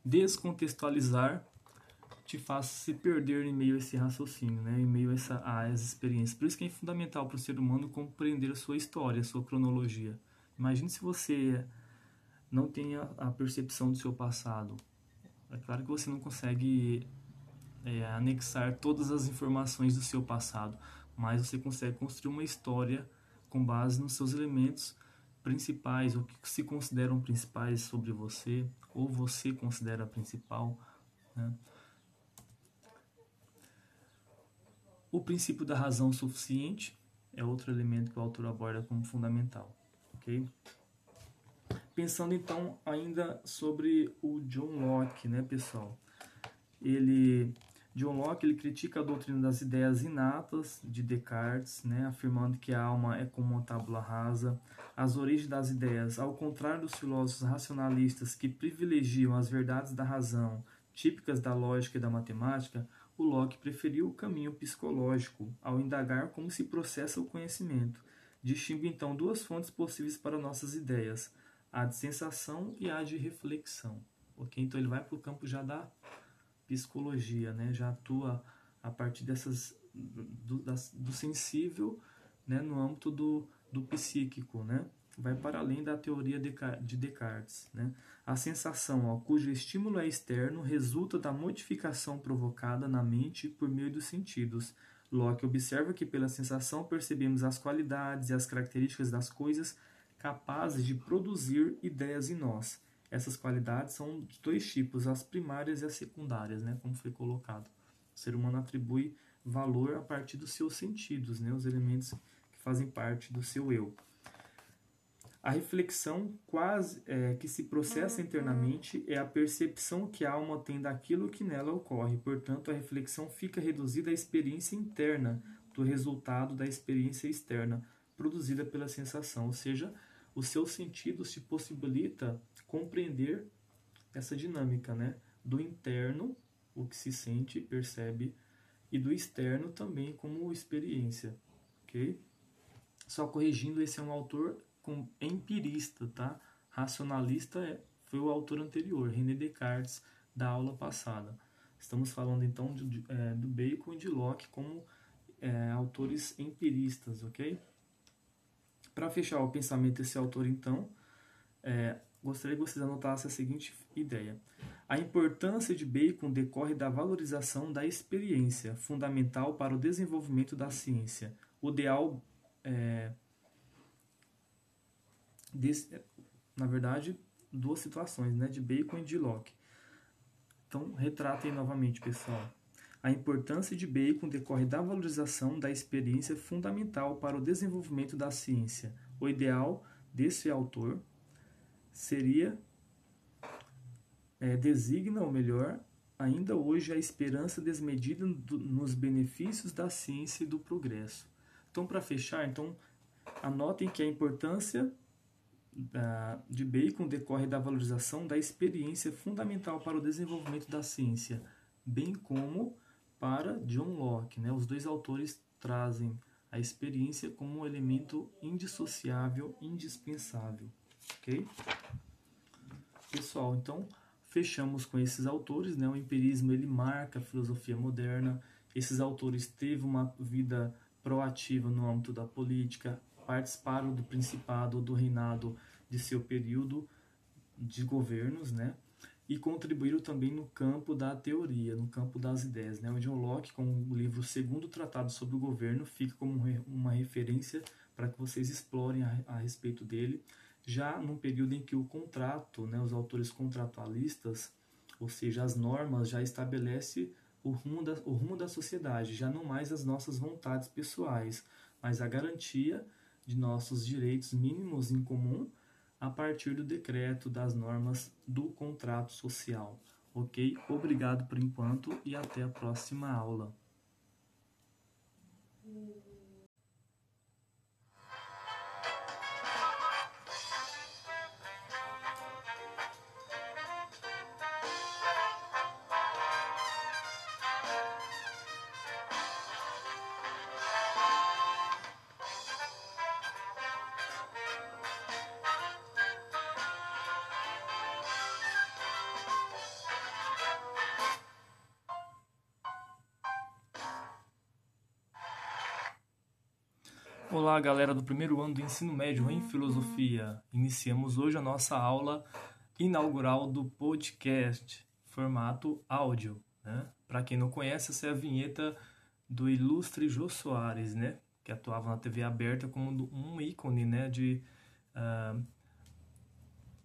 Descontextualizar te faz se perder em meio a esse raciocínio, né? em meio a, essa, a experiências. Por isso que é fundamental para o ser humano compreender a sua história, a sua cronologia. Imagine se você não tem a, a percepção do seu passado. É claro que você não consegue é, anexar todas as informações do seu passado, mas você consegue construir uma história com base nos seus elementos principais, o que se consideram principais sobre você, ou você considera principal. Né? O princípio da razão suficiente é outro elemento que o autor aborda como fundamental. ok? Pensando então ainda sobre o John Locke, né, pessoal? Ele, John Locke, ele critica a doutrina das ideias inatas de Descartes, né, afirmando que a alma é como uma tábula rasa. As origens das ideias, ao contrário dos filósofos racionalistas que privilegiam as verdades da razão, típicas da lógica e da matemática, o Locke preferiu o caminho psicológico ao indagar como se processa o conhecimento. Distingue então duas fontes possíveis para nossas ideias, a de sensação e a de reflexão. Ok? Então ele vai para o campo já da psicologia, né? já atua a partir dessas do, das, do sensível né? no âmbito do, do psíquico. Né? vai para além da teoria de Descartes. Né? A sensação, ó, cujo estímulo é externo, resulta da modificação provocada na mente por meio dos sentidos. Locke observa que pela sensação percebemos as qualidades e as características das coisas capazes de produzir ideias em nós. Essas qualidades são de dois tipos, as primárias e as secundárias, né, como foi colocado. O ser humano atribui valor a partir dos seus sentidos, né, os elementos que fazem parte do seu eu. A reflexão quase é, que se processa uhum. internamente é a percepção que a alma tem daquilo que nela ocorre. Portanto, a reflexão fica reduzida à experiência interna do resultado da experiência externa produzida pela sensação, ou seja, os seus sentidos te possibilita compreender essa dinâmica, né? Do interno, o que se sente, percebe, e do externo também como experiência, ok? Só corrigindo, esse é um autor com empirista, tá? Racionalista é, foi o autor anterior, René Descartes, da aula passada. Estamos falando então de, é, do Bacon e de Locke como é, autores empiristas, ok? Para fechar o pensamento desse autor, então, é, gostaria que vocês anotassem a seguinte ideia. A importância de Bacon decorre da valorização da experiência, fundamental para o desenvolvimento da ciência. O ideal é, na verdade, duas situações, né, de Bacon e de Locke. Então, retratem novamente, pessoal. A importância de Bacon decorre da valorização da experiência fundamental para o desenvolvimento da ciência. O ideal desse autor seria é, designa, ou melhor, ainda hoje a esperança desmedida do, nos benefícios da ciência e do progresso. Então, para fechar, então anotem que a importância da, de Bacon decorre da valorização da experiência fundamental para o desenvolvimento da ciência, bem como para John Locke. Né? Os dois autores trazem a experiência como um elemento indissociável, indispensável. Ok? Pessoal, então fechamos com esses autores. Né? O empirismo ele marca a filosofia moderna. Esses autores teve uma vida proativa no âmbito da política, participaram do principado ou do reinado de seu período de governos, né? E contribuíram também no campo da teoria, no campo das ideias, né? O John Locke, com o livro Segundo Tratado sobre o Governo, fica como uma referência para que vocês explorem a, a respeito dele, já num período em que o contrato, né, os autores contratualistas, ou seja, as normas já estabelece o rumo da, o rumo da sociedade, já não mais as nossas vontades pessoais, mas a garantia de nossos direitos mínimos em comum a partir do decreto das normas do contrato social. Ok? Obrigado por enquanto e até a próxima aula. Olá, galera do primeiro ano do ensino médio em filosofia. Iniciamos hoje a nossa aula inaugural do podcast, formato áudio. Né? Para quem não conhece, essa é a vinheta do ilustre Jô Soares, né? que atuava na TV aberta como um ícone né? de uh,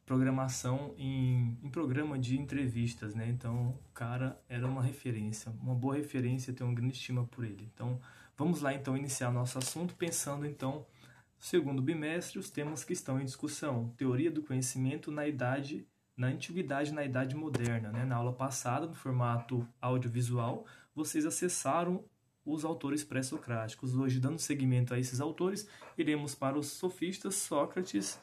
programação em, em, programa de entrevistas. Né? Então, o cara era uma referência, uma boa referência, tenho uma grande estima por ele. Então, Vamos lá então iniciar nosso assunto pensando então, segundo bimestre, os temas que estão em discussão. Teoria do conhecimento na idade, na antiguidade na idade moderna. Né? Na aula passada, no formato audiovisual, vocês acessaram os autores pré-socráticos. Hoje, dando seguimento a esses autores, iremos para os sofistas Sócrates,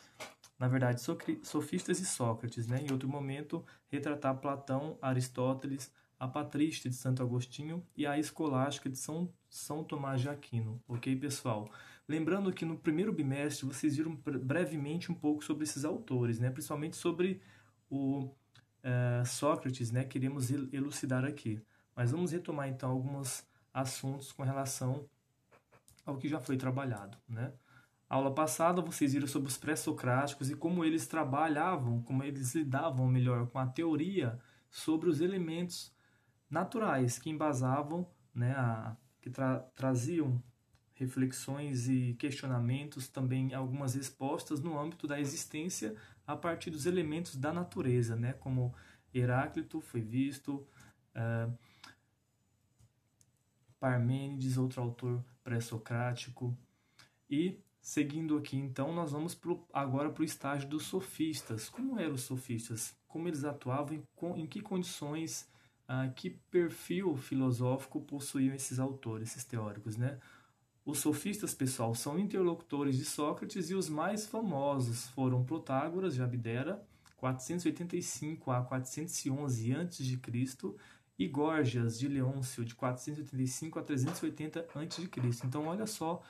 na verdade, sofistas e Sócrates. Né? Em outro momento, retratar Platão, Aristóteles, a Patrística de Santo Agostinho e a Escolástica de São, São Tomás de Aquino. Ok, pessoal? Lembrando que no primeiro bimestre vocês viram brevemente um pouco sobre esses autores, né? principalmente sobre o é, Sócrates, né? queremos elucidar aqui. Mas vamos retomar então alguns assuntos com relação ao que já foi trabalhado. Né? Aula passada vocês viram sobre os pré-socráticos e como eles trabalhavam, como eles lidavam melhor com a teoria sobre os elementos naturais que embasavam, né, a, que tra traziam reflexões e questionamentos, também algumas respostas no âmbito da existência a partir dos elementos da natureza, né, como Heráclito foi visto, uh, Parmênides, outro autor pré-socrático, e seguindo aqui então, nós vamos pro, agora para o estágio dos sofistas. Como eram os sofistas? Como eles atuavam? Em, em que condições ah, que perfil filosófico possuíam esses autores, esses teóricos, né? Os sofistas, pessoal, são interlocutores de Sócrates e os mais famosos foram Protágoras de Abdera, 485 a 411 a.C., e Górgias de Leôncio, de 485 a 380 a.C. Então, olha só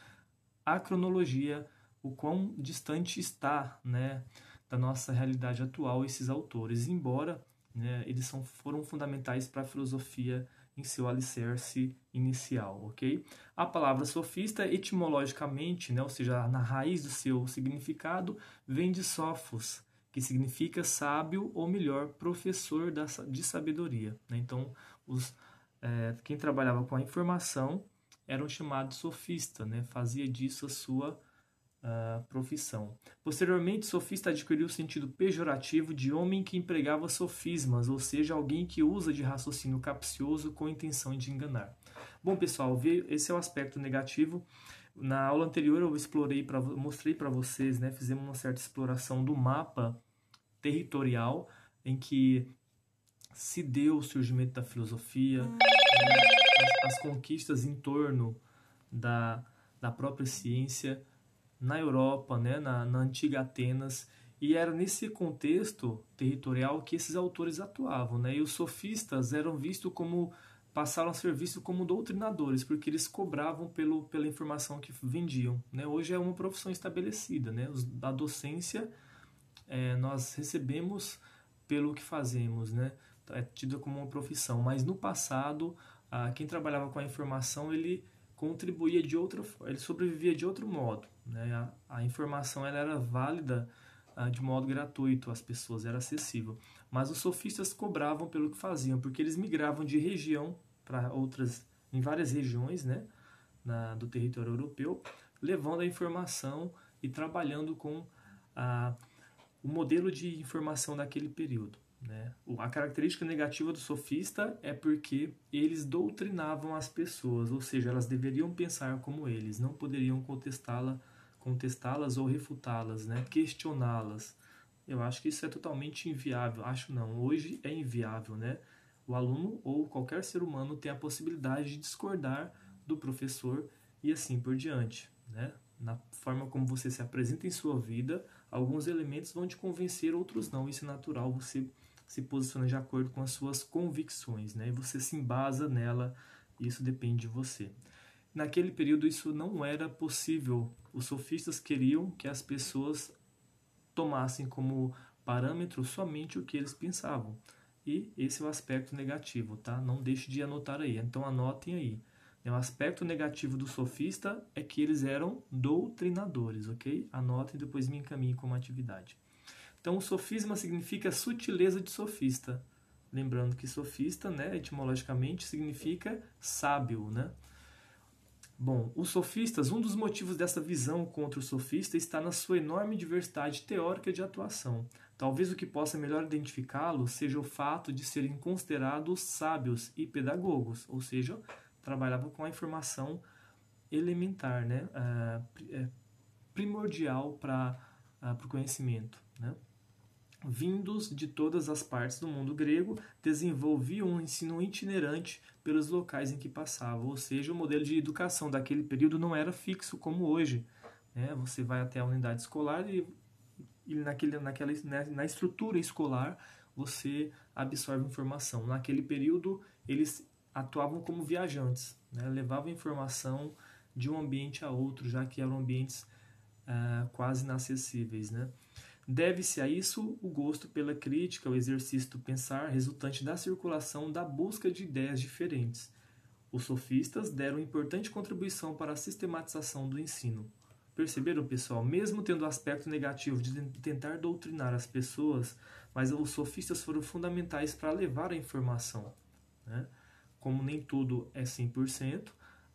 a cronologia, o quão distante está né, da nossa realidade atual esses autores, embora né, eles são, foram fundamentais para a filosofia em seu alicerce inicial, ok? A palavra sofista, etimologicamente, né, ou seja, na raiz do seu significado, vem de sofos, que significa sábio ou melhor, professor da, de sabedoria. Né? Então, os, é, quem trabalhava com a informação eram chamados sofista, né? fazia disso a sua uh, profissão. Posteriormente, sofista adquiriu o sentido pejorativo de homem que empregava sofismas, ou seja, alguém que usa de raciocínio capcioso com a intenção de enganar. Bom, pessoal, esse é o aspecto negativo. Na aula anterior eu explorei mostrei para vocês, né, fizemos uma certa exploração do mapa territorial em que se deu o surgimento da filosofia, né, as, as, conquistas em torno da, da própria ciência na Europa, né, na, na antiga Atenas, e era nesse contexto territorial que esses autores atuavam, né? E os sofistas eram vistos como passaram a ser vistos como doutrinadores, porque eles cobravam pelo, pela informação que vendiam. Né? Hoje é uma profissão estabelecida. Né? A docência é, nós recebemos pelo que fazemos, né? é tida como uma profissão. Mas no passado, ah, quem trabalhava com a informação ele contribuía de outra, ele sobrevivia de outro modo. Né? A, a informação ela era válida ah, de modo gratuito às pessoas, era acessível. Mas os sofistas cobravam pelo que faziam, porque eles migravam de região para outras, em várias regiões né, na, do território europeu, levando a informação e trabalhando com a, o modelo de informação daquele período. Né? A característica negativa do sofista é porque eles doutrinavam as pessoas, ou seja, elas deveriam pensar como eles, não poderiam contestá-la, contestá-las ou refutá-las, né? questioná-las. Eu acho que isso é totalmente inviável. Acho não, hoje é inviável, né? O aluno ou qualquer ser humano tem a possibilidade de discordar do professor e assim por diante. Né? Na forma como você se apresenta em sua vida, alguns elementos vão te convencer, outros não. Isso é natural, você se posiciona de acordo com as suas convicções, né? E você se embasa nela, isso depende de você. Naquele período isso não era possível. Os sofistas queriam que as pessoas tomassem como parâmetro somente o que eles pensavam. E esse é o aspecto negativo, tá? Não deixe de anotar aí. Então anotem aí. O aspecto negativo do sofista é que eles eram doutrinadores, ok? Anotem e depois me encaminhem como atividade. Então, o sofisma significa sutileza de sofista. Lembrando que sofista, né, etimologicamente, significa sábio, né? Bom, os sofistas, um dos motivos dessa visão contra o sofista está na sua enorme diversidade teórica de atuação. Talvez o que possa melhor identificá-lo seja o fato de serem considerados sábios e pedagogos, ou seja, trabalhavam com a informação elementar, né? Uh, primordial para uh, o conhecimento. Né? Vindos de todas as partes do mundo grego, desenvolviam um ensino itinerante pelos locais em que passavam, ou seja, o modelo de educação daquele período não era fixo como hoje. Né? Você vai até a unidade escolar e e naquele, naquela, na estrutura escolar você absorve informação. Naquele período, eles atuavam como viajantes, né? levavam informação de um ambiente a outro, já que eram ambientes ah, quase inacessíveis. Né? Deve-se a isso o gosto pela crítica, o exercício do pensar, resultante da circulação da busca de ideias diferentes. Os sofistas deram importante contribuição para a sistematização do ensino. Perceberam, pessoal? Mesmo tendo o aspecto negativo de tentar doutrinar as pessoas, mas os sofistas foram fundamentais para levar a informação. Né? Como nem tudo é 100%,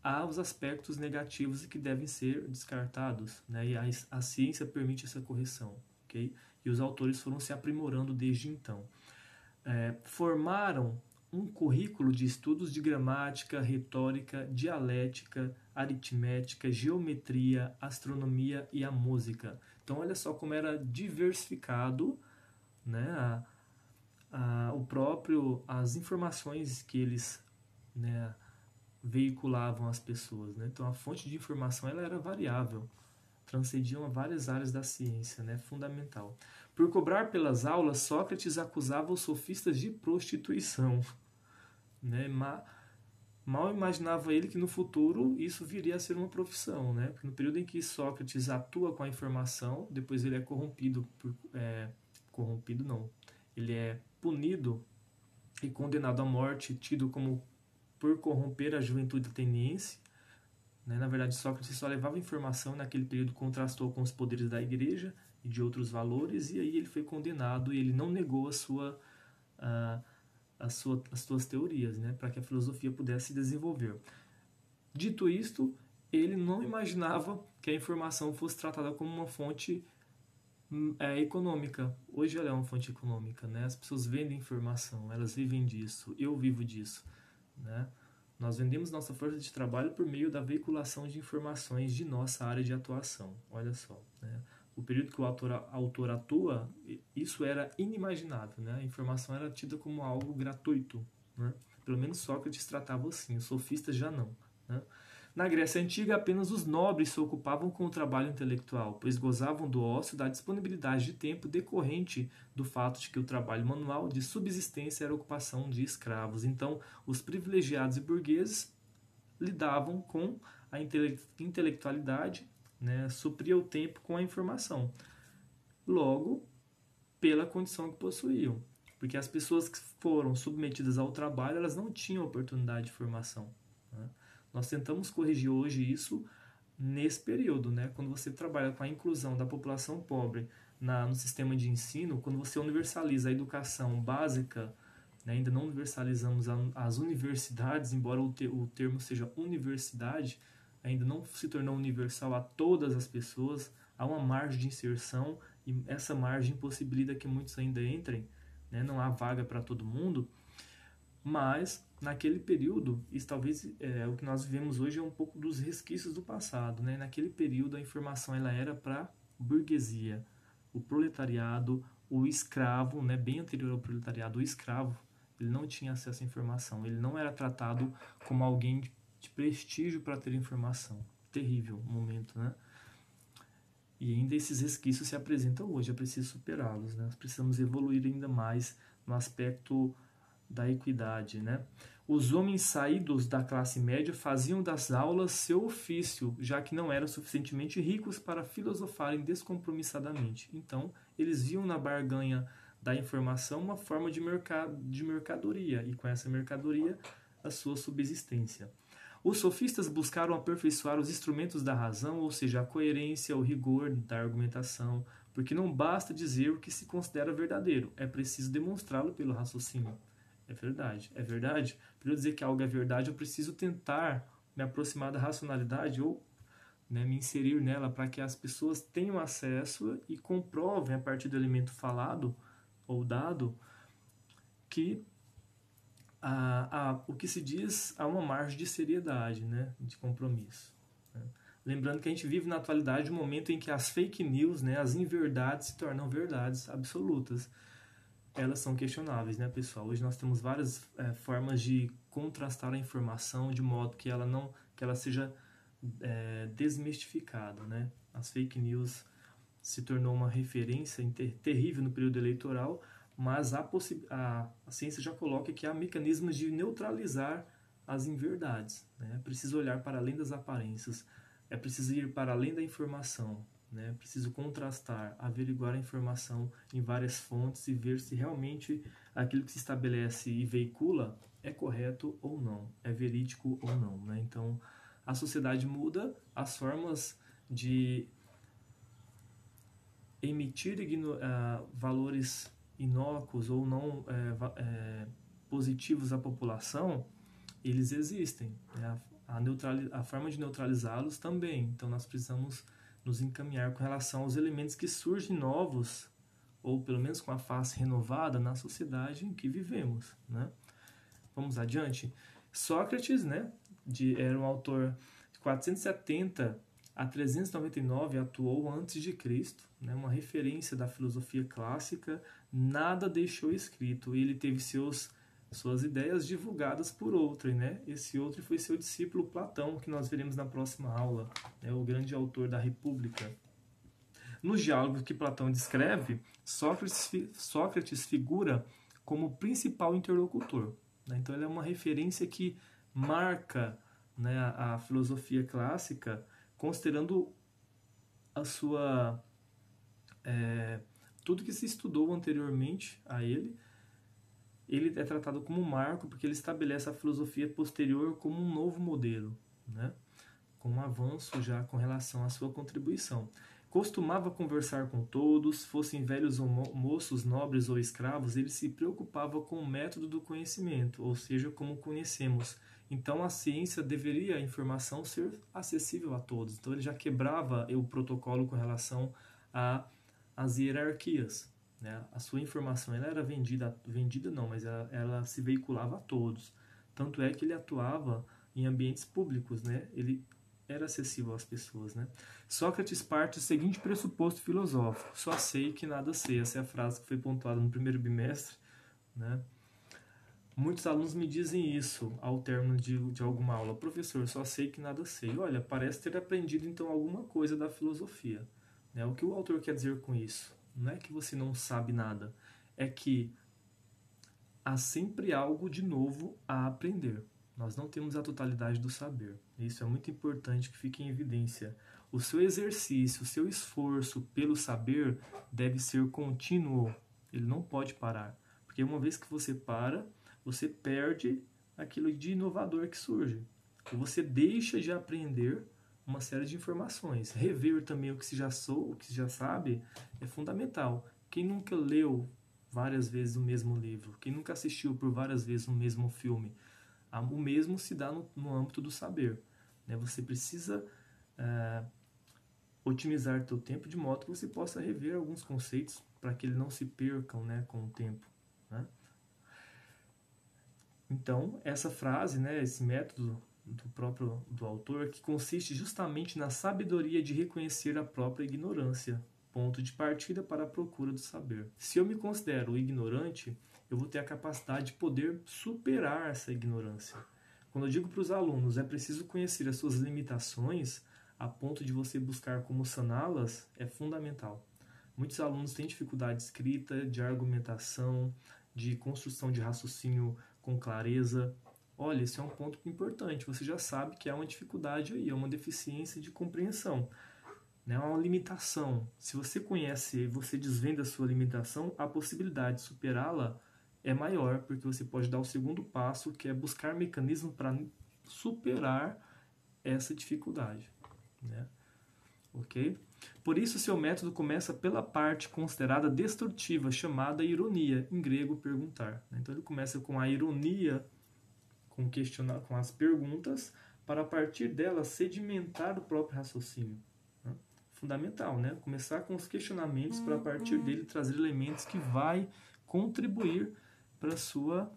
há os aspectos negativos que devem ser descartados, né? e a, a ciência permite essa correção. Okay? E os autores foram se aprimorando desde então. É, formaram um currículo de estudos de gramática, retórica, dialética, aritmética, geometria, astronomia e a música. Então, olha só como era diversificado né, a, a, o próprio, as informações que eles né, veiculavam às pessoas. Né? Então, a fonte de informação ela era variável, transcediam a várias áreas da ciência, né, fundamental. Por cobrar pelas aulas, Sócrates acusava os sofistas de prostituição. Né? Mal imaginava ele que no futuro isso viria a ser uma profissão, né? Porque no período em que Sócrates atua com a informação, depois ele é corrompido, por, é, corrompido não, ele é punido e condenado à morte, tido como por corromper a juventude ateniense. Né? Na verdade, Sócrates só levava informação naquele período contrastou com os poderes da igreja e de outros valores, e aí ele foi condenado e ele não negou a sua uh, as, sua, as suas teorias, né, para que a filosofia pudesse se desenvolver. Dito isto, ele não imaginava que a informação fosse tratada como uma fonte hum, é, econômica. Hoje ela é uma fonte econômica, né? As pessoas vendem informação, elas vivem disso. Eu vivo disso, né? Nós vendemos nossa força de trabalho por meio da veiculação de informações de nossa área de atuação. Olha só, né? o período que o autor, autor atua, isso era inimaginável, né? A informação era tida como algo gratuito, né? Pelo menos Sócrates tratava assim, os sofistas já não, né? Na Grécia Antiga, apenas os nobres se ocupavam com o trabalho intelectual, pois gozavam do ócio da disponibilidade de tempo decorrente do fato de que o trabalho manual de subsistência era ocupação de escravos. Então, os privilegiados e burgueses lidavam com a intelectualidade, né, supria o tempo com a informação. Logo, pela condição que possuíam. Porque as pessoas que foram submetidas ao trabalho, elas não tinham oportunidade de formação. Nós tentamos corrigir hoje isso nesse período, né? Quando você trabalha com a inclusão da população pobre na, no sistema de ensino, quando você universaliza a educação básica, né? ainda não universalizamos a, as universidades, embora o, te, o termo seja universidade, ainda não se tornou universal a todas as pessoas, há uma margem de inserção e essa margem possibilita que muitos ainda entrem, né? não há vaga para todo mundo, mas naquele período, isso talvez é, o que nós vivemos hoje é um pouco dos resquícios do passado. Né? Naquele período, a informação ela era para burguesia, o proletariado, o escravo, né? bem anterior ao proletariado, o escravo, ele não tinha acesso à informação, ele não era tratado como alguém de prestígio para ter informação. Terrível momento, né? E ainda esses resquícios se apresentam hoje, é preciso superá-los, né? Nós precisamos evoluir ainda mais no aspecto da equidade, né? Os homens saídos da classe média faziam das aulas seu ofício, já que não eram suficientemente ricos para filosofarem descompromissadamente. Então, eles viam na barganha da informação uma forma de, de mercadoria, e com essa mercadoria, a sua subsistência. Os sofistas buscaram aperfeiçoar os instrumentos da razão, ou seja, a coerência, o rigor da argumentação, porque não basta dizer o que se considera verdadeiro, é preciso demonstrá-lo pelo raciocínio. É verdade. É verdade. Para eu dizer que algo é verdade, eu preciso tentar me aproximar da racionalidade ou né, me inserir nela para que as pessoas tenham acesso e comprovem a partir do elemento falado ou dado que a, a, o que se diz há uma margem de seriedade, né, de compromisso. Né. Lembrando que a gente vive na atualidade um momento em que as fake news, né, as inverdades se tornam verdades absolutas elas são questionáveis, né, pessoal? Hoje nós temos várias é, formas de contrastar a informação de modo que ela não, que ela seja é, desmistificada, né? As fake news se tornou uma referência terrível no período eleitoral, mas a, a, a ciência já coloca que há mecanismos de neutralizar as inverdades. Né? É preciso olhar para além das aparências, é preciso ir para além da informação, né? Preciso contrastar, averiguar a informação em várias fontes e ver se realmente aquilo que se estabelece e veicula é correto ou não, é verídico ou não. Né? Então, a sociedade muda, as formas de emitir uh, valores inócuos ou não é, positivos à população, eles existem. Né? A, a, a forma de neutralizá-los também. Então, nós precisamos nos encaminhar com relação aos elementos que surgem novos, ou pelo menos com a face renovada na sociedade em que vivemos. Né? Vamos adiante. Sócrates né, de, era um autor de 470 a 399 atuou antes de Cristo, né, uma referência da filosofia clássica, nada deixou escrito. Ele teve seus suas ideias divulgadas por outrem, né? Esse outro foi seu discípulo Platão, que nós veremos na próxima aula, né? o grande autor da República. Nos diálogos que Platão descreve, Sócrates, Sócrates figura como principal interlocutor. Né? Então, ele é uma referência que marca né, a, a filosofia clássica, considerando a sua é, tudo que se estudou anteriormente a ele, ele é tratado como marco porque ele estabelece a filosofia posterior como um novo modelo, né? com um avanço já com relação à sua contribuição. Costumava conversar com todos, fossem velhos ou moços, nobres ou escravos, ele se preocupava com o método do conhecimento, ou seja, como conhecemos. Então a ciência deveria, a informação, ser acessível a todos. Então ele já quebrava o protocolo com relação às hierarquias. Né? A sua informação ela era vendida, vendida não, mas ela, ela, se veiculava a todos. Tanto é que ele atuava em ambientes públicos, né? Ele era acessível às pessoas, né? Sócrates parte do seguinte pressuposto filosófico: só sei que nada sei. Essa é a frase que foi pontuada no primeiro bimestre, né? Muitos alunos me dizem isso ao término de, de alguma aula. Professor, só sei que nada sei. Olha, parece ter aprendido então alguma coisa da filosofia. Né? O que o autor quer dizer com isso? Não é que você não sabe nada, é que há sempre algo de novo a aprender. Nós não temos a totalidade do saber. Isso é muito importante que fique em evidência. O seu exercício, o seu esforço pelo saber deve ser contínuo. Ele não pode parar. Porque uma vez que você para, você perde aquilo de inovador que surge. Você deixa de aprender uma série de informações. Rever também o que se já sou, o que se já sabe, é fundamental. Quem nunca leu várias vezes o mesmo livro, quem nunca assistiu por várias vezes o mesmo filme, o mesmo se dá no, no âmbito do saber. Né? Você precisa é, otimizar seu tempo de modo que você possa rever alguns conceitos para que eles não se percam né, com o tempo. Né? Então, essa frase, né, esse método do próprio do autor, que consiste justamente na sabedoria de reconhecer a própria ignorância, ponto de partida para a procura do saber. Se eu me considero ignorante, eu vou ter a capacidade de poder superar essa ignorância. Quando eu digo para os alunos, é preciso conhecer as suas limitações a ponto de você buscar como saná-las, é fundamental. Muitos alunos têm dificuldade de escrita, de argumentação, de construção de raciocínio com clareza. Olha, esse é um ponto importante. Você já sabe que há uma dificuldade aí, é uma deficiência de compreensão, né? uma limitação. Se você conhece, você desvenda a sua limitação, a possibilidade de superá-la é maior, porque você pode dar o segundo passo, que é buscar mecanismos para superar essa dificuldade. Né? Ok? Por isso, seu método começa pela parte considerada destrutiva, chamada ironia, em grego perguntar. Né? Então, ele começa com a ironia, com, questionar, com as perguntas, para a partir delas sedimentar o próprio raciocínio. Né? Fundamental, né? Começar com os questionamentos para a partir uhum. dele trazer elementos que vai contribuir para a sua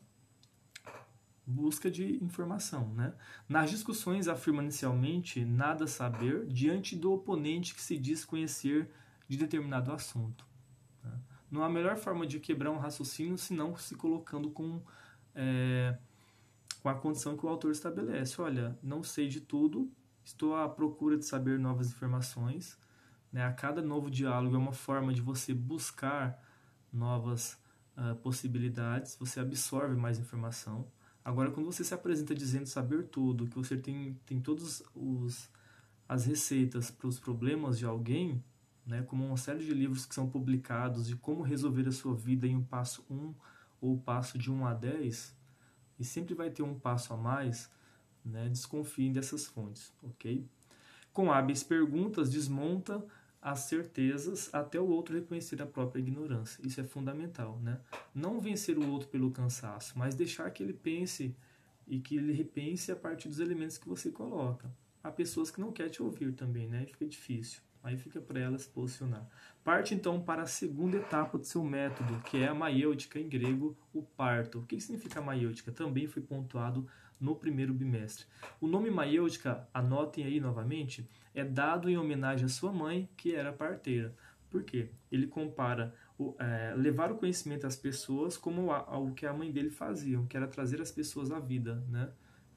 busca de informação. Né? Nas discussões, afirma inicialmente nada saber diante do oponente que se diz conhecer de determinado assunto. Né? Não há melhor forma de quebrar um raciocínio senão se colocando com, é, com a condição que o autor estabelece. Olha, não sei de tudo, estou à procura de saber novas informações. Né? A cada novo diálogo é uma forma de você buscar novas uh, possibilidades, você absorve mais informação. Agora, quando você se apresenta dizendo saber tudo, que você tem, tem todas as receitas para os problemas de alguém, né, como uma série de livros que são publicados de como resolver a sua vida em um passo 1 ou passo de 1 a 10, e sempre vai ter um passo a mais, né, desconfiem dessas fontes, ok? Com hábeis perguntas, desmonta as certezas até o outro reconhecer a própria ignorância. Isso é fundamental, né? Não vencer o outro pelo cansaço, mas deixar que ele pense e que ele repense a partir dos elementos que você coloca. Há pessoas que não querem te ouvir também, né? Fica difícil. Aí fica para elas se posicionar. Parte então para a segunda etapa do seu método, que é a maiêutica em grego, o parto. O que significa maiêutica? Também foi pontuado no primeiro bimestre. O nome maiêutica, anotem aí novamente, é dado em homenagem à sua mãe, que era parteira. Por quê? Ele compara o, é, levar o conhecimento às pessoas como o que a mãe dele fazia, que era trazer as pessoas à vida, né?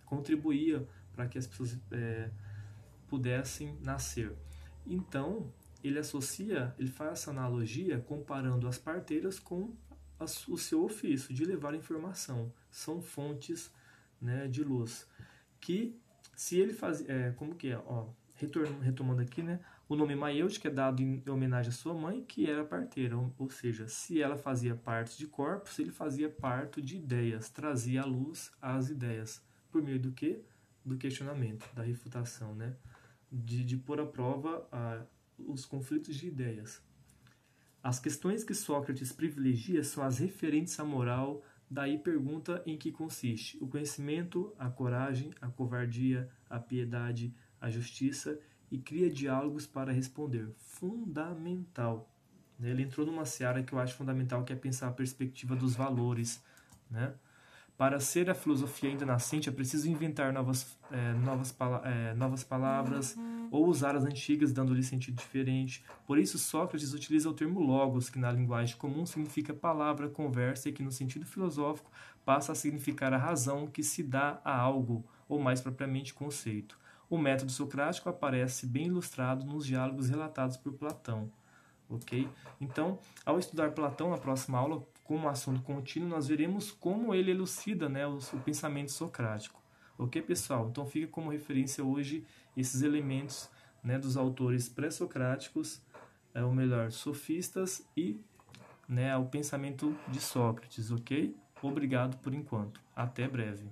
Contribuía para que as pessoas é, pudessem nascer. Então, ele associa, ele faz essa analogia comparando as parteiras com o seu ofício de levar informação. São fontes né, de luz. Que se ele faz, é, como que é, ó, retomando aqui, né, o nome que é dado em homenagem à sua mãe, que era parteira, ou seja, se ela fazia parte de corpos, ele fazia parte de ideias, trazia à luz as ideias, por meio do que? Do questionamento, da refutação, né? De, de pôr à prova a, os conflitos de ideias. As questões que Sócrates privilegia são as referentes à moral, Daí pergunta em que consiste o conhecimento, a coragem, a covardia, a piedade, a justiça e cria diálogos para responder. Fundamental. Ele entrou numa seara que eu acho fundamental, que é pensar a perspectiva dos valores. Né? Para ser a filosofia ainda nascente, é preciso inventar novas, é, novas, é, novas palavras ou usar as antigas, dando-lhe sentido diferente. Por isso, Sócrates utiliza o termo logos, que na linguagem comum significa palavra, conversa, e que no sentido filosófico passa a significar a razão que se dá a algo, ou mais propriamente conceito. O método socrático aparece bem ilustrado nos diálogos relatados por Platão. Ok? Então, ao estudar Platão na próxima aula, como assunto contínuo, nós veremos como ele elucida né, o, o pensamento socrático. Ok, pessoal? Então fica como referência hoje esses elementos né, dos autores pré-socráticos, é, ou melhor, sofistas e né, o pensamento de Sócrates, ok? Obrigado por enquanto. Até breve.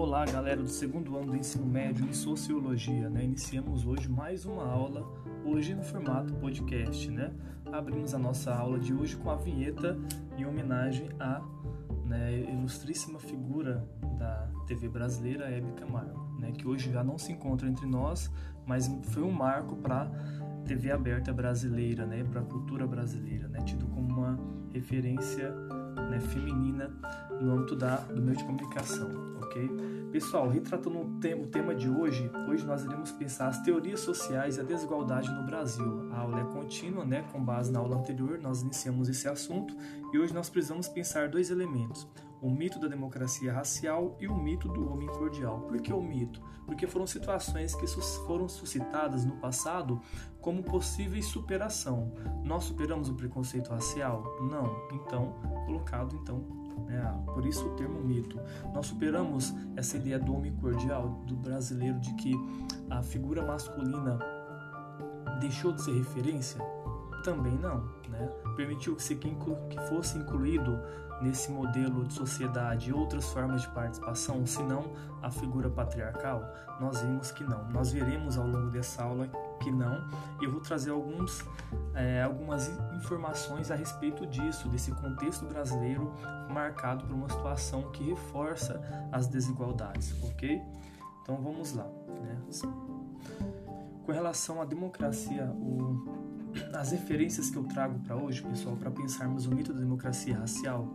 Olá, galera do segundo ano do ensino médio em Sociologia, né? Iniciamos hoje mais uma aula, hoje no formato podcast, né? Abrimos a nossa aula de hoje com a vinheta em homenagem à né, ilustríssima figura da TV brasileira, Hebe Camargo, né? Que hoje já não se encontra entre nós, mas foi um marco para TV aberta brasileira, né? Para a cultura brasileira, né? Tido como uma referência né, feminina no âmbito da, do meio de comunicação, ok? Pessoal, retratando o tema, o tema de hoje, hoje nós iremos pensar as teorias sociais e a desigualdade no Brasil. A aula é contínua, né, com base na aula anterior, nós iniciamos esse assunto e hoje nós precisamos pensar dois elementos o mito da democracia racial e o mito do homem cordial. Por que o mito? Porque foram situações que foram suscitadas no passado como possíveis superação. Nós superamos o preconceito racial? Não. Então, colocado então, né, por isso o termo mito. Nós superamos essa ideia do homem cordial do brasileiro de que a figura masculina deixou de ser referência? Também não, né? Permitiu que fosse incluído nesse modelo de sociedade outras formas de participação, senão a figura patriarcal? Nós vimos que não. Nós veremos ao longo dessa aula que não. Eu vou trazer alguns, é, algumas informações a respeito disso, desse contexto brasileiro marcado por uma situação que reforça as desigualdades, ok? Então vamos lá. Né? Com relação à democracia, o, as referências que eu trago para hoje, pessoal, para pensarmos o mito da democracia racial,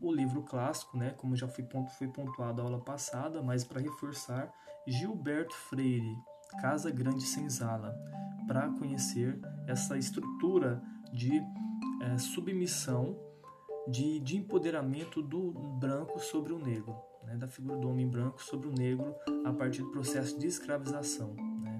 o livro clássico, né, como já foi, foi pontuado a aula passada, mas para reforçar, Gilberto Freire, Casa Grande Senzala, para conhecer essa estrutura de é, submissão, de, de empoderamento do branco sobre o negro, né, da figura do homem branco sobre o negro a partir do processo de escravização. Né,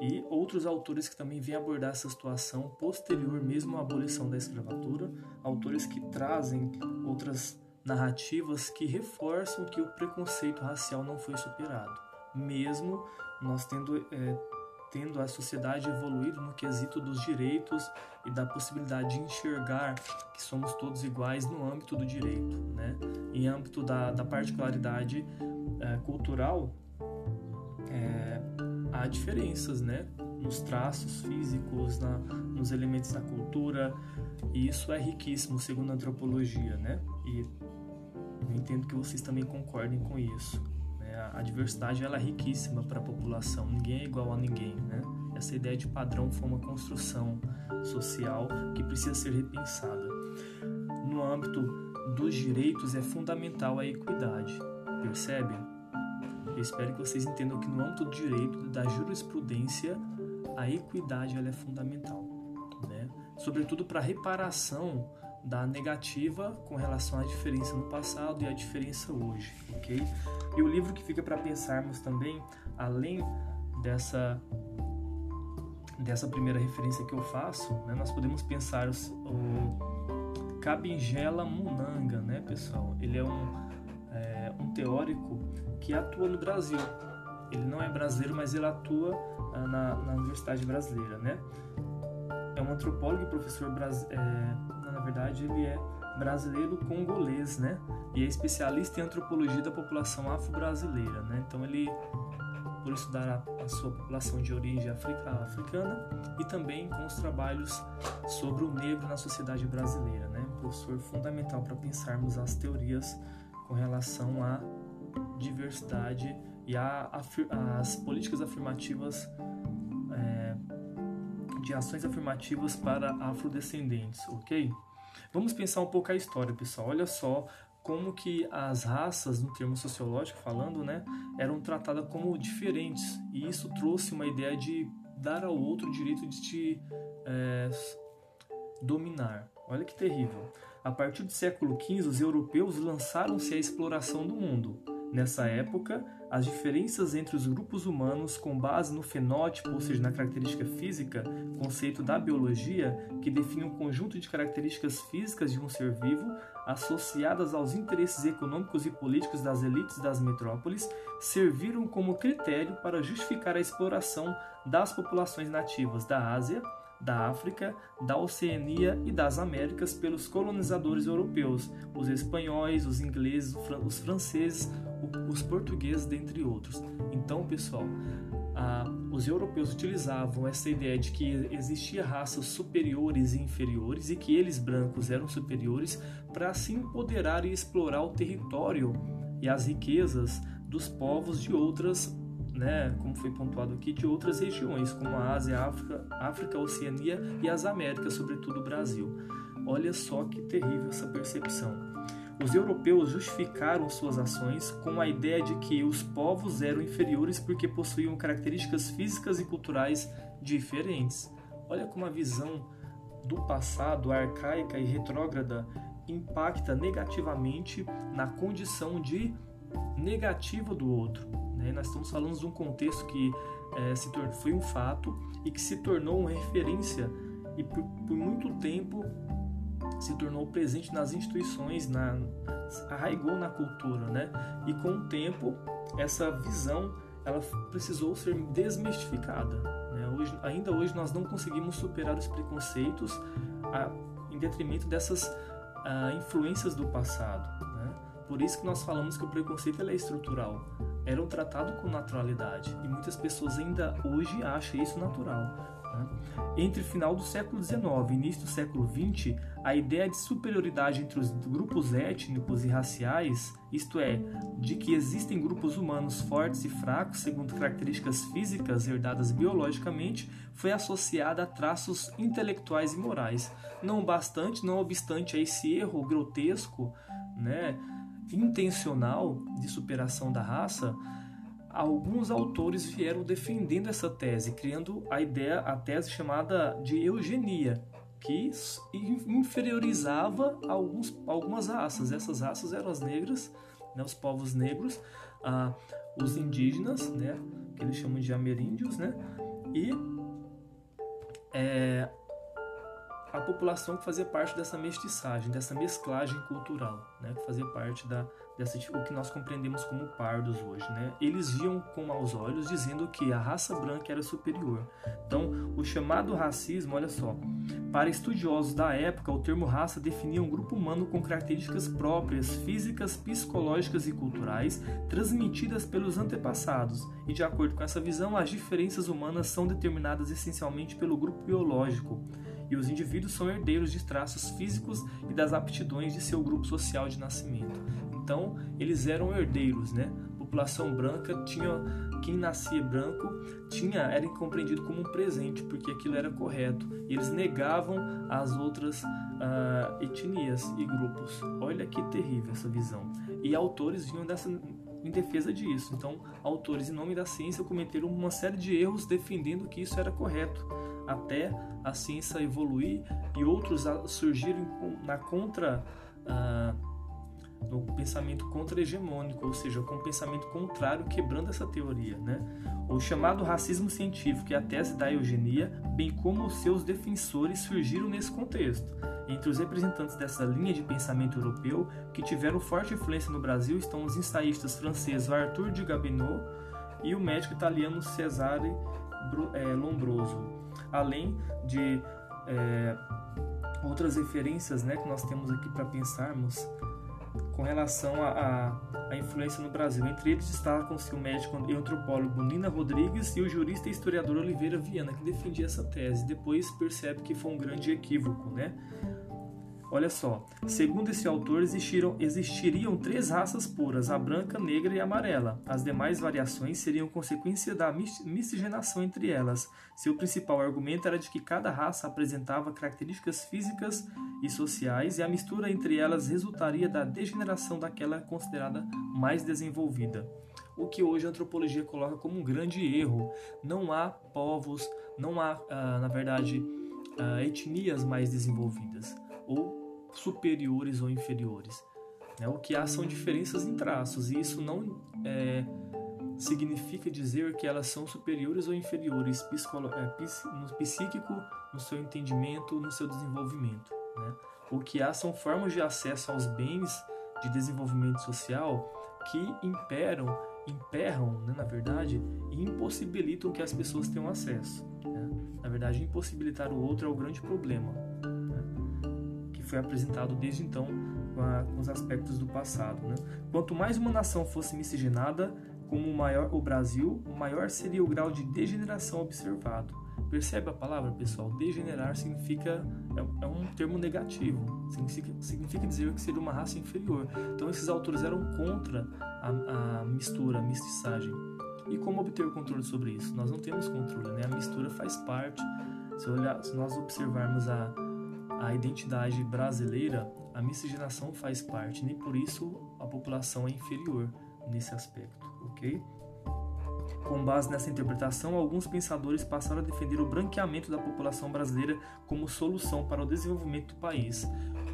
e outros autores que também vêm abordar essa situação posterior mesmo à abolição da escravatura, autores que trazem outras narrativas que reforçam que o preconceito racial não foi superado, mesmo nós tendo, é, tendo a sociedade evoluído no quesito dos direitos e da possibilidade de enxergar que somos todos iguais no âmbito do direito, né? Em âmbito da, da particularidade é, cultural, é, há diferenças, né? Nos traços físicos, na, nos elementos da cultura, e isso é riquíssimo, segundo a antropologia, né? E eu entendo que vocês também concordem com isso. Né? A diversidade ela é riquíssima para a população, ninguém é igual a ninguém, né? Essa ideia de padrão foi uma construção social que precisa ser repensada. No âmbito dos direitos é fundamental a equidade, percebem? Eu espero que vocês entendam que no âmbito do direito, da jurisprudência, a equidade ela é fundamental, né? Sobretudo para reparação da negativa com relação à diferença no passado e à diferença hoje, ok? E o livro que fica para pensarmos também, além dessa dessa primeira referência que eu faço, né, nós podemos pensar o, o Cabingela Munanga, né, pessoal? Ele é um é, teórico que atua no Brasil. Ele não é brasileiro, mas ele atua uh, na, na, Universidade Brasileira, né? É um antropólogo e professor brasileiro. É, na verdade, ele é brasileiro congolês, né? E é especialista em antropologia da população afro-brasileira, né? Então ele por estudar a, a sua população de origem africa, africana e também com os trabalhos sobre o negro na sociedade brasileira, né? Um professor fundamental para pensarmos as teorias com relação à diversidade e a, a, as políticas afirmativas é, de ações afirmativas para afrodescendentes, ok? Vamos pensar um pouco a história, pessoal. Olha só como que as raças, no termo sociológico falando, né, eram tratadas como diferentes. E isso trouxe uma ideia de dar ao outro o direito de te é, dominar. Olha que terrível. A partir do século XV, os europeus lançaram-se à exploração do mundo. Nessa época, as diferenças entre os grupos humanos com base no fenótipo, ou seja, na característica física, conceito da biologia, que define um conjunto de características físicas de um ser vivo associadas aos interesses econômicos e políticos das elites das metrópoles, serviram como critério para justificar a exploração das populações nativas da Ásia, da África, da Oceania e das Américas pelos colonizadores europeus, os espanhóis, os ingleses, os franceses, os portugueses, dentre outros. Então, pessoal, os europeus utilizavam essa ideia de que existia raças superiores e inferiores e que eles brancos eram superiores para se empoderar e explorar o território e as riquezas dos povos de outras né, como foi pontuado aqui, de outras regiões, como a Ásia, a África, África, a Oceania e as Américas, sobretudo o Brasil. Olha só que terrível essa percepção. Os europeus justificaram suas ações com a ideia de que os povos eram inferiores porque possuíam características físicas e culturais diferentes. Olha como a visão do passado arcaica e retrógrada impacta negativamente na condição de negativa do outro. Né? Nós estamos falando de um contexto que é, se foi um fato e que se tornou uma referência e por, por muito tempo se tornou presente nas instituições, na, arraigou na cultura, né? E com o tempo essa visão ela precisou ser desmistificada. Né? Hoje, ainda hoje nós não conseguimos superar os preconceitos a, em detrimento dessas a, influências do passado. Por isso que nós falamos que o preconceito é estrutural. Era um tratado com naturalidade e muitas pessoas ainda hoje acham isso natural. Né? Entre o final do século XIX e início do século XX, a ideia de superioridade entre os grupos étnicos e raciais, isto é, de que existem grupos humanos fortes e fracos segundo características físicas herdadas biologicamente, foi associada a traços intelectuais e morais. Não bastante, não obstante a esse erro grotesco, né? Intencional de superação da raça, alguns autores vieram defendendo essa tese, criando a ideia, a tese chamada de eugenia, que inferiorizava alguns, algumas raças. Essas raças eram as negras, né, os povos negros, ah, os indígenas, né, que eles chamam de ameríndios, né, e é, a população que fazia parte dessa mestiçagem, dessa mesclagem cultural, né, que fazia parte da dessa o que nós compreendemos como pardos hoje, né? Eles viam com maus olhos dizendo que a raça branca era superior. Então, o chamado racismo, olha só, para estudiosos da época, o termo raça definia um grupo humano com características próprias, físicas, psicológicas e culturais, transmitidas pelos antepassados. E de acordo com essa visão, as diferenças humanas são determinadas essencialmente pelo grupo biológico e os indivíduos são herdeiros de traços físicos e das aptidões de seu grupo social de nascimento. Então, eles eram herdeiros, né? A população branca tinha quem nascia branco tinha era compreendido como um presente porque aquilo era correto. E eles negavam as outras uh, etnias e grupos. Olha que terrível essa visão. E autores vinham dessa em defesa disso. Então, autores em nome da ciência cometeram uma série de erros defendendo que isso era correto até a ciência evoluir e outros surgirem na contra uh, no pensamento contra-hegemônico, ou seja, com o pensamento contrário quebrando essa teoria, né? O chamado racismo científico e a tese da eugenia, bem como os seus defensores, surgiram nesse contexto. Entre os representantes dessa linha de pensamento europeu que tiveram forte influência no Brasil estão os ensaístas franceses Arthur de Gabinot e o médico italiano Cesare é, Lombroso, além de é, outras referências né, que nós temos aqui para pensarmos com relação à influência no Brasil. Entre eles destacam-se o médico e antropólogo Nina Rodrigues e o jurista e historiador Oliveira Viana, que defendia essa tese. Depois percebe que foi um grande equívoco, né? Olha só, segundo esse autor, existiram, existiriam três raças puras, a branca, negra e amarela. As demais variações seriam consequência da miscigenação entre elas. Seu principal argumento era de que cada raça apresentava características físicas e sociais, e a mistura entre elas resultaria da degeneração daquela considerada mais desenvolvida. O que hoje a antropologia coloca como um grande erro. Não há povos, não há, ah, na verdade, ah, etnias mais desenvolvidas ou superiores ou inferiores. Né? O que há são diferenças em traços, e isso não é, significa dizer que elas são superiores ou inferiores é, no psíquico, no seu entendimento, no seu desenvolvimento. Né? O que há são formas de acesso aos bens de desenvolvimento social que imperam, emperram, né, na verdade, e impossibilitam que as pessoas tenham acesso. Né? Na verdade, impossibilitar o outro é o grande problema foi apresentado desde então com, os aspectos do passado. Né? Quanto mais uma nação fosse miscigenada, como maior o Brasil, maior seria o grau de degeneração observado. Percebe a palavra, pessoal? Degenerar significa é, é, um termo negativo. Significa, significa dizer que seria uma raça inferior. Então esses autores eram contra a, a mistura, a mestiçagem. E como obter o controle sobre isso? Nós não temos controle, né? A mistura faz parte. Se, olhar, se nós observarmos a, a identidade brasileira, a miscigenação faz parte, nem por isso a população é inferior nesse aspecto, ok? Com base nessa interpretação, alguns pensadores passaram a defender o branqueamento da população brasileira como solução para o desenvolvimento do país.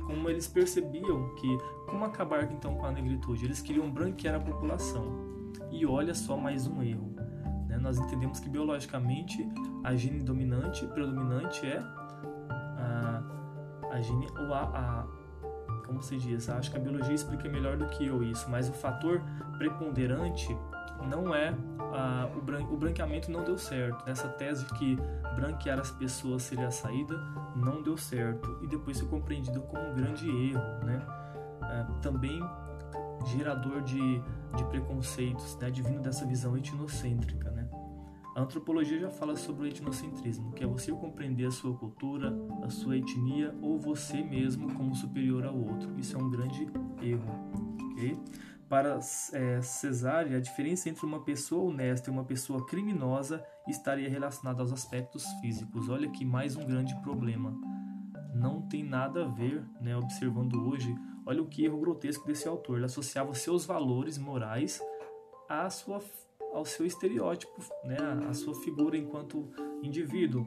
Como eles percebiam que, como acabar então com a negritude? Eles queriam branquear a população. E olha só mais um erro. Né? Nós entendemos que biologicamente a gene dominante, predominante é a gene ou a, a como se diz, acho que a biologia explica melhor do que eu isso, mas o fator preponderante não é a, o, bran, o branqueamento não deu certo. Nessa tese de que branquear as pessoas seria a saída, não deu certo e depois foi compreendido como um grande erro, né? É, também gerador de, de preconceitos, né? Advindo dessa visão etnocêntrica, né? A antropologia já fala sobre o etnocentrismo, que é você compreender a sua cultura, a sua etnia ou você mesmo como superior ao outro. Isso é um grande erro. Okay? Para é, Cesare, a diferença entre uma pessoa honesta e uma pessoa criminosa estaria relacionada aos aspectos físicos. Olha aqui mais um grande problema. Não tem nada a ver, né, observando hoje, olha o que erro grotesco desse autor. Ele associava seus valores morais à sua ao seu estereótipo, né, a sua figura enquanto indivíduo,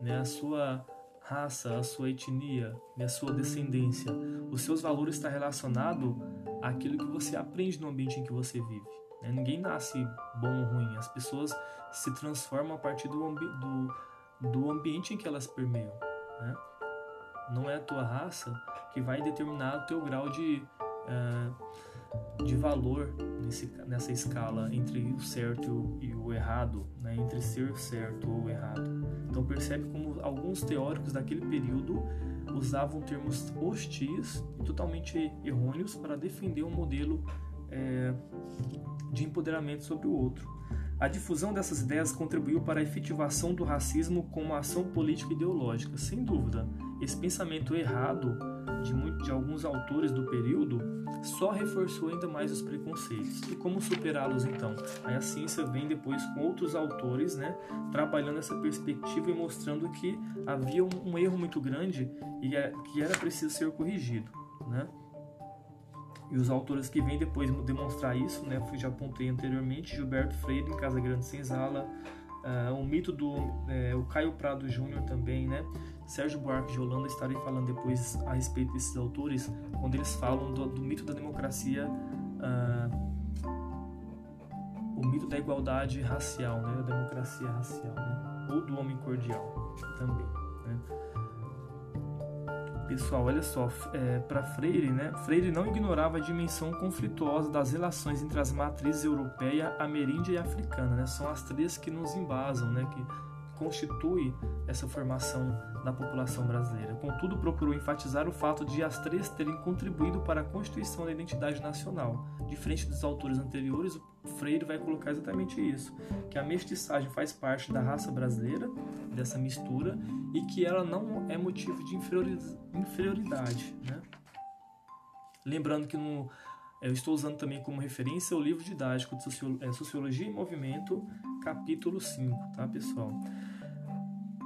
né, a sua raça, a sua etnia, né, a sua descendência. Os seus valores estão relacionados àquilo que você aprende no ambiente em que você vive. Né? Ninguém nasce bom ou ruim, as pessoas se transformam a partir do, ambi do, do ambiente em que elas permeiam. Né? Não é a tua raça que vai determinar o teu grau de uh, de valor nesse, nessa escala entre o certo e o errado, né? entre ser certo ou errado. Então percebe como alguns teóricos daquele período usavam termos hostis e totalmente errôneos para defender um modelo é, de empoderamento sobre o outro. A difusão dessas ideias contribuiu para a efetivação do racismo como ação política e ideológica. Sem dúvida, esse pensamento errado de, muito, de alguns autores do período só reforçou ainda mais os preconceitos. E como superá-los então? Aí a ciência vem depois com outros autores, né, trabalhando essa perspectiva e mostrando que havia um, um erro muito grande e é, que era preciso ser corrigido, né? E os autores que vêm depois demonstrar isso, né, já apontei anteriormente, Gilberto Freire, em Casa Grande Senzala, Uh, o mito do é, o Caio Prado Júnior também, né? Sérgio Buarque de Holanda, estarei falando depois a respeito desses autores, quando eles falam do, do mito da democracia, uh, o mito da igualdade racial, né? Da democracia racial, né? Ou do homem cordial também, né? Pessoal, olha só, é, para Freire, né? Freire não ignorava a dimensão conflituosa das relações entre as matrizes europeia, ameríndia e africana, né? São as três que nos embasam, né? Que constitui essa formação da população brasileira. Contudo, procurou enfatizar o fato de as três terem contribuído para a constituição da identidade nacional. Diferente dos autores anteriores, o Freire vai colocar exatamente isso, que a mestiçagem faz parte da raça brasileira, dessa mistura, e que ela não é motivo de inferioridade. Né? Lembrando que no, eu estou usando também como referência o livro didático de é, Sociologia e Movimento, capítulo 5, tá, pessoal?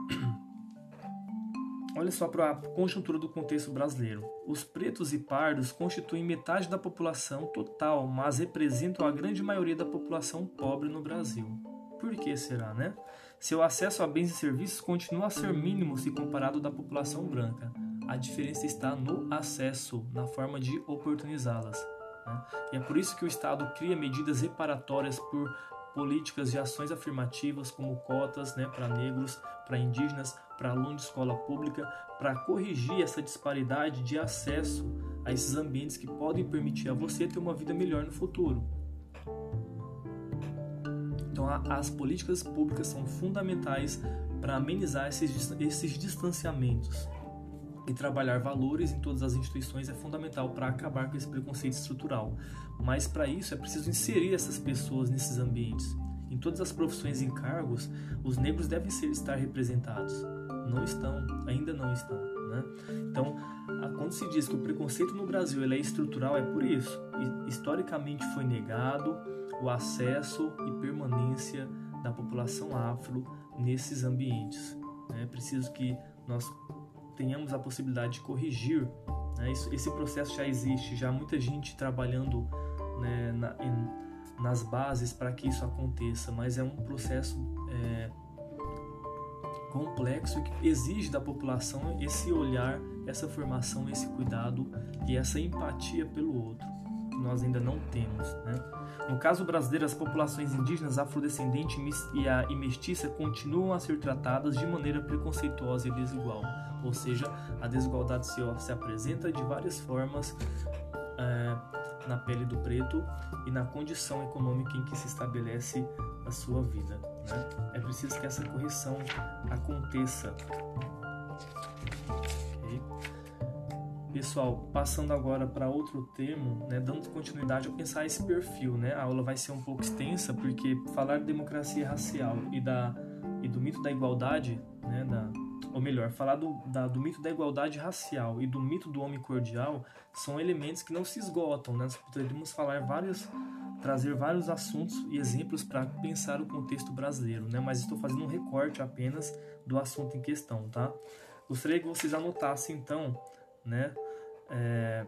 Olha só para a conjuntura do contexto brasileiro. Os pretos e pardos constituem metade da população total, mas representam a grande maioria da população pobre no Brasil. Por que será, né? Seu acesso a bens e serviços continua a ser mínimo se comparado da população branca. A diferença está no acesso, na forma de oportunizá-las. Né? E é por isso que o Estado cria medidas reparatórias por políticas de ações afirmativas, como cotas né, para negros, para indígenas, para alunos de escola pública, para corrigir essa disparidade de acesso a esses ambientes que podem permitir a você ter uma vida melhor no futuro. Então, as políticas públicas são fundamentais para amenizar esses, esses distanciamentos. E trabalhar valores em todas as instituições é fundamental para acabar com esse preconceito estrutural. Mas para isso é preciso inserir essas pessoas nesses ambientes. Em todas as profissões e cargos, os negros devem ser, estar representados. Não estão, ainda não estão. Né? Então, quando se diz que o preconceito no Brasil é estrutural, é por isso. Historicamente foi negado o acesso e permanência da população afro nesses ambientes. É preciso que nós tenhamos a possibilidade de corrigir. Né? esse processo já existe, já há muita gente trabalhando né, na, em, nas bases para que isso aconteça, mas é um processo é, complexo que exige da população esse olhar, essa formação, esse cuidado e essa empatia pelo outro, que nós ainda não temos. Né? No caso brasileiro, as populações indígenas, afrodescendente e a e mestiça continuam a ser tratadas de maneira preconceituosa e desigual. Ou seja, a desigualdade se, se apresenta de várias formas é, na pele do preto e na condição econômica em que se estabelece a sua vida. Né? É preciso que essa correção aconteça. Pessoal, passando agora para outro termo, né, dando continuidade a pensar esse perfil, né? A aula vai ser um pouco extensa porque falar de democracia racial e da e do mito da igualdade, né, da, ou melhor, falar do, da, do mito da igualdade racial e do mito do homem cordial são elementos que não se esgotam, né? Nós poderíamos falar vários, trazer vários assuntos e exemplos para pensar o contexto brasileiro, né? Mas estou fazendo um recorte apenas do assunto em questão, tá? Gostaria que vocês anotassem então, né? É,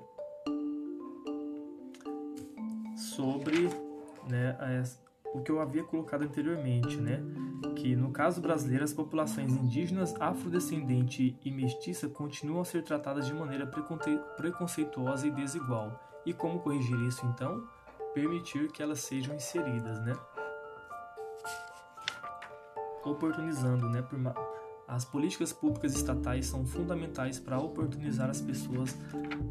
sobre né, o que eu havia colocado anteriormente, né, que no caso brasileiro as populações indígenas, afrodescendente e mestiça continuam a ser tratadas de maneira preconceituosa e desigual. E como corrigir isso então? Permitir que elas sejam inseridas, né? Oportunizando, né, por, as políticas públicas estatais são fundamentais para oportunizar as pessoas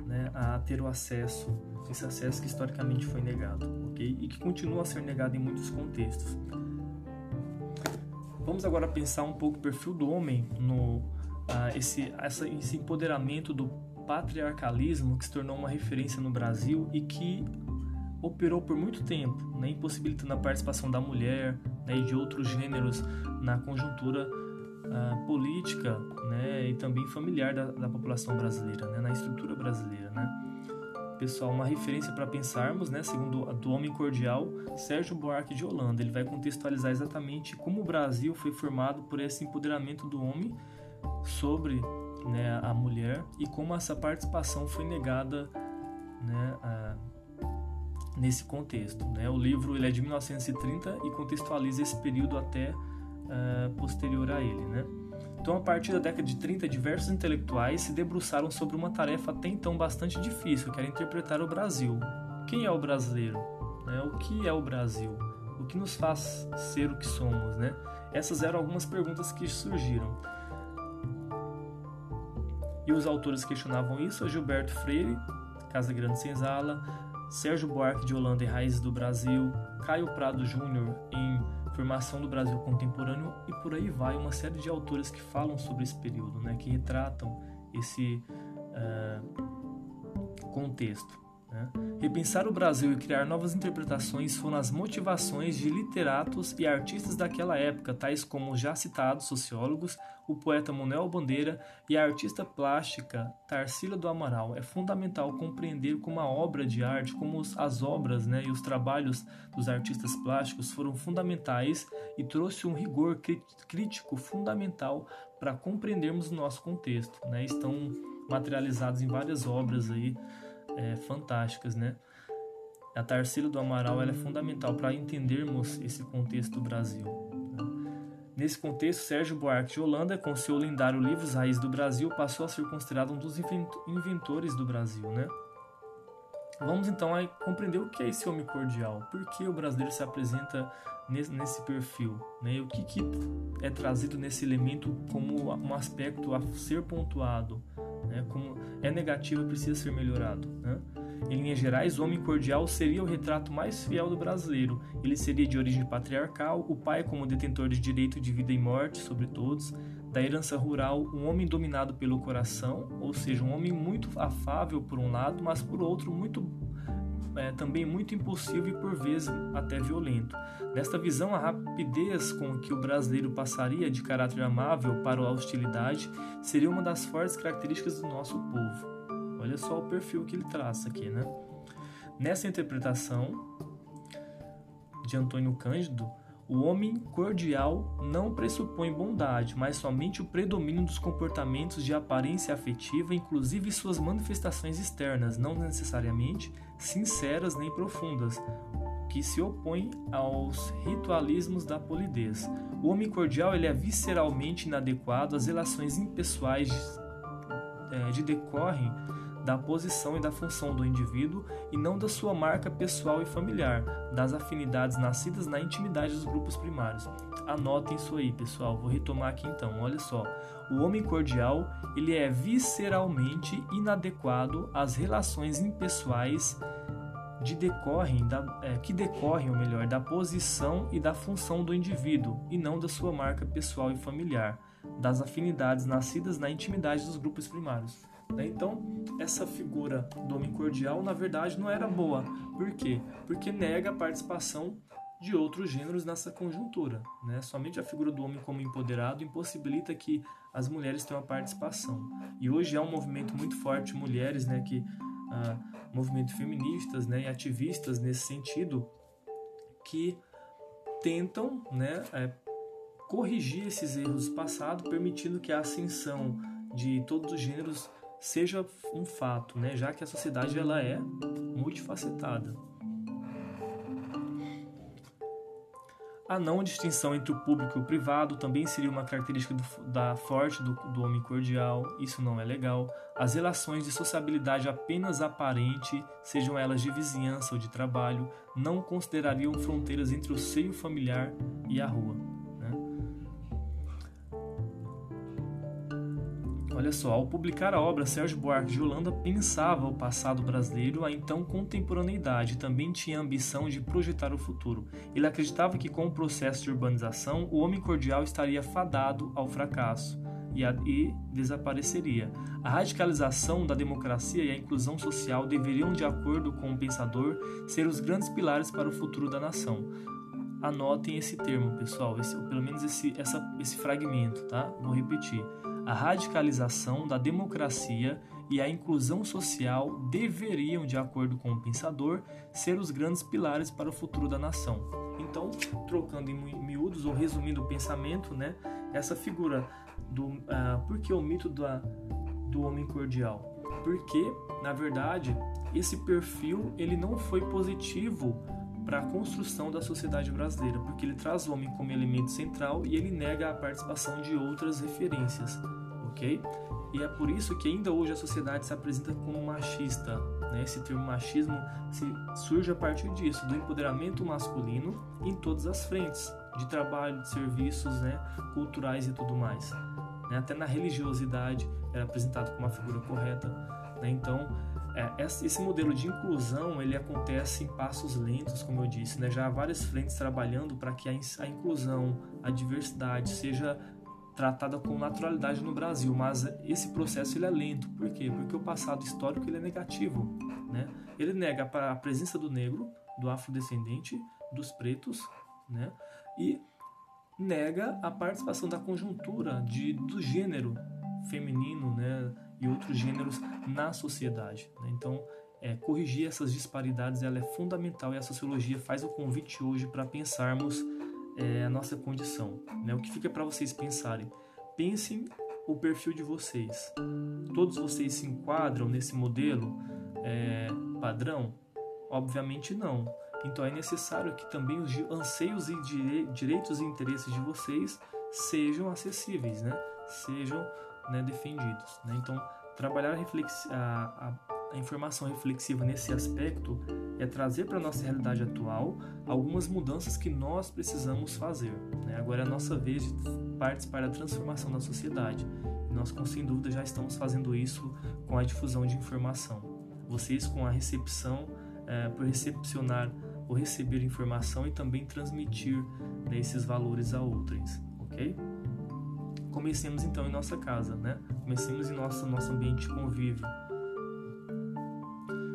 né, a ter o acesso, esse acesso que historicamente foi negado, ok? E que continua a ser negado em muitos contextos. Vamos agora pensar um pouco o perfil do homem no uh, esse, essa, esse empoderamento do patriarcalismo que se tornou uma referência no Brasil e que operou por muito tempo, né, impossibilitando a participação da mulher né, e de outros gêneros na conjuntura política né, e também familiar da, da população brasileira, né, na estrutura brasileira. Né. Pessoal, uma referência para pensarmos, né, segundo do Homem Cordial, Sérgio Buarque de Holanda. Ele vai contextualizar exatamente como o Brasil foi formado por esse empoderamento do homem sobre né, a mulher e como essa participação foi negada né, a, nesse contexto. Né? O livro ele é de 1930 e contextualiza esse período até uh, posterior a ele, né? Então, a partir da década de 30, diversos intelectuais se debruçaram sobre uma tarefa até então bastante difícil, que era interpretar o Brasil. Quem é o brasileiro? Né? O que é o Brasil? O que nos faz ser o que somos? Né? Essas eram algumas perguntas que surgiram. E os autores questionavam isso, Gilberto Freire, Casa Grande Senzala, Sérgio Buarque de Holanda e Raízes do Brasil, Caio Prado Júnior em Formação do Brasil Contemporâneo e por aí vai uma série de autores que falam sobre esse período, né, que retratam esse uh, contexto. Né? Repensar o Brasil e criar novas interpretações foram as motivações de literatos e artistas daquela época, tais como já citados sociólogos, o poeta Manuel Bandeira e a artista plástica Tarsila do Amaral. É fundamental compreender como a obra de arte, como as obras né, e os trabalhos dos artistas plásticos foram fundamentais e trouxe um rigor crítico fundamental para compreendermos o nosso contexto. Né? Estão materializados em várias obras aí é, fantásticas, né? A Tarsila do Amaral é fundamental para entendermos esse contexto do Brasil. Né? Nesse contexto, Sérgio Buarque de Holanda, com seu lendário livro Raízes do Brasil, passou a ser considerado um dos inventores do Brasil, né? Vamos então a compreender o que é esse homem cordial, por que o brasileiro se apresenta nesse, perfil, né? o que, que é trazido nesse elemento como um aspecto a ser pontuado, né? como é negativo e precisa ser melhorado. Né? Em linhas gerais, o homem cordial seria o retrato mais fiel do brasileiro. Ele seria de origem patriarcal, o pai como detentor de direito de vida e morte sobre todos, da herança rural, um homem dominado pelo coração, ou seja, um homem muito afável por um lado, mas por outro muito é, também muito impulsivo e por vezes até violento. Nesta visão, a rapidez com que o brasileiro passaria de caráter amável para a hostilidade seria uma das fortes características do nosso povo. Olha só o perfil que ele traça aqui, né? Nessa interpretação de Antônio Cândido, o homem cordial não pressupõe bondade, mas somente o predomínio dos comportamentos de aparência afetiva, inclusive suas manifestações externas, não necessariamente sinceras nem profundas, que se opõem aos ritualismos da polidez. O homem cordial ele é visceralmente inadequado às relações impessoais é, de decorrem da posição e da função do indivíduo e não da sua marca pessoal e familiar, das afinidades nascidas na intimidade dos grupos primários. Anotem isso aí, pessoal. Vou retomar aqui então. Olha só. O homem cordial, ele é visceralmente inadequado às relações impessoais de decorrem da, é, que decorrem, ou melhor, da posição e da função do indivíduo e não da sua marca pessoal e familiar, das afinidades nascidas na intimidade dos grupos primários. Né? Então, essa figura do homem cordial, na verdade, não era boa. Por quê? Porque nega a participação de outros gêneros nessa conjuntura. Né? Somente a figura do homem como empoderado impossibilita que as mulheres tenham a participação. E hoje há um movimento muito forte mulheres, né, que ah, movimento feministas, né, e ativistas nesse sentido, que tentam, né, é, corrigir esses erros do passado, permitindo que a ascensão de todos os gêneros seja um fato, né? já que a sociedade ela é multifacetada. A não distinção entre o público e o privado também seria uma característica do, da forte do, do homem cordial, isso não é legal. As relações de sociabilidade apenas aparente, sejam elas de vizinhança ou de trabalho, não considerariam fronteiras entre o seio familiar e a rua. Olha só, ao publicar a obra, Sérgio Buarque de Holanda pensava o passado brasileiro, a então contemporaneidade, e também tinha a ambição de projetar o futuro. Ele acreditava que com o processo de urbanização, o homem cordial estaria fadado ao fracasso e, a, e desapareceria. A radicalização da democracia e a inclusão social deveriam, de acordo com o pensador, ser os grandes pilares para o futuro da nação. Anotem esse termo, pessoal, esse, pelo menos esse, essa, esse fragmento, tá? Vou repetir a radicalização da democracia e a inclusão social deveriam, de acordo com o pensador, ser os grandes pilares para o futuro da nação. Então, trocando em miúdos ou resumindo o pensamento, né, essa figura do uh, por que o mito da, do homem cordial? Porque, na verdade, esse perfil ele não foi positivo para a construção da sociedade brasileira, porque ele traz o homem como elemento central e ele nega a participação de outras referências, ok? E é por isso que ainda hoje a sociedade se apresenta como machista. Né? Esse termo machismo surge a partir disso, do empoderamento masculino em todas as frentes, de trabalho, de serviços né? culturais e tudo mais. Né? Até na religiosidade era apresentado como uma figura correta. Né? Então, esse modelo de inclusão ele acontece em passos lentos, como eu disse. Né? Já há várias frentes trabalhando para que a inclusão, a diversidade seja tratada com naturalidade no Brasil, mas esse processo ele é lento. Por quê? Porque o passado histórico ele é negativo, né? Ele nega a presença do negro, do afrodescendente, dos pretos, né? E nega a participação da conjuntura de, do gênero feminino, né? E outros gêneros na sociedade. Né? Então, é, corrigir essas disparidades ela é fundamental e a sociologia faz o convite hoje para pensarmos é, a nossa condição. Né? O que fica para vocês pensarem? Pensem o perfil de vocês. Todos vocês se enquadram nesse modelo é, padrão? Obviamente não. Então é necessário que também os anseios e direitos e interesses de vocês sejam acessíveis, né? sejam né, defendidos. Né? Então, trabalhar a, a, a informação reflexiva nesse aspecto é trazer para a nossa realidade atual algumas mudanças que nós precisamos fazer. Né? Agora é a nossa vez de participar da transformação da sociedade. Nós, com sem dúvida, já estamos fazendo isso com a difusão de informação. Vocês, com a recepção, é, por recepcionar ou receber informação e também transmitir né, esses valores a outros, ok? Comecemos então em nossa casa, né? Comecemos em nosso, nosso ambiente de convívio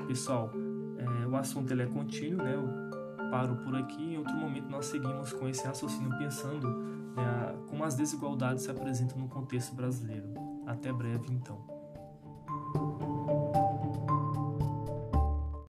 Pessoal, é, o assunto ele é contínuo, né? Eu paro por aqui. Em outro momento nós seguimos com esse raciocínio pensando né, como as desigualdades se apresentam no contexto brasileiro. Até breve, então.